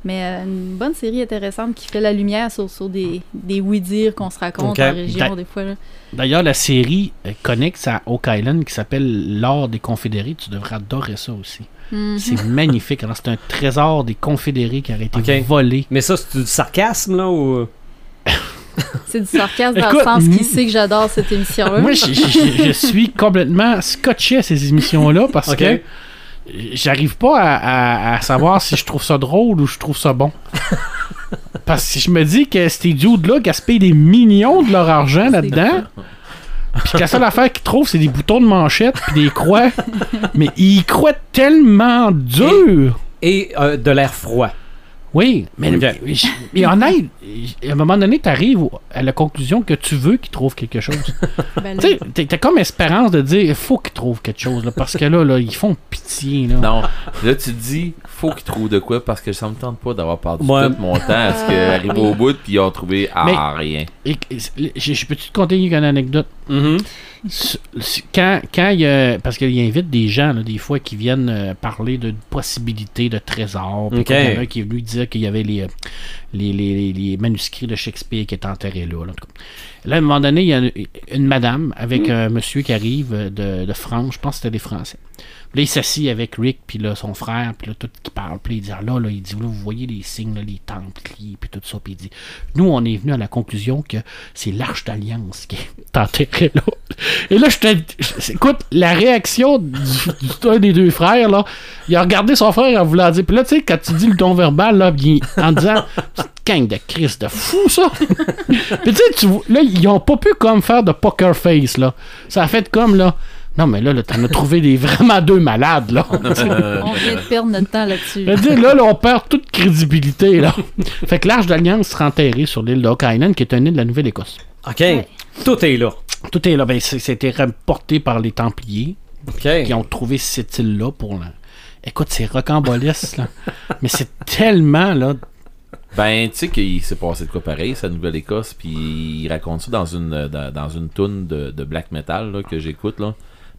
mais euh, une bonne série intéressante qui fait la lumière sur, sur des, des oui-dire qu'on se raconte Ok. en région des fois. là. D'ailleurs, la série euh, connexe à Oak Island qui s'appelle L'Or des Confédérés. Tu devrais adorer ça aussi. Mhm. C'est magnifique. Alors, c'est un trésor des Confédérés qui aurait été volé. Mais ça, c'est du sarcasme, là, ou... C'est du sarcasme dans Écoute, le sens qu'il sait que j'adore cette émission-là. Moi, je, je- je suis complètement scotché à ces émissions-là parce que j'arrive pas à, à- à savoir si je trouve ça drôle ou je trouve ça bon. Parce que je me dis que ces dudes-là gaspillent des millions de leur argent là-dedans. Puis que la seule affaire qu'ils trouvent, c'est des boutons de manchette puis des croix. Mais ils croient tellement dur. Et euh, de l'air froid. Oui, mais, Ok. mais, mais honnête, à un moment donné, tu arrives à la conclusion que tu veux qu'ils trouvent quelque chose. Ben Tu sais, t'as- comme espérance de dire, il faut qu'ils trouvent quelque chose, là, parce que là, là, ils font pitié, là. Non, là tu te dis, faut qu'ils trouvent de quoi parce que ça me tente pas d'avoir perdu Ouais. tout mon temps à ce qu'ils arrivent au bout puis ils ont trouvé ah, rien. Et, et- je, peux-tu te conter une anecdote? Mhm. S- Quand, quand il y a, parce qu'il invite des gens, là, des fois, qui viennent euh, parler de possibilités de trésors. Puis Ok. comme il y en a un qui est venu dire qu'il y avait les, euh, les, les- manuscrits de Shakespeare qui étaient enterrés là. Là, à un moment donné, il y a une, une madame avec un monsieur qui arrive euh, de, de France, je pense que c'était des Français. Là, il s'assit avec Rick, puis là, son frère, puis là, tout qui parle. Puis il dit, ah, là, là, il dit, vous voyez les signes, là, les templiers, puis tout ça. Puis il dit, nous, on est venu à la conclusion que c'est l'Arche d'Alliance qui est enterrée là. Et là, je te. Écoute, la réaction du, du- d'un des deux frères, là, il a regardé son frère en voulant dire. Puis là, tu sais, quand tu dis le ton verbal, là, il- en disant, c'est gang de Christ de fou, ça. Puis tu sais, là, ils ont pas pu comme faire de poker face, là. Ça a fait comme, là. Non, mais là, là t'en as trouvé des vraiment deux malades, là. on vient de perdre notre temps là-dessus. Je veux dire, là, là, on perd toute crédibilité, là. fait que l'Arche d'Alliance sera enterré sur l'île de Island, qui est une île de la Nouvelle-Écosse. OK. Ouais. Tout est là. Tout est là. Ben, c'était rapporté par les Templiers. OK. qui ont trouvé cette île-là pour la... Écoute, c'est rocambolesque, là. Mais c'est tellement, là... Ben, tu sais qu'il s'est passé de quoi pareil, sa Nouvelle-Écosse, puis il raconte ça dans une dans, dans une toune de, de black metal là, que j'écoute là.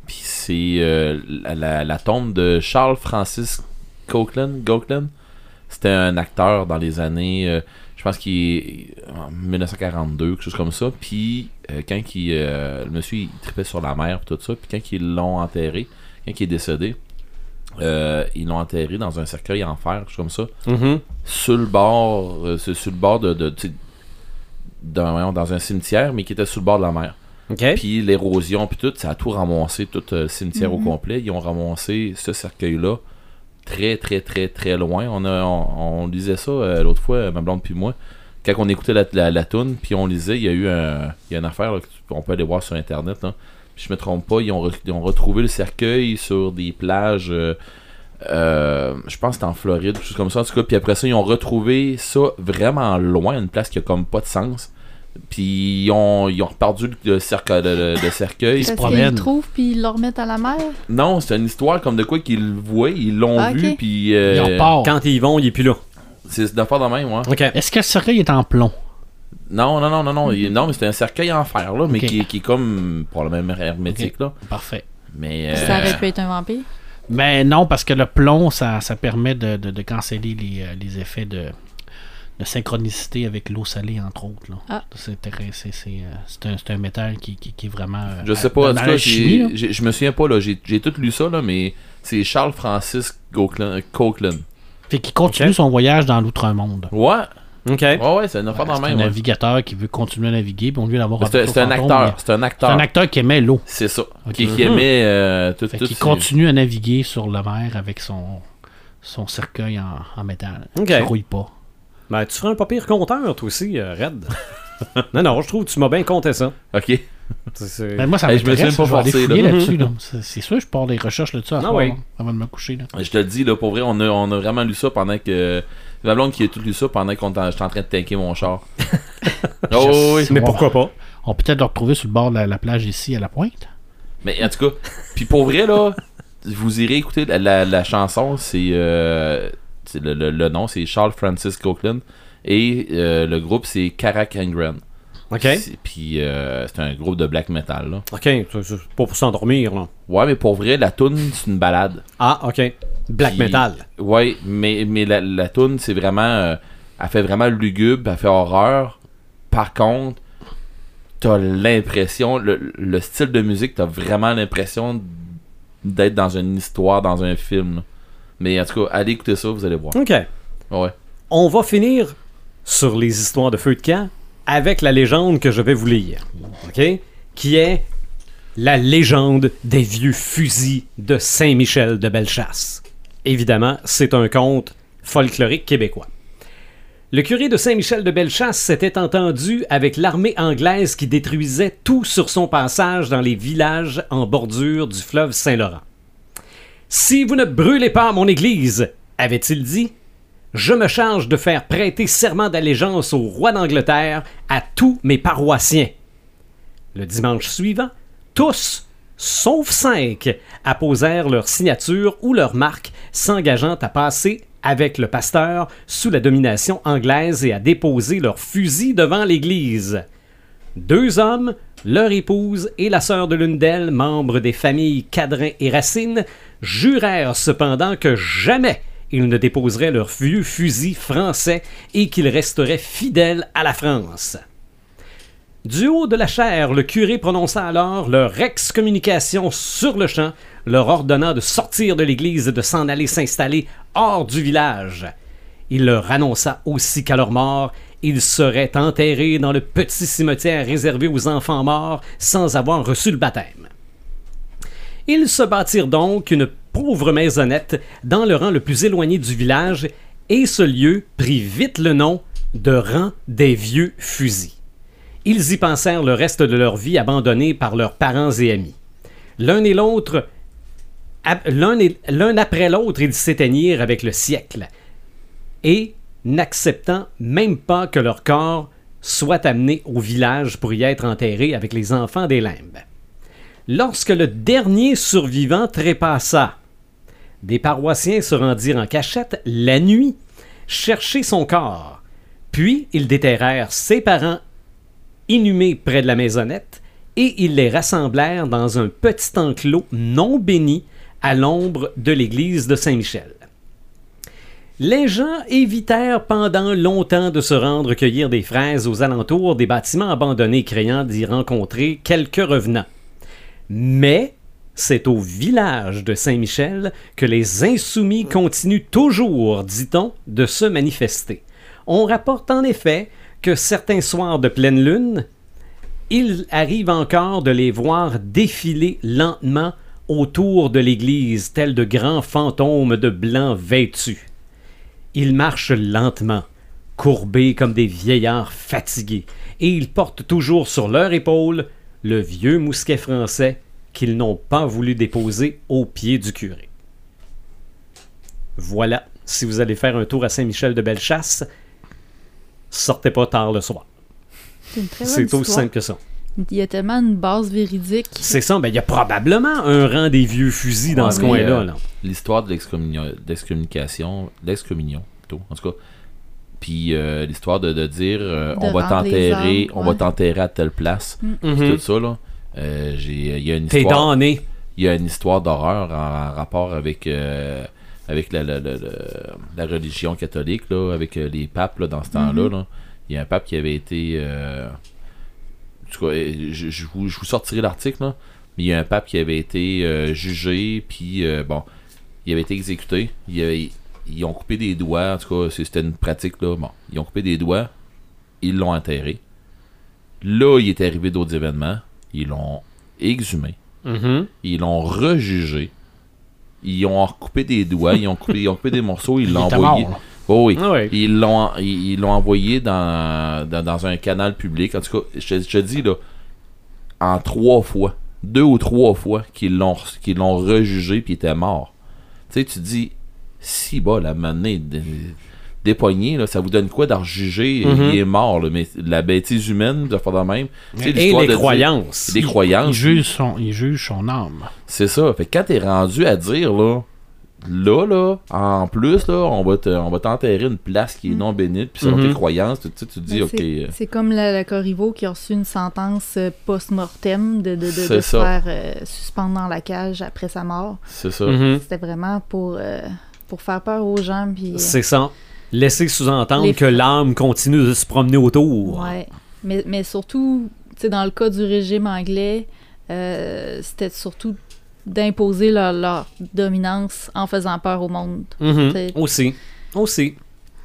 Puis c'est euh, la, la- la tombe de Charles Francis. Copeland. C'était un acteur dans les années, euh, je pense qu'il est en 1942, quelque chose comme ça. Puis euh, quand il, le monsieur il tripait sur la mer tout ça, puis quand ils l'ont enterré, quand il est décédé, euh, ils l'ont enterré dans un cercueil en fer, quelque chose comme ça Mhm. sur le bord, c'est sur le bord de, voyons, dans un cimetière, mais qui était sur le bord de la mer. Puis l'érosion, puis tout, ça a tout ramassé, tout euh, le cimetière au complet. Ils ont ramassé ce cercueil-là très, très, très, très loin. On, a, on, on lisait ça euh, l'autre fois, ma blonde puis moi. Quand on écoutait la, la, la toune, puis on lisait, il y a eu un, il y a une affaire là, que tu- on peut aller voir sur Internet. Là. Puis je me trompe pas, ils ont, re- ils ont retrouvé le cercueil sur des plages... euh, euh, je pense que c'était en Floride, quelque chose comme ça. En tout cas, puis après ça, ils ont retrouvé ça vraiment loin, une place qui a comme pas de sens. Puis ils ont, ils ont reperdu le, cercle, le, cercueil. Parce qu'ils promènent. le trouvent puis ils le remettent à la mer? Non, c'est une histoire comme de quoi qu'ils le voient, ils l'ont Ah, vu, puis euh, Ils repart. Quand ils y vont, il est plus là. c'est d'affaire de même, ouais. OK. Est-ce que le cercueil est en plomb? Non, non, non, non, non, il- non, mais c'est un cercueil en fer, là, mais qui, qui est comme probablement hermétique, là. Parfait. Mais. euh, Ça aurait pu être un vampire. Mais non, parce que le plomb, ça, ça permet de, de, de canceller les, euh, les effets de, de synchronicité avec l'eau salée, entre autres. Là. Ah. C'est intéressant, c'est c'est, euh, c'est un, c'est un métal qui, qui, qui est vraiment. euh, Je sais dans- pas, en dans tout cas, chimie, j'ai- je me souviens pas, là, j'ai j'ai tout lu ça, là, mais c'est Charles Francis Coquelin. Fait qu'il continue son voyage dans l'outre-monde. Ouais, OK. ouais, ouais, c'est une affaire C'est dans un ouais. navigateur qui veut continuer à naviguer, puis on lui d'avoir C'est un- c'est un acteur, c'est un acteur. un acteur qui aimait l'eau. C'est ça. Qui, qui aimait euh, tout, Fait tout qu'il ces- continue à naviguer sur la mer avec son, son cercueil en, en métal. Ok. Qui rouille pas. Ben, tu feras un pas pire compteur, toi aussi, euh, Red. non, non, je trouve que tu m'as bien compté ça. Ok. C'est- c'est- Ben, moi, ça Hey, je me suis m'intéresse. même Je, pas vais aller forcé, fouiller là. là-dessus. là. C'est c'est sûr, je pars des recherches là-dessus à Ah soir, oui. là, avant de me coucher. Là. Je te le dis, là, pour vrai, on a, on a vraiment lu ça pendant que. Ma blonde qui a tout lu ça pendant qu'on était- j'étais en train de tanker mon char. oh, oui. Mais pourquoi pas? On peut peut-être le retrouver sur le bord de la, la plage ici, à la pointe. Mais en tout cas, puis pour vrai, là, vous irez écouter la, la- la chanson, c'est. euh, c'est le, le- le nom, c'est Charles Francis Copeland. Et euh, le groupe, c'est Karak Angren. OK. C'est- Puis euh, c'est un groupe de black metal, là. OK, c'est pas pour s'endormir, là. Ouais, mais pour vrai, la tune c'est une balade. Ah, OK. Black Puis- metal. Ouais, mais, mais la, la tune c'est vraiment. euh, elle fait vraiment lugubre, elle fait horreur. Par contre, t'as l'impression, le, le style de musique, t'as vraiment l'impression d'être dans une histoire, dans un film. là. Mais en tout cas, allez écouter ça, vous allez voir. OK. Ouais. On va finir sur les histoires de feu de camp avec la légende que je vais vous lire. OK? Qui est la légende des vieux fusils de Saint-Michel de Bellechasse. Évidemment, c'est un conte folklorique québécois. Le curé de Saint-Michel de Bellechasse s'était entendu avec l'armée anglaise qui détruisait tout sur son passage dans les villages en bordure du fleuve Saint-Laurent. Si vous ne brûlez pas mon église, avait-il dit, je me charge de faire prêter serment d'allégeance au roi d'Angleterre à tous mes paroissiens. Le dimanche suivant, tous, sauf cinq, apposèrent leur signature ou leur marque, s'engageant à passer avec le pasteur sous la domination anglaise et à déposer leurs fusils devant l'église. Deux hommes, leur épouse et la sœur de l'une d'elles, membres des familles Cadrin et Racine, jurèrent cependant que jamais ils ne déposeraient leurs vieux fusils français et qu'ils resteraient fidèles à la France. Du haut de la chaire, le curé prononça alors leur excommunication sur le champ, leur ordonnant de sortir de l'église et de s'en aller s'installer hors du village. Il leur annonça aussi qu'à leur mort, ils seraient enterrés dans le petit cimetière réservé aux enfants morts sans avoir reçu le baptême. Ils se bâtirent donc une pauvre maisonnette dans le rang le plus éloigné du village, et ce lieu prit vite le nom de rang des vieux fusils. Ils y pensèrent le reste de leur vie abandonnés par leurs parents et amis. L'un et l'autre, l'un après l'autre, ils s'éteignirent avec le siècle, et n'acceptant même pas que leur corps soit amené au village pour y être enterré avec les enfants des limbes. Lorsque le dernier survivant trépassa, des paroissiens se rendirent en cachette la nuit chercher son corps. Puis ils déterrèrent ses parents inhumés près de la maisonnette et ils les rassemblèrent dans un petit enclos non béni à l'ombre de l'église de Saint-Michel. Les gens évitèrent pendant longtemps de se rendre cueillir des fraises aux alentours des bâtiments abandonnés, craignant d'y rencontrer quelques revenants. Mais c'est au village de Saint-Michel que les insoumis continuent toujours, dit-on, de se manifester. On rapporte en effet que certains soirs de pleine lune, il arrive encore de les voir défiler lentement autour de l'église, tels de grands fantômes de blanc vêtus. Ils marchent lentement, courbés comme des vieillards fatigués, et ils portent toujours sur leur épaule le vieux mousquet français qu'ils n'ont pas voulu déposer au pied du curé. Voilà, si vous allez faire un tour à Saint-Michel de Bellechasse, sortez pas tard le soir. C'est aussi simple que ça. Il y a tellement une base véridique. C'est ça, ben il y a probablement un rang des vieux fusils dans Ouais, ce coin-là. euh. L'histoire de l'excommunion- d'excommunication, l'excommunion, plutôt, en tout cas. Puis euh, l'histoire de, de dire euh, De on va t'enterrer, on ouais. va t'enterrer à telle place, puis Mhm. tout ça là. Euh, j'ai- il y a une T'es histoire, damné. il y a une histoire d'horreur en, en rapport avec euh, avec la, la, la, la- la religion catholique là, avec euh, les papes là, dans ce temps-là. Mhm. là. Il y a un pape qui avait été euh, en tout cas, je, je vous, je vous sortirai l'article là. Mais il y a un pape qui avait été euh, jugé, puis euh, bon, il avait été exécuté. Il avait- ils ont coupé des doigts, en tout cas, c'était une pratique là. Bon, ils ont coupé des doigts, ils l'ont enterré. Là, il est arrivé d'autres événements, ils l'ont exhumé, Mhm. ils l'ont rejugé. Ils ont coupé des doigts, ils ont coupé, ils ont coupé des morceaux, ils Il l'ont envoyé. mort. Oh oui. Ah. Ils l'ont ils ils l'ont envoyé dans, dans, dans un canal public. En tout cas, je, te- je dis, là, en trois fois, deux ou trois fois qu'ils l'ont qu'ils l'ont rejugé puis il était mort. Tu sais, tu dis, si bas, la manée dépogné, là, ça vous donne quoi d'en juger Mhm. Il est mort, là, mais la bêtise humaine, de faire de même. Et les de dire- croyances. des Il croyances. juge son, il juge son âme. C'est ça. Fait que quand t'es rendu à dire, là, là, là, en plus, là, on va te- on va t'enterrer une place qui est non bénite, puis selon Mhm. tes croyances, tu, tu, tu te dis, Mais ok. c'est- euh, C'est comme la, la Corriveau qui a reçu une sentence euh, post-mortem de, de, de, se faire euh, suspendre dans la cage après sa mort. C'est ça. Mhm. C'était vraiment pour, euh, pour faire peur aux gens. Puis, euh, C'est ça. Laisser sous-entendre que l'âme continue de se promener autour. Ouais. Mais, mais surtout, dans le cas du régime anglais, euh, c'était surtout d'imposer leur, leur dominance en faisant peur au monde. Mhm. C'est- Aussi. Aussi.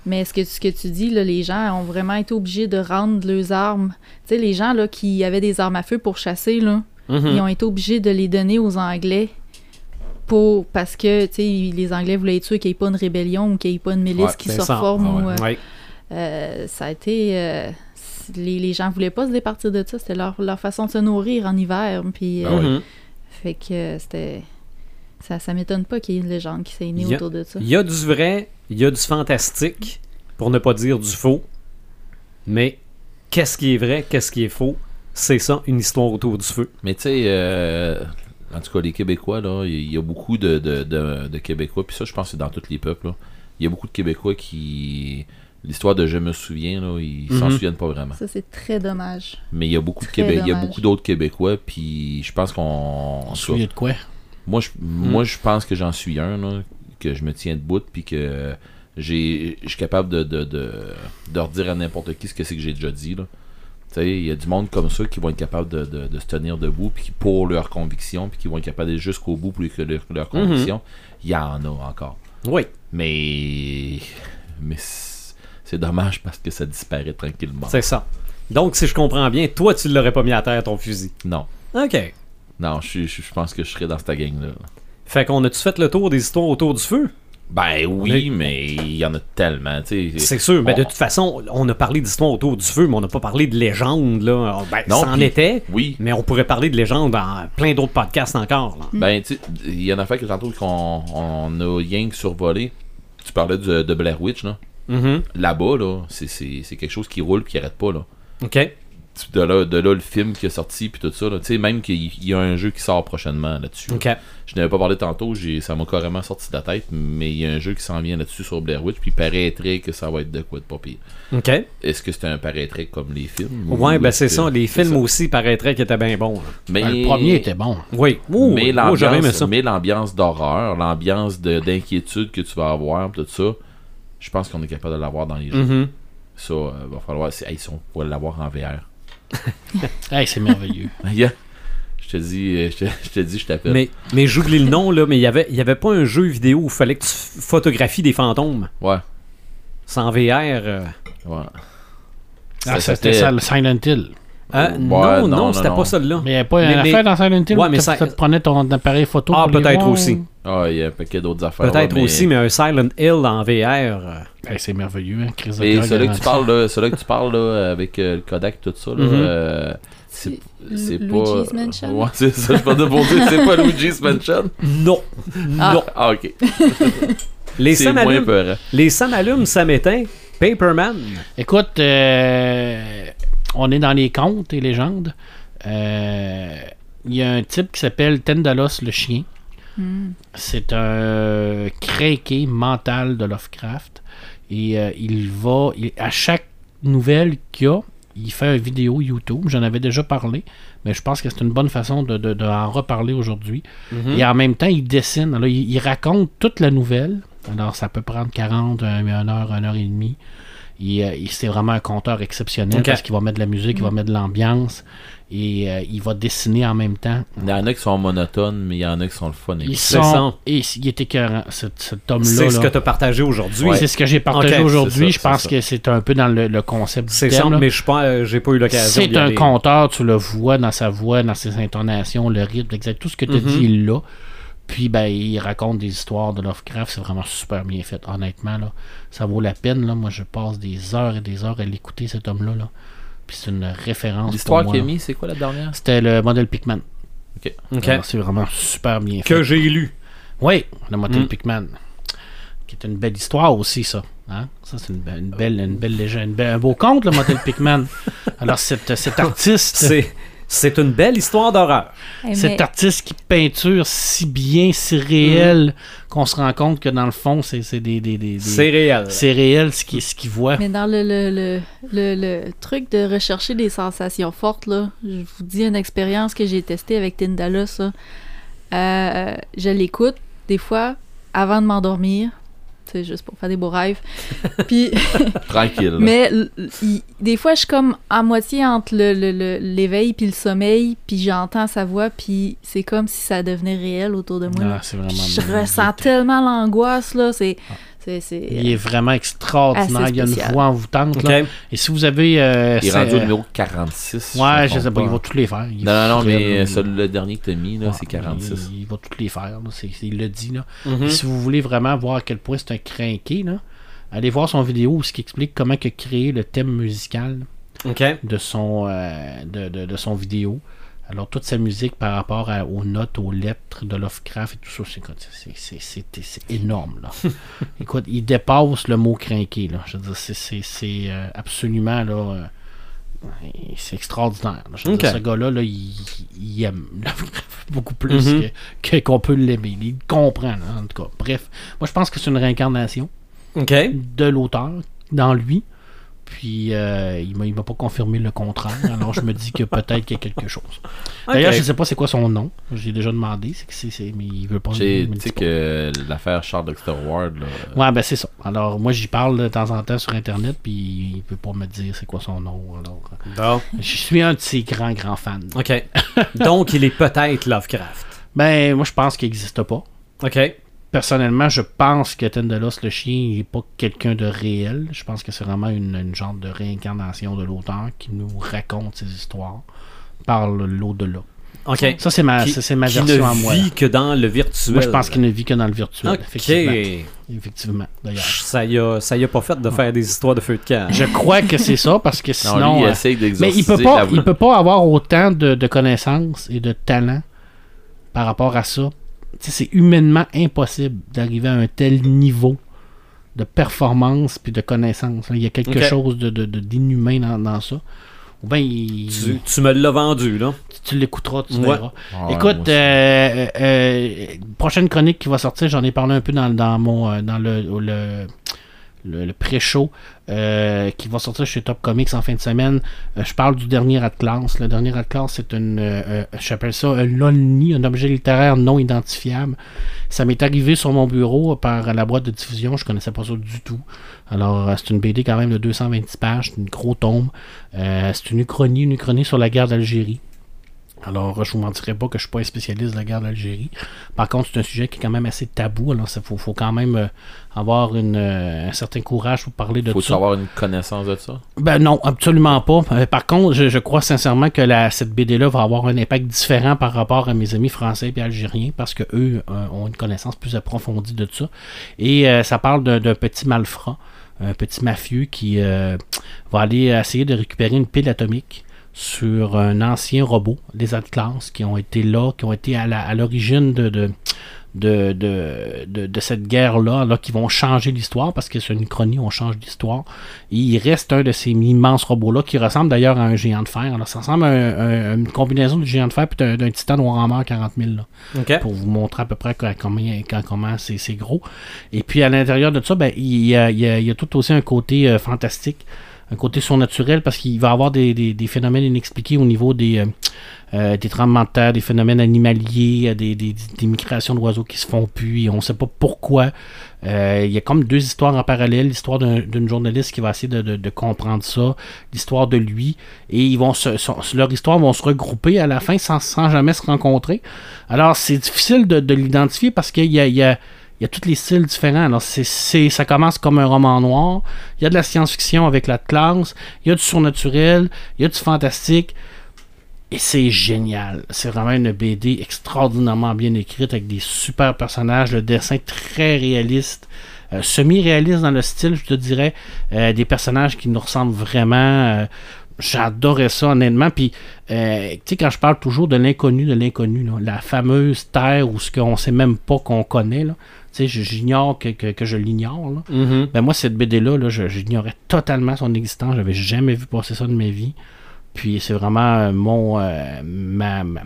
Mais ce que, ce que tu dis, là, les gens ont vraiment été obligés de rendre leurs armes. Tu sais, les gens là, qui avaient des armes à feu pour chasser, là, Mhm. ils ont été obligés de les donner aux Anglais pour parce que tu sais, les Anglais voulaient être sûrs qu'il n'y ait pas une rébellion ou qu'il n'y ait pas une milice Ouais, qui se reforme. Ah ou, ouais. euh, Ouais. euh, ça a été. euh, les, les gens voulaient pas se départir de ça. C'était leur, leur façon de se nourrir en hiver. Puis, euh. Mhm. Fait que c'était. Ça, ça m'étonne pas qu'il y ait une légende qui s'est née autour de ça. Il y a du vrai, il y a du fantastique, pour ne pas dire du faux. Mais qu'est-ce qui est vrai, qu'est-ce qui est faux? C'est ça, une histoire autour du feu. Mais tu sais, euh, en tout cas, les Québécois, là, il y, a beaucoup de, de, de, de Québécois, puis ça, je pense que c'est dans tous les peuples, là. Il y a beaucoup de Québécois qui. L'histoire de Je me souviens, là, ils s'en Mhm. souviennent pas vraiment. Ça, c'est très dommage. Mais il y a beaucoup de il y a beaucoup d'autres Québécois, puis je pense qu'on. On se souvient de quoi? Moi, je, moi, je pense que j'en suis un, là, que je me tiens debout, puis que j'ai, je suis capable de, de, de, de redire à n'importe qui ce que c'est que j'ai déjà dit. Là. Il y a du monde comme ça qui vont être capables de, de, de se tenir debout, puis qui- pour leurs convictions, puis qui vont être capables d'aller jusqu'au bout pour les- leurs leurs convictions. Il y en a encore. Oui. Mais, mais c'est dommage parce que ça disparaît tranquillement. C'est ça. Donc, si je comprends bien, toi, tu l'aurais pas mis à terre, ton fusil? Non. OK. Non, je, je, je pense que je serais dans cette gang-là. Fait qu'on a-tu fait le tour des histoires autour du feu? Ben oui, mais il y en a tellement. tu sais. C'est sûr, mais On- de toute façon, on a parlé d'histoires autour du feu, mais on n'a pas parlé de légendes, là. Ben, Non, ça en était, Oui, mais on pourrait parler de légendes dans plein d'autres podcasts encore, là. Ben, tu sais, il y en a fait que tantôt qu'on on a rien que survolé. Tu parlais de, de Blair Witch, là. Mhm. Là-bas, là, c'est- quelque chose qui roule qui arrête pas, là. OK. De là, de là, le film qui est sorti, puis tout ça, là. Tu sais, même qu'il il y a un jeu qui sort prochainement là-dessus. OK. Je n'avais pas parlé tantôt, j'ai- ça m'a carrément sorti de la tête, mais il y a un jeu qui s'en vient là-dessus sur Blair Witch, puis il paraîtrait que ça va être de quoi de pas pire. OK. Est-ce que c'est un paraîtrait comme les films ou Ouais, ben c'est ça. Les films ça? aussi paraîtraient qu'ils étaient bien bons. Mais... Ben, le premier était bon. Oui. Ouh, mais l'ambiance mais l'ambiance d'horreur, l'ambiance de- d'inquiétude que tu vas avoir, tout ça, je pense qu'on est capable de l'avoir dans les jeux. Mhm. Ça, euh, va falloir. c'est- Hey, si on pourrait l'avoir en VR. Hey, c'est merveilleux. Yeah. Je te dis, euh, je te, je te dis, je t'appelle. Mais, mais j'oublie le nom, là, mais il y avait, il y avait pas un jeu vidéo où il fallait que tu photographies des fantômes. Ouais. Sans VR. euh. Ouais. Ah, c'était ça, le Silent Hill. Ouais, non, non, c'était pas celle-là. Mais il n'y avait pas Mais- une mais- affaire dans Silent Hill Ouais, mais tu ça- tu prenais ton appareil photo Ah, peut-être aussi. Ah, il y a un paquet d'autres affaires. Peut-être aussi, mais un Silent Hill en VR. euh. Hey, c'est merveilleux, hein, Chris Mais Zucker, celui que tu parles, là, celui que tu parles là, avec euh, le Kodak, tout ça, là, Mhm. euh, c'est c'est pas. Luigi's Mansion? Ouais, c'est ça, je dire, c'est pas Luigi's Mansion? Non. Ah. Non. Ah, ok. Les moins allument, peurant. les ça m'éteint. Paperman. Écoute, euh, on est dans les contes et légendes. Euh, Il y a un type qui s'appelle Tendalos le chien. Hmm. C'est un craqué mental de Lovecraft. Et euh, il va, il- à chaque nouvelle qu'il y a, il fait une vidéo YouTube. J'en avais déjà parlé, mais je pense que c'est une bonne façon de, de- de en reparler aujourd'hui. Mhm. Et en même temps, il dessine. Alors, il, il raconte toute la nouvelle. Alors, ça peut prendre 40, 1 heure, 1 heure et demie. Et, et c'est vraiment un conteur exceptionnel parce qu'il va mettre de la musique, il va mettre de l'ambiance et euh, il va dessiner en même temps. Il y en a qui sont monotones, mais il y en a qui sont le fun. Ils sont, et il est écœurant, cet, cet homme-là. C'est ce là. que tu as partagé aujourd'hui. C'est ce que j'ai partagé aujourd'hui. Je pense que c'est un peu dans le, le concept du C'est là. mais je suis pas, euh, j'ai pas eu l'occasion C'est un aller. conteur, tu le vois dans sa voix, dans ses intonations, le rythme, exact, tout ce que tu as Mhm. dit, il l'a. Puis, ben, il raconte des histoires de Lovecraft. C'est vraiment super bien fait. Honnêtement, là, ça vaut la peine. Là. Moi, je passe des heures et des heures à l'écouter, cet homme-là. Là. Puis, c'est une référence. L'histoire qu'il a mis, c'est quoi la dernière? C'était le modèle Pikmin. Ok. C'est vraiment super bien fait. Que j'ai lu. Oui, le modèle Mm. Pikmin. Qui est une belle histoire aussi, ça. Hein? Ça, c'est une, be- une belle, une belle légende. une belle- un beau conte, le modèle Pikmin. Alors, cet, cet artiste. C'est, c'est une belle histoire d'horreur. Eh, Cet mais- artiste qui peinture si bien, si réel, qu'on se rend compte que dans le fond, c'est c'est des, des, des- des- C'est réel. c'est réel ce qu'il ce qu'il voit. Mais dans le, le, le, le, le truc de rechercher des sensations fortes, là, je vous dis une expérience que j'ai testée avec Tindala, ça. Euh, je l'écoute des fois avant de m'endormir. C'est juste pour faire des beaux rêves. Puis, Tranquille. mais il- des fois, je suis comme à moitié entre le- le- le- l'éveil puis le sommeil, puis j'entends sa voix, puis c'est comme si ça devenait réel autour de moi. Ah, c'est vraiment Puis je ressens tellement l'angoisse, là. C'est. C'est, c'est Il est vraiment extraordinaire. Il y a une voix envoûtante. Ok. là. Et si vous avez. euh, Il est rendu au numéro 46. Ouais, me je sais pas, il va tous les faire. Il Non, non, non, mais ça, le dernier que t'as mis, là, Ouais, c'est 46. Il, il va tous les faire. là. C'est- c'est- il le dit. Là. Mhm. Et Si vous voulez vraiment voir à quel point c'est un crinqué, là, allez voir son vidéo où il explique comment créé le thème musical de son, euh, de, de- de son vidéo. Alors, toute sa musique par rapport à- aux notes, aux lettres de Lovecraft et tout ça, c'est quoi, c'est- c'est- c'est c'est énorme. Là. Écoute, il dépasse le mot crinqué. Là. Je veux dire, c'est- c'est c'est, euh, absolument là, euh, c'est extraordinaire. Je veux Ok. dire, ce gars-là, là, il, il aime Lovecraft beaucoup plus Mhm. que- que- qu'on peut l'aimer. Il comprend, là, en tout cas. Bref, moi, je pense que c'est une réincarnation de l'auteur dans lui. Puis euh, il m'a il m'a pas confirmé le contraire. Alors je me dis que peut-être qu'il y a quelque chose. D'ailleurs, je sais pas c'est quoi son nom. J'ai déjà demandé, c'est que c'est, c'est- mais il veut pas. Tu sais que l'affaire Charles Dexter Ward, là, Ouais, ben c'est ça. Alors moi j'y parle de temps en temps sur internet, puis il veut pas me dire c'est quoi son nom. Alors euh, Bon. je suis un de ses grands grands fans. Ok. Donc, il est peut-être Lovecraft. Ben moi je pense qu'il n'existe pas. Ok. Personnellement, je pense que Tendelos le chien il n'est pas quelqu'un de réel. Je pense que c'est vraiment une, une genre de réincarnation de l'auteur qui nous raconte ses histoires par le- l'au-delà. Ok. Ça, c'est ma, Qui- ça, c'est ma qui version ne à moi. vit que dans le virtuel. Moi, je pense qu'il ne vit que dans le virtuel. Ok. Effectivement. Effectivement, d'ailleurs. Ça y a, ça y a pas fait de faire des histoires de feu de camp. Je crois que c'est ça parce que non, sinon. lui, il euh, essaye mais il peut pas, la- il peut pas avoir autant de, de connaissances et de talent par rapport à ça. C'est humainement impossible d'arriver à un tel niveau de performance puis de connaissance. Il y a quelque chose de, de- de- d'inhumain dans, dans ça. Ou il- Tu, tu me l'as vendu, là. tu l'écouteras, tu Ouais. verras. Ah, ouais, Écoute, aussi. euh, euh, prochaine chronique qui va sortir, j'en ai parlé un peu dans, dans mon euh, dans le, le, le, pré-show euh, qui va sortir chez Top Comics en fin de semaine. Euh, je parle du dernier Atlas. Le dernier Atlas, c'est une, euh, j'appelle ça un LOLNI, un objet littéraire non identifiable. Ça m'est arrivé sur mon bureau par la boîte de diffusion. Je connaissais pas ça du tout. Alors, c'est une BD quand même de 226 pages, c'est une gros tombe. C'est une uchronie, une uchronie sur la guerre d'Algérie. Alors, je vous mentirai pas que je suis pas un spécialiste de la guerre d'Algérie. Par contre, c'est un sujet qui est quand même assez tabou. Alors, il faut, faut quand même euh, avoir une, euh, un certain courage pour parler de Faut ça. avoir une connaissance de ça? Ben non, absolument pas. Euh, par contre, je, je crois sincèrement que la, cette BD-là va avoir un impact différent par rapport à mes amis français et algériens parce que eux ont une connaissance plus approfondie de ça. Et ça parle d'un petit malfrat, un petit mafieux qui va aller essayer de récupérer une pile atomique sur un ancien robot, les Atlas, qui ont été là, qui ont été à la- à l'origine de, de, de, de, de- de cette guerre-là, là, qui vont changer l'histoire, parce que c'est une chronie, on change l'histoire. Et il reste un de ces immenses robots-là, qui ressemble d'ailleurs à un géant de fer. Alors, ça ressemble à, un- un- une combinaison du géant de fer et d'un, titan de Warhammer 40 000. là pour vous montrer à peu près quand- combien, comment c'est, c'est gros. Et puis à l'intérieur de ça, ben, il, y a, il y a- il y a tout aussi un côté euh, fantastique, un côté surnaturel, parce qu'il va avoir des, des- phénomènes inexpliqués au niveau des, euh, euh, des tremblements de terre, des phénomènes animaliers, euh, des, des- migrations d'oiseaux qui se font plus, et on ne sait pas pourquoi. Il y a comme deux histoires en parallèle, l'histoire d'un- d'une journaliste qui va essayer de, de- comprendre ça, l'histoire de lui, et ils vont se, leur histoire vont se regrouper à la fin sans, sans jamais se rencontrer. Alors c'est difficile de, de l'identifier parce qu'il il y a- il y a tous les styles différents. Alors c'est, ça commence comme un roman noir, il y a de la science-fiction avec la classe, il y a du surnaturel, il y a du fantastique. Et c'est génial. C'est vraiment une BD extraordinairement bien écrite avec des super personnages, le dessin très réaliste, euh, semi-réaliste dans le style, je te dirais. Euh, des personnages qui nous ressemblent vraiment. euh, J'adorais ça, honnêtement. Puis, tu sais, quand je parle toujours de l'inconnu, de l'inconnu, la fameuse terre où ce qu'on sait même pas qu'on connaît, là, sais, j'ignore que, que, que je l'ignore. Mhm. Ben moi, cette BD-là, là, j'ignorais totalement son existence. J'avais jamais vu passer ça de ma vie. Puis c'est vraiment euh, mon euh, ma, ma-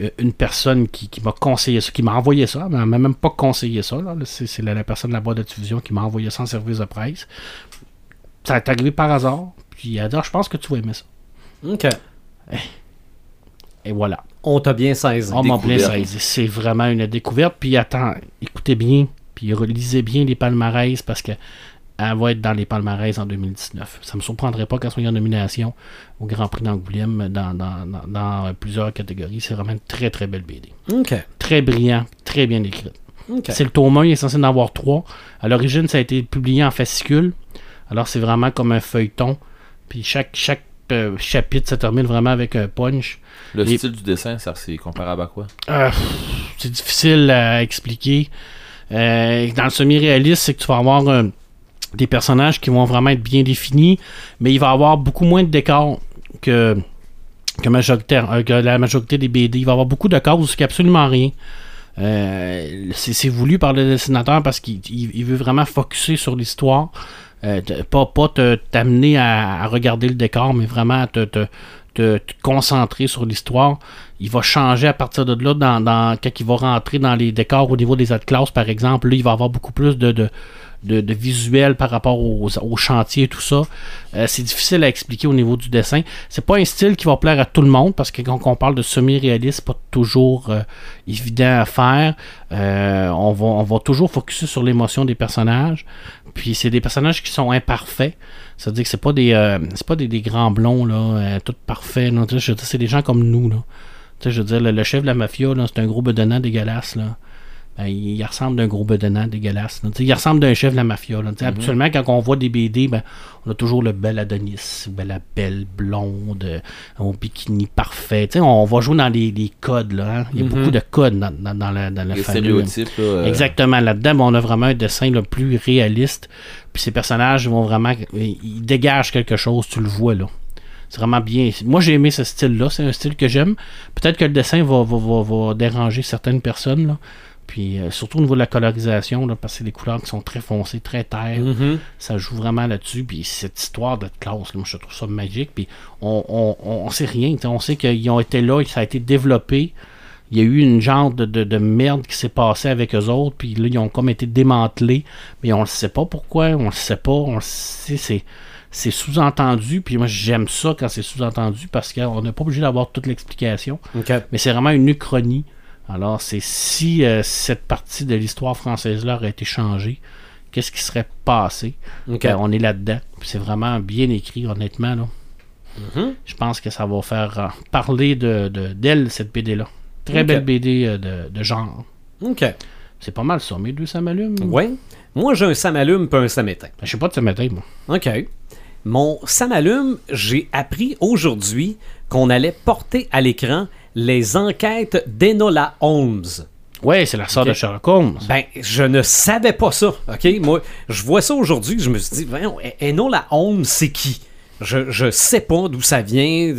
euh, une personne qui, qui m'a conseillé ça, qui m'a envoyé ça, mais elle m'a même pas conseillé ça. C'est la, la personne de la boîte de diffusion qui m'a envoyé ça en service de presse. Ça est arrivé par hasard. Puis elle a dit Ah, je pense que tu vas aimer ça. OK. Et voilà. On t'a bien saisi. On m'a bien saisi. C'est vraiment une découverte. Puis attends, écoutez bien, puis relisez bien les palmarès parce que elle va être dans les palmarès en 2019. Ça me surprendrait pas qu'elle soit en nomination au Grand Prix d'Angoulême dans, dans, dans- dans plusieurs catégories. C'est vraiment une très très belle BD. OK. Très brillant, très bien écrite. OK. C'est le tome 1, il est censé en avoir trois. À l'origine, ça a été publié en fascicule. Alors c'est vraiment comme un feuilleton. Puis chaque, chaque euh, chapitre se termine vraiment avec un punch. Le style du dessin, ça c'est comparable à quoi? Euh, c'est difficile à expliquer. Euh, dans le semi-réaliste, c'est que tu vas avoir euh, des personnages qui vont vraiment être bien définis, mais il va y avoir beaucoup moins de décors que, que, euh, que la majorité des BD. Il va y avoir beaucoup de cases où il n'y a absolument rien. Euh, c'est voulu par le dessinateur parce qu'il il- il veut vraiment focuser sur l'histoire. Euh, pas t'amener à, à regarder le décor, mais vraiment à te, te, concentrer sur l'histoire. Il va changer à partir de là dans, dans- quand il va rentrer dans les décors au niveau des autres classes, par exemple. Là, il va avoir beaucoup plus de, de, visuel par rapport aux, chantiers et tout ça. Euh, c'est difficile à expliquer au niveau du dessin. C'est pas un style qui va plaire à tout le monde parce que quand on parle de semi-réaliste, pas toujours euh, évident à faire. Euh, on, va, on va toujours focuser sur l'émotion des personnages. Puis c'est des personnages qui sont imparfaits. C'est-à-dire que c'est pas des pas des, grands blonds là, tout parfaits. c'est des gens comme nous là. Je veux dire, le, chef de la mafia, c'est un gros bedonnant dégueulasse là. Ben, il, ressemble d'un gros bedonnant dégueulasse. là. Il ressemble d'un chef de la mafia. Là. Habituellement, quand on voit des BD, ben, on a toujours le bel Adonis, ben, la belle blonde, euh, au bikini parfait. On va jouer dans les, les codes. Là, hein. Il y a Mhm. beaucoup de codes dans, dans, dans la, dans le Les fameux- stéréotypes, là. euh, Exactement. Là-dedans, ben, on a vraiment un dessin le plus réaliste. Puis ces personnages vont vraiment. Ils dégagent quelque chose, tu le vois là. C'est vraiment bien. Moi, j'ai aimé ce style-là. C'est un style que j'aime. Peut-être que le dessin va, va, va, va déranger certaines personnes. Là. Puis euh, surtout au niveau de la colorisation, là, parce que c'est des couleurs qui sont très foncées, très terres. Mhm. Ça joue vraiment là-dessus. Puis cette histoire de classe, là, moi, je trouve ça magique. Puis on, on, on, sait rien. On sait qu'ils ont été là, ça a été développé. Il y a eu une genre de, de, de merde qui s'est passée avec eux autres. Puis là, ils ont comme été démantelés. Mais on ne sait pas pourquoi. On ne sait pas. On le sait. C'est. C'est sous-entendu, puis moi j'aime ça quand c'est sous-entendu parce qu'on n'est pas obligé d'avoir toute l'explication, mais c'est vraiment une uchronie. Alors, c'est si euh, cette partie de l'histoire française-là aurait été changée, qu'est-ce qui serait passé? Ben, On est là-dedans. C'est vraiment bien écrit, honnêtement. Là. Mhm. Je pense que ça va faire euh, parler de, de- d'elle, cette BD-là. Très belle BD euh, de, de genre. OK. C'est pas mal ça, mes deux ça m'allume. Ouais. Moi, j'ai un samalume puis un samétain. Ben, je sais pas de ce matin, moi. OK. Mon samalume, j'ai appris aujourd'hui qu'on allait porter à l'écran les enquêtes d'Enola Holmes. Ouais, c'est la sœur de Sherlock Holmes. Ben, je ne savais pas ça, OK? Moi, je vois ça aujourd'hui, je me suis dit, E- Enola Holmes, c'est qui? Je, je sais pas d'où ça vient.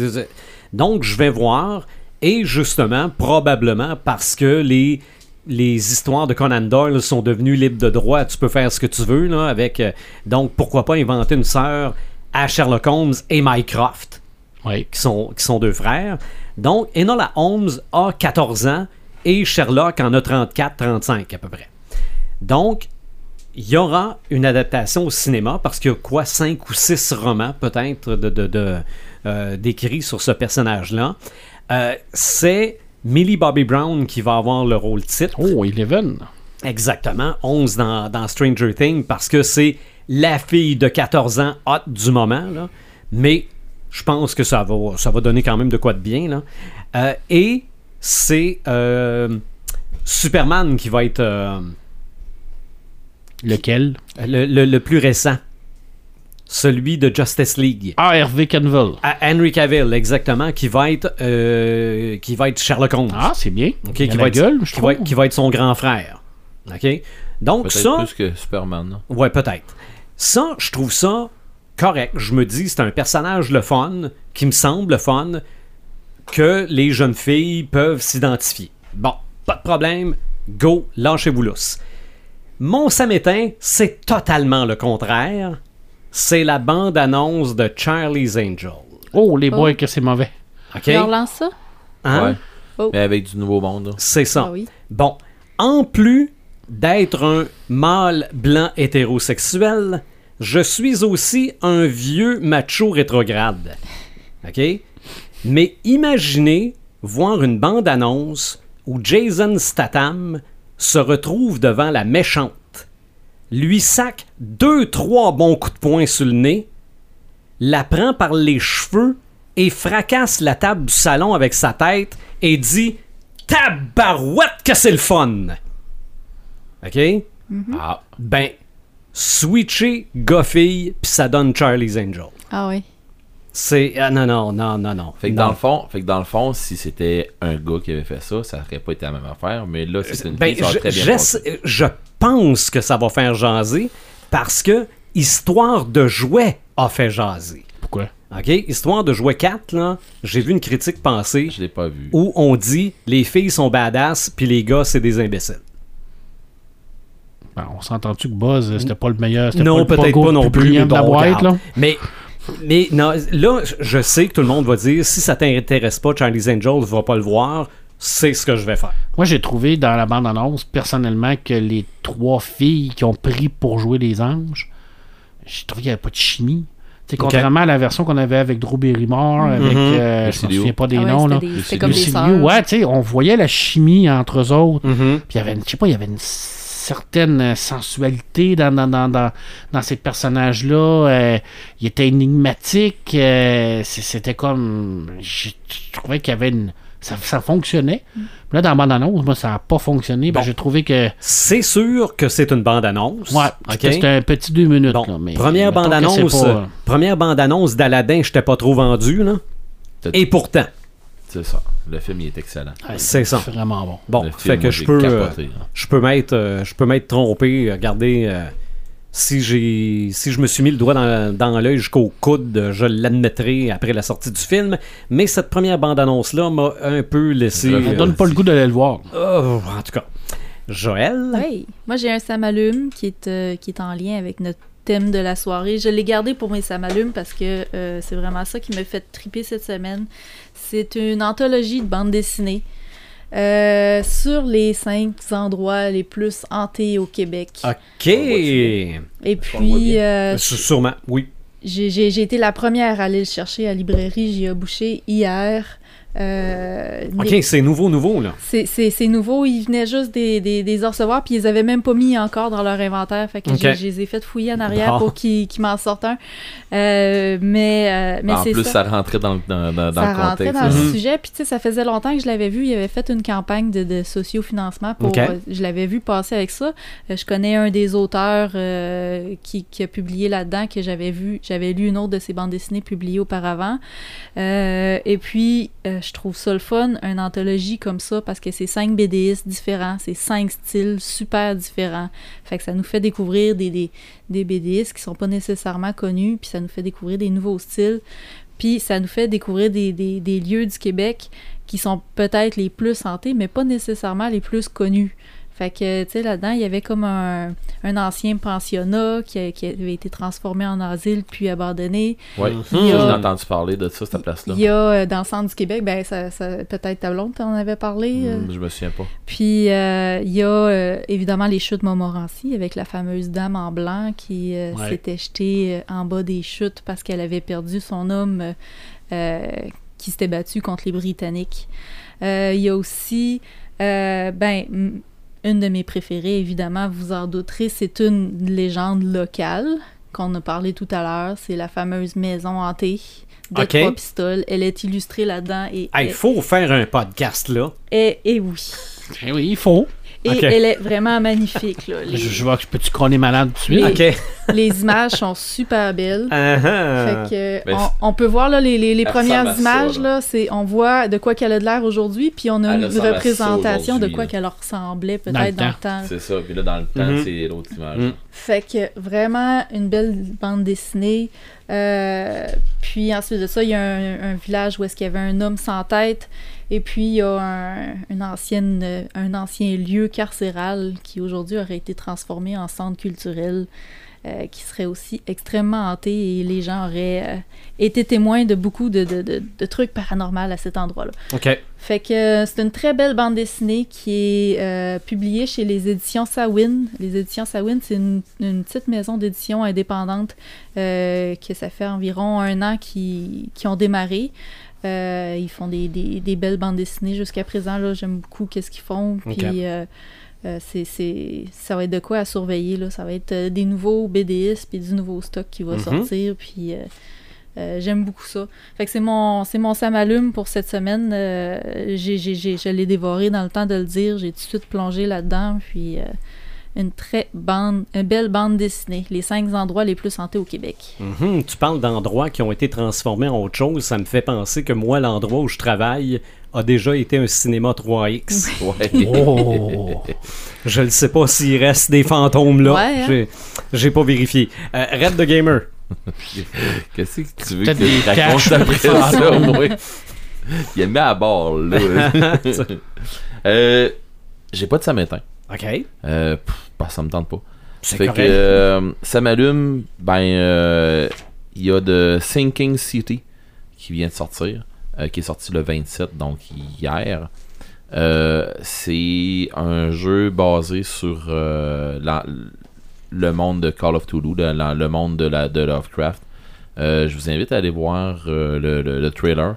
Donc, je vais voir. Et justement, probablement parce que les, les histoires de Conan Doyle sont devenues libres de droit, tu peux faire ce que tu veux, là, avec... euh, donc, pourquoi pas inventer une sœur à Sherlock Holmes et Mycroft? Oui. qui sont, qui sont deux frères. Donc, Enola Holmes a 14 ans et Sherlock en a 34-35 à peu près. Donc, il y aura une adaptation au cinéma parce qu'il y a quoi, 5 ou 6 romans peut-être de, de, de, euh, d'écrits sur ce personnage-là. Euh, c'est Millie Bobby Brown qui va avoir le rôle titre. Oh, Eleven. Exactement, 11 dans, dans Stranger Things parce que c'est la fille de 14 ans hot du moment. Là. Mais je pense que ça va, ça va donner quand même de quoi de bien. Là. Euh, et c'est euh, Superman qui va être euh, Lequel? le, le- le plus récent. celui de Justice League. Ah, Hervé Canville. À Henry Cavill, exactement, qui va être, euh, qui va être Sherlock Holmes. Ah, c'est bien. Ok, Il a qui, la va être, gueule, je qui, va, trouve. qui va être son grand frère. OK? Donc, Peut-être ça. plus que Superman. Ouais, peut-être. Ça, je trouve ça correct. Je me dis, c'est un personnage le fun, qui me semble le fun, que les jeunes filles peuvent s'identifier. Bon, pas de problème. Go, lâchez-vous lousse. Mon samétain, c'est totalement le contraire. C'est la bande-annonce de Charlie's Angel. Oh, les boys, Oh. que c'est mauvais. OK? Il relance ça? Hein? Ouais. Oh. Mais avec du nouveau monde. C'est ça. Ah oui. Bon, en plus d'être un mâle blanc hétérosexuel, je suis aussi un vieux macho rétrograde. OK? Mais imaginez voir une bande-annonce où Jason Statham se retrouve devant la méchante, lui sac deux, trois bons coups de poing sur le nez, la prend par les cheveux et fracasse la table du salon avec sa tête et dit Tabarouette que c'est le fun! OK? Ah, Ben, switcher gars-fille, puis ça donne Charlie's Angel. Ah oui. C'est. ah, non, non, non, non, non. fait que, Non. dans le fond, fait que dans le fond, si c'était un gars qui avait fait ça, ça aurait pas été la même affaire. Mais là, c'est une Ben, fille, ça je, très bien je pense que ça va faire jaser parce que Histoire de jouet a fait jaser. Pourquoi? OK? Histoire de jouet 4, là, j'ai vu une critique passer Je l'ai pas vu. où on dit les filles sont badass puis les gars, c'est des imbéciles. Ben, on s'entend-tu que Buzz, euh, c'était pas le meilleur? c'était Non, pas le peut-être pas non plus. brillant mais de la bon, boîte, là. Mais, mais non, là, je sais que tout le monde va dire si ça t'intéresse pas, Charlie's Angel, va pas le voir. C'est ce que je vais faire. Moi, j'ai trouvé dans la bande-annonce, personnellement, que les trois filles qui ont pris pour jouer les anges, j'ai trouvé qu'il n'y avait pas de chimie. Contrairement à la version qu'on avait avec Drew Barrymore, avec. Mhm. euh, je me Lucille souviens pas des Ah ouais, noms, c'était là. des- comme des Lucille sœurs. Liu, ouais, tu sais, on voyait la chimie entre eux autres. Mhm. Puis il y avait, je sais pas, il y avait une certaine euh, sensualité dans, dans, dans, dans, dans ces personnages-là. Euh, il était énigmatique. euh, C'était comme. Je, trouvais qu'il y avait une. Ça, ça fonctionnait. Mm. Là, dans la bande-annonce, moi, ça n'a pas fonctionné. Ben, Bon. J'ai trouvé que. C'est sûr que c'est une bande-annonce. Ouais, OK? c'était un petit deux minutes. Bon, là, mais première bande-annonce, pas- première bande-annonce d'Aladin, je t'ai pas trop vendu, là. Et pourtant, C'est ça. Le film, il est excellent. Ouais, c'est ça. Vraiment bon. bon, Le fait film, que je peux, euh, capoté, là. je peux m'être, euh, je peux m'être trompé. Regardez, euh, si j'ai, si je me suis mis le doigt dans, dans l'œil jusqu'au coude, je l'admettrai après la sortie du film. Mais cette première bande-annonce là m'a un peu laissé. Ça Ça donne pas le goût d'aller le voir. Oh, en tout cas, Joël? Oui. Moi, j'ai un samalume qui est, euh, qui est en lien avec notre thème de la soirée. Je l'ai gardé pour mes samalumes parce que euh, c'est vraiment ça qui me fait triper cette semaine. C'est une anthologie de bande dessinée euh, sur les cinq endroits les plus hantés au Québec. Ok. Et puis, euh, Sûrement, oui. j'ai été la première à aller le chercher à la librairie J.A. Boucher hier. Euh, Ok, c'est nouveau, nouveau là. c'est- nouveau, ils venaient juste des, des, des recevoir, puis ils les avaient même pas mis encore dans leur inventaire. Fait que Ok. j'ai- je les ai fait fouiller en arrière Bon. pour qu'ils m'en sortent un. Euh, mais euh, mais en c'est plus, ça. ça. rentrait dans, le- dans, dans, Ça le rentrait dans le Mhm. sujet, puis tu sais, ça faisait longtemps que je l'avais vu. Il avait fait une campagne de, de sociofinancement pour. Euh, je l'avais vu passer avec ça. Je connais un des auteurs euh, qui, qui a publié là-dedans que j'avais vu. J'avais lu une autre de ses bandes dessinées publiées auparavant. Euh, et puis, euh, je trouve ça le fun, une anthologie comme ça, parce que c'est cinq BDistes différents, c'est cinq styles super différents. Fait que ça nous fait découvrir des, des, des BDistes qui sont pas nécessairement connus, puis ça nous fait découvrir des nouveaux styles. Puis ça nous fait découvrir des, des, des lieux du Québec qui sont peut-être les plus hantés, mais pas nécessairement les plus connus. Fait que, tu sais, là-dedans, il y avait comme un, un ancien pensionnat qui, a- qui avait été transformé en asile puis abandonné. Ouais. Mhm. Ça, Il y a- J'ai entendu parler de ça, cette place-là. Il y a euh, dans le centre du Québec, ben ça, ça- peut-être ta blonde t'en avait parlé. euh. Hmm, Je me souviens pas. Puis euh, il y a euh, évidemment les chutes Montmorency avec la fameuse dame en blanc qui euh, Ouais. s'était jetée euh, en bas des chutes parce qu'elle avait perdu son homme euh, euh, qui s'était battu contre les Britanniques. Euh, Il y a aussi, euh, ben, m- une de mes préférées, évidemment, vous en douterez, c'est une légende locale qu'on a parlé tout à l'heure. C'est la fameuse maison hantée de Ok. Trois Pistoles. Elle est illustrée là-dedans et, Il faut faire un podcast là. et- et oui. Eh oui, il faut. Et elle est vraiment magnifique. Là. Les, Je, je vois que peux-tu crôner malade tout de suite? Les- Ok. les images sont super belles. Ah, Fait que, Ben, on, on peut voir là, les, les- premières ça, images, là. on voit de quoi qu'elle a de l'air aujourd'hui, puis on a Elle une représentation de quoi qu'elle ressemblait peut-être dans le temps. temps. C'est ça. Puis là, dans le temps, Mhm. c'est l'autre image. Mhm. Fait que vraiment une belle bande dessinée. Euh, puis ensuite de ça, il y a un, un village où est-ce qu'il y avait un homme sans tête. Et puis il y a un, une ancienne, euh, un ancien lieu carcéral qui aujourd'hui aurait été transformé en centre culturel. euh, qui serait aussi extrêmement hanté et les gens auraient euh, été témoins de beaucoup de, de- de- de trucs paranormaux à cet endroit-là. Ok. Fait que c'est une très belle bande dessinée qui est euh, publiée chez les éditions Sawin. Les éditions Sawin, c'est une, une petite maison d'édition indépendante que ça fait environ un an qui, qui ont démarré. Euh, ils font des, des- des belles bandes dessinées jusqu'à présent. Là, j'aime beaucoup qu'est-ce qu'ils font. Puis euh, euh, c'est, c'est- ça va être de quoi à surveiller. Là. Ça va être des nouveaux BDS puis du nouveau stock qui va Mhm. sortir. Puis j'aime beaucoup ça. Fait que c'est mon, c'est mon samalume pour cette semaine. J'ai, j'ai, j'ai- je l'ai dévoré dans le temps de le dire. J'ai tout de suite plongé là-dedans. Puis une très bande, une belle bande dessinée. Les cinq endroits les plus hantés au Québec. Mhm, Tu parles d'endroits qui ont été transformés en autre chose. Ça me fait penser que moi, l'endroit où je travaille a déjà été un cinéma 3X. Ouais. Oh! Je ne sais pas s'il reste des fantômes là. Ouais, hein? J'ai- pas vérifié. Euh, Red the Gamer. Qu'est-ce que tu veux que des je raconte après ça, moi? Il a mis à bord, là. euh, J'ai pas de samétain. OK. Euh, pff, ça me tente pas. C'est Fait que euh, ça m'allume, ben euh, il y a de Sinking City qui vient de sortir, euh, qui est sorti le 27, donc hier. Euh, c'est un jeu basé sur euh, la- le monde de Call of Cthulhu, le, la- le monde de, la, de Lovecraft. Euh, je vous invite à aller voir euh, le, le- le trailer.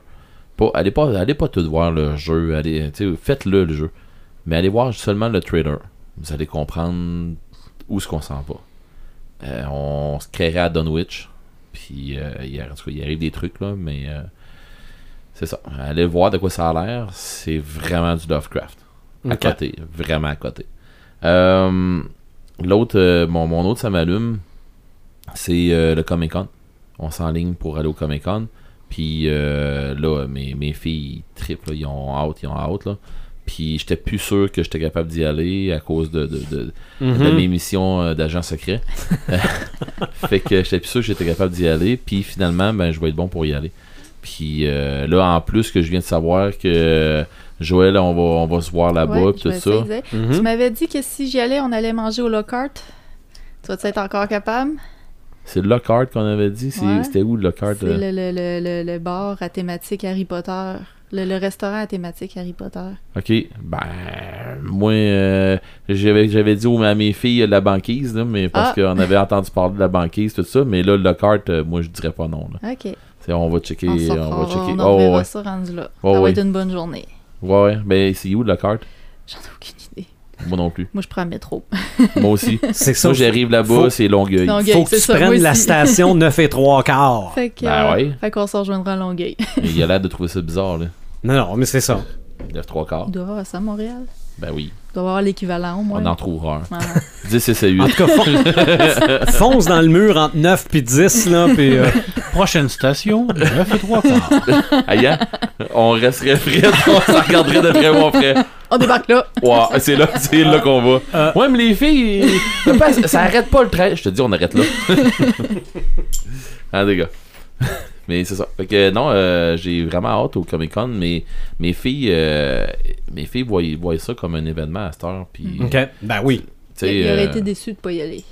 Pas, allez, pas, allez pas tout voir le jeu, allez, faites-le le jeu. Mais allez voir seulement le trailer. Vous allez comprendre où est-ce qu'on s'en va. Euh, on se créerait à Dunwich. Puis, euh, il, en tout cas, il arrive des trucs, là, mais euh, c'est ça. Allez voir de quoi ça a l'air. C'est vraiment du Lovecraft. À côté. Vraiment à côté. Euh, L'autre, euh, mon, mon autre, ça m'allume. C'est le Comic Con. On s'enligne pour aller au Comic Con. Puis euh, là, mes, mes filles là, ils ont hâte, ils ont hâte. Là. Puis j'étais plus sûr que j'étais capable d'y aller à cause de, de, de, Mhm. de mes missions euh, d'agent secret. fait que j'étais plus sûr que j'étais capable d'y aller. Puis finalement, ben, je vais être bon pour y aller. Puis euh, là, en plus que je viens de savoir que euh, Joël, on va, on va se voir là-bas, Ouais, tout ça. Mhm. Tu m'avais dit que si j'y allais, on allait manger au Lockhart. Tu vas être encore capable? C'est le Lockhart qu'on avait dit. Ouais. C'était où le Lockhart? C'est euh? le, le, le, le, le bar à thématique Harry Potter. Le, le restaurant à thématique Harry Potter. Ok, ben, moi, euh, j'avais, j'avais dit aux- à mes filles la banquise, là, mais parce Ah. qu'on avait entendu parler de la banquise, tout ça, mais là, le Lockhart, euh, moi, je dirais pas non. Là. OK. C'est- on va checker. on va checker. on Oh, ouais, ça rendu là. Ça va être une bonne journée. ouais, ouais. Ben, c'est où le Lockhart J'en ai aucune idée. Moi non plus. Moi, je prends le métro. Moi aussi. C'est ça. Moi, j'arrive là-bas, Faut- c'est Longueuil. Longueuil. Faut que tu ça, prennes la station 9 et 3 quarts. Fait que, Ben ouais. fait qu'on se rejoindra à Longueuil. Il a l'air de trouver ça bizarre, là. Non, non, mais c'est ça. Le trois quarts. Il doit y avoir ça à Montréal. Ben oui, Il doit y avoir l'équivalent au moins. on en trouvera un. Ah. 10 et c'est 8. En tout cas, fon- fonce dans le mur entre 9 puis 10, là, puis... euh, Prochaine station, 9 et 3 quarts. Aïe, hein? on resterait frais, on s'en regarderait de très bon frais. On débarque là. Ouais, c'est là, c'est là qu'on va. Euh. Ouais, mais les filles, pas- ça arrête pas le train. Je te dis, on arrête là. ah, les gars? Mais c'est ça. Fait que non, euh, j'ai vraiment hâte au Comic Con, mais mes filles, euh, mes filles voient, voient ça comme un événement à cette heure. Puis, OK, ben oui. Il, il aurait euh, été déçu de pas y aller.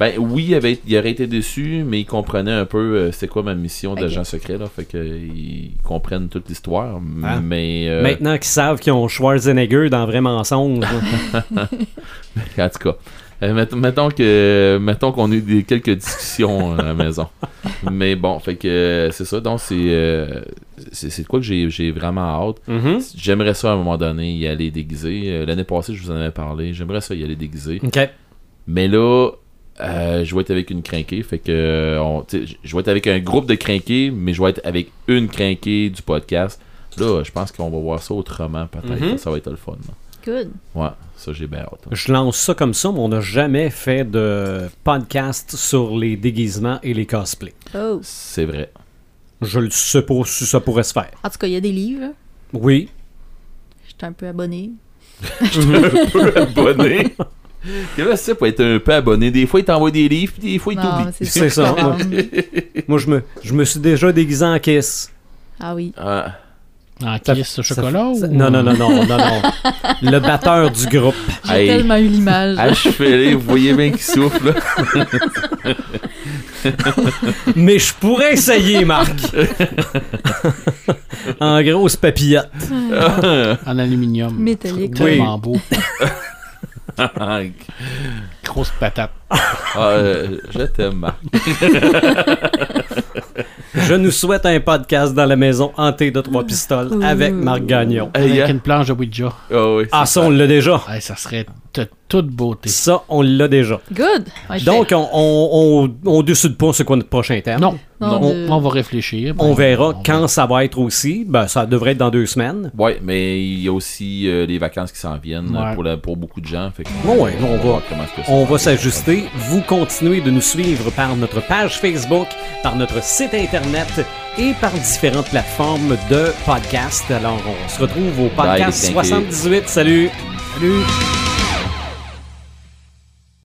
ben oui, il, avait, il aurait été déçu, mais il comprenait un peu euh, c'était quoi ma mission d'agent secret. Là, fait que euh, ils comprennent toute l'histoire. Ah. Mais euh, Maintenant qu'ils savent qu'ils ont Schwarzenegger dans Vrai Mensonge. En tout cas, mettons, mettons que mettons qu'on a eu des, quelques discussions euh, à la maison. Mais bon, fait que euh, c'est ça. Donc c'est euh, c'est quoi que j'ai j'ai vraiment hâte. Mhm. J'aimerais ça à un moment donné y aller déguisé. Euh, L'année passée, je vous en avais parlé. J'aimerais ça y aller déguisé. OK. Mais là, euh, je vais être avec une crinquée. Fait que euh, on- je vais être avec un groupe de crinqués, mais je vais être avec une crinquée du podcast. Là, je pense qu'on va voir ça autrement, peut-être. Mhm. Ça va être le fun. là. Good. Ouais, ça, j'ai bien hâte. Je lance ça comme ça, mais on n'a jamais fait de podcast sur les déguisements et les cosplays. Oh. C'est vrai. Je le sais pas si ça pourrait se faire. En tout cas, il y a des livres. Oui. J'étais un peu abonné. abonné. Et là, c'est pour être un peu abonné. Des fois, il t'envoie des livres, puis des fois, il t'oublie. c'est ça. moi. Moi, je me, je me suis déjà déguisé en Kiss. Ah oui. Ah, En Ça- kiss au chocolat ça- ou... Non, non, non, non, non, non. Le batteur du groupe. J'ai Hey. tellement eu l'image. à chevaler, vous voyez bien qu'il souffle. là. Mais je pourrais essayer, Marc. en grosse papillote. En aluminium. Métallique. Tellement beau. Grosse patate. Euh, je t'aime, Marc. Je nous souhaite un podcast dans la maison hantée de trois pistoles avec Marc Gagnon. Hey, Avec hein? une planche de Ouija. Ah oui, Ah, ça, on l'a déjà. Hey, ça serait de toute beauté. Ça, on l'a déjà. Good. Ouais, Donc, on, on, on, on décide pas c'est quoi notre prochain terme. Non, Non, on, de- on va réfléchir. On Bon, verra on quand ça va être aussi. Ben, ça devrait être dans deux semaines. Ouais, mais il y a aussi euh, les vacances qui s'en viennent Ouais. pour, la- pour beaucoup de gens. Fait que- Bon, va- On va s'ajuster. Vous continuez de nous suivre par notre page Facebook, par notre site internet et par différentes plateformes de podcast. Alors, on se retrouve au podcast les crinqués. 78. Salut! Salut!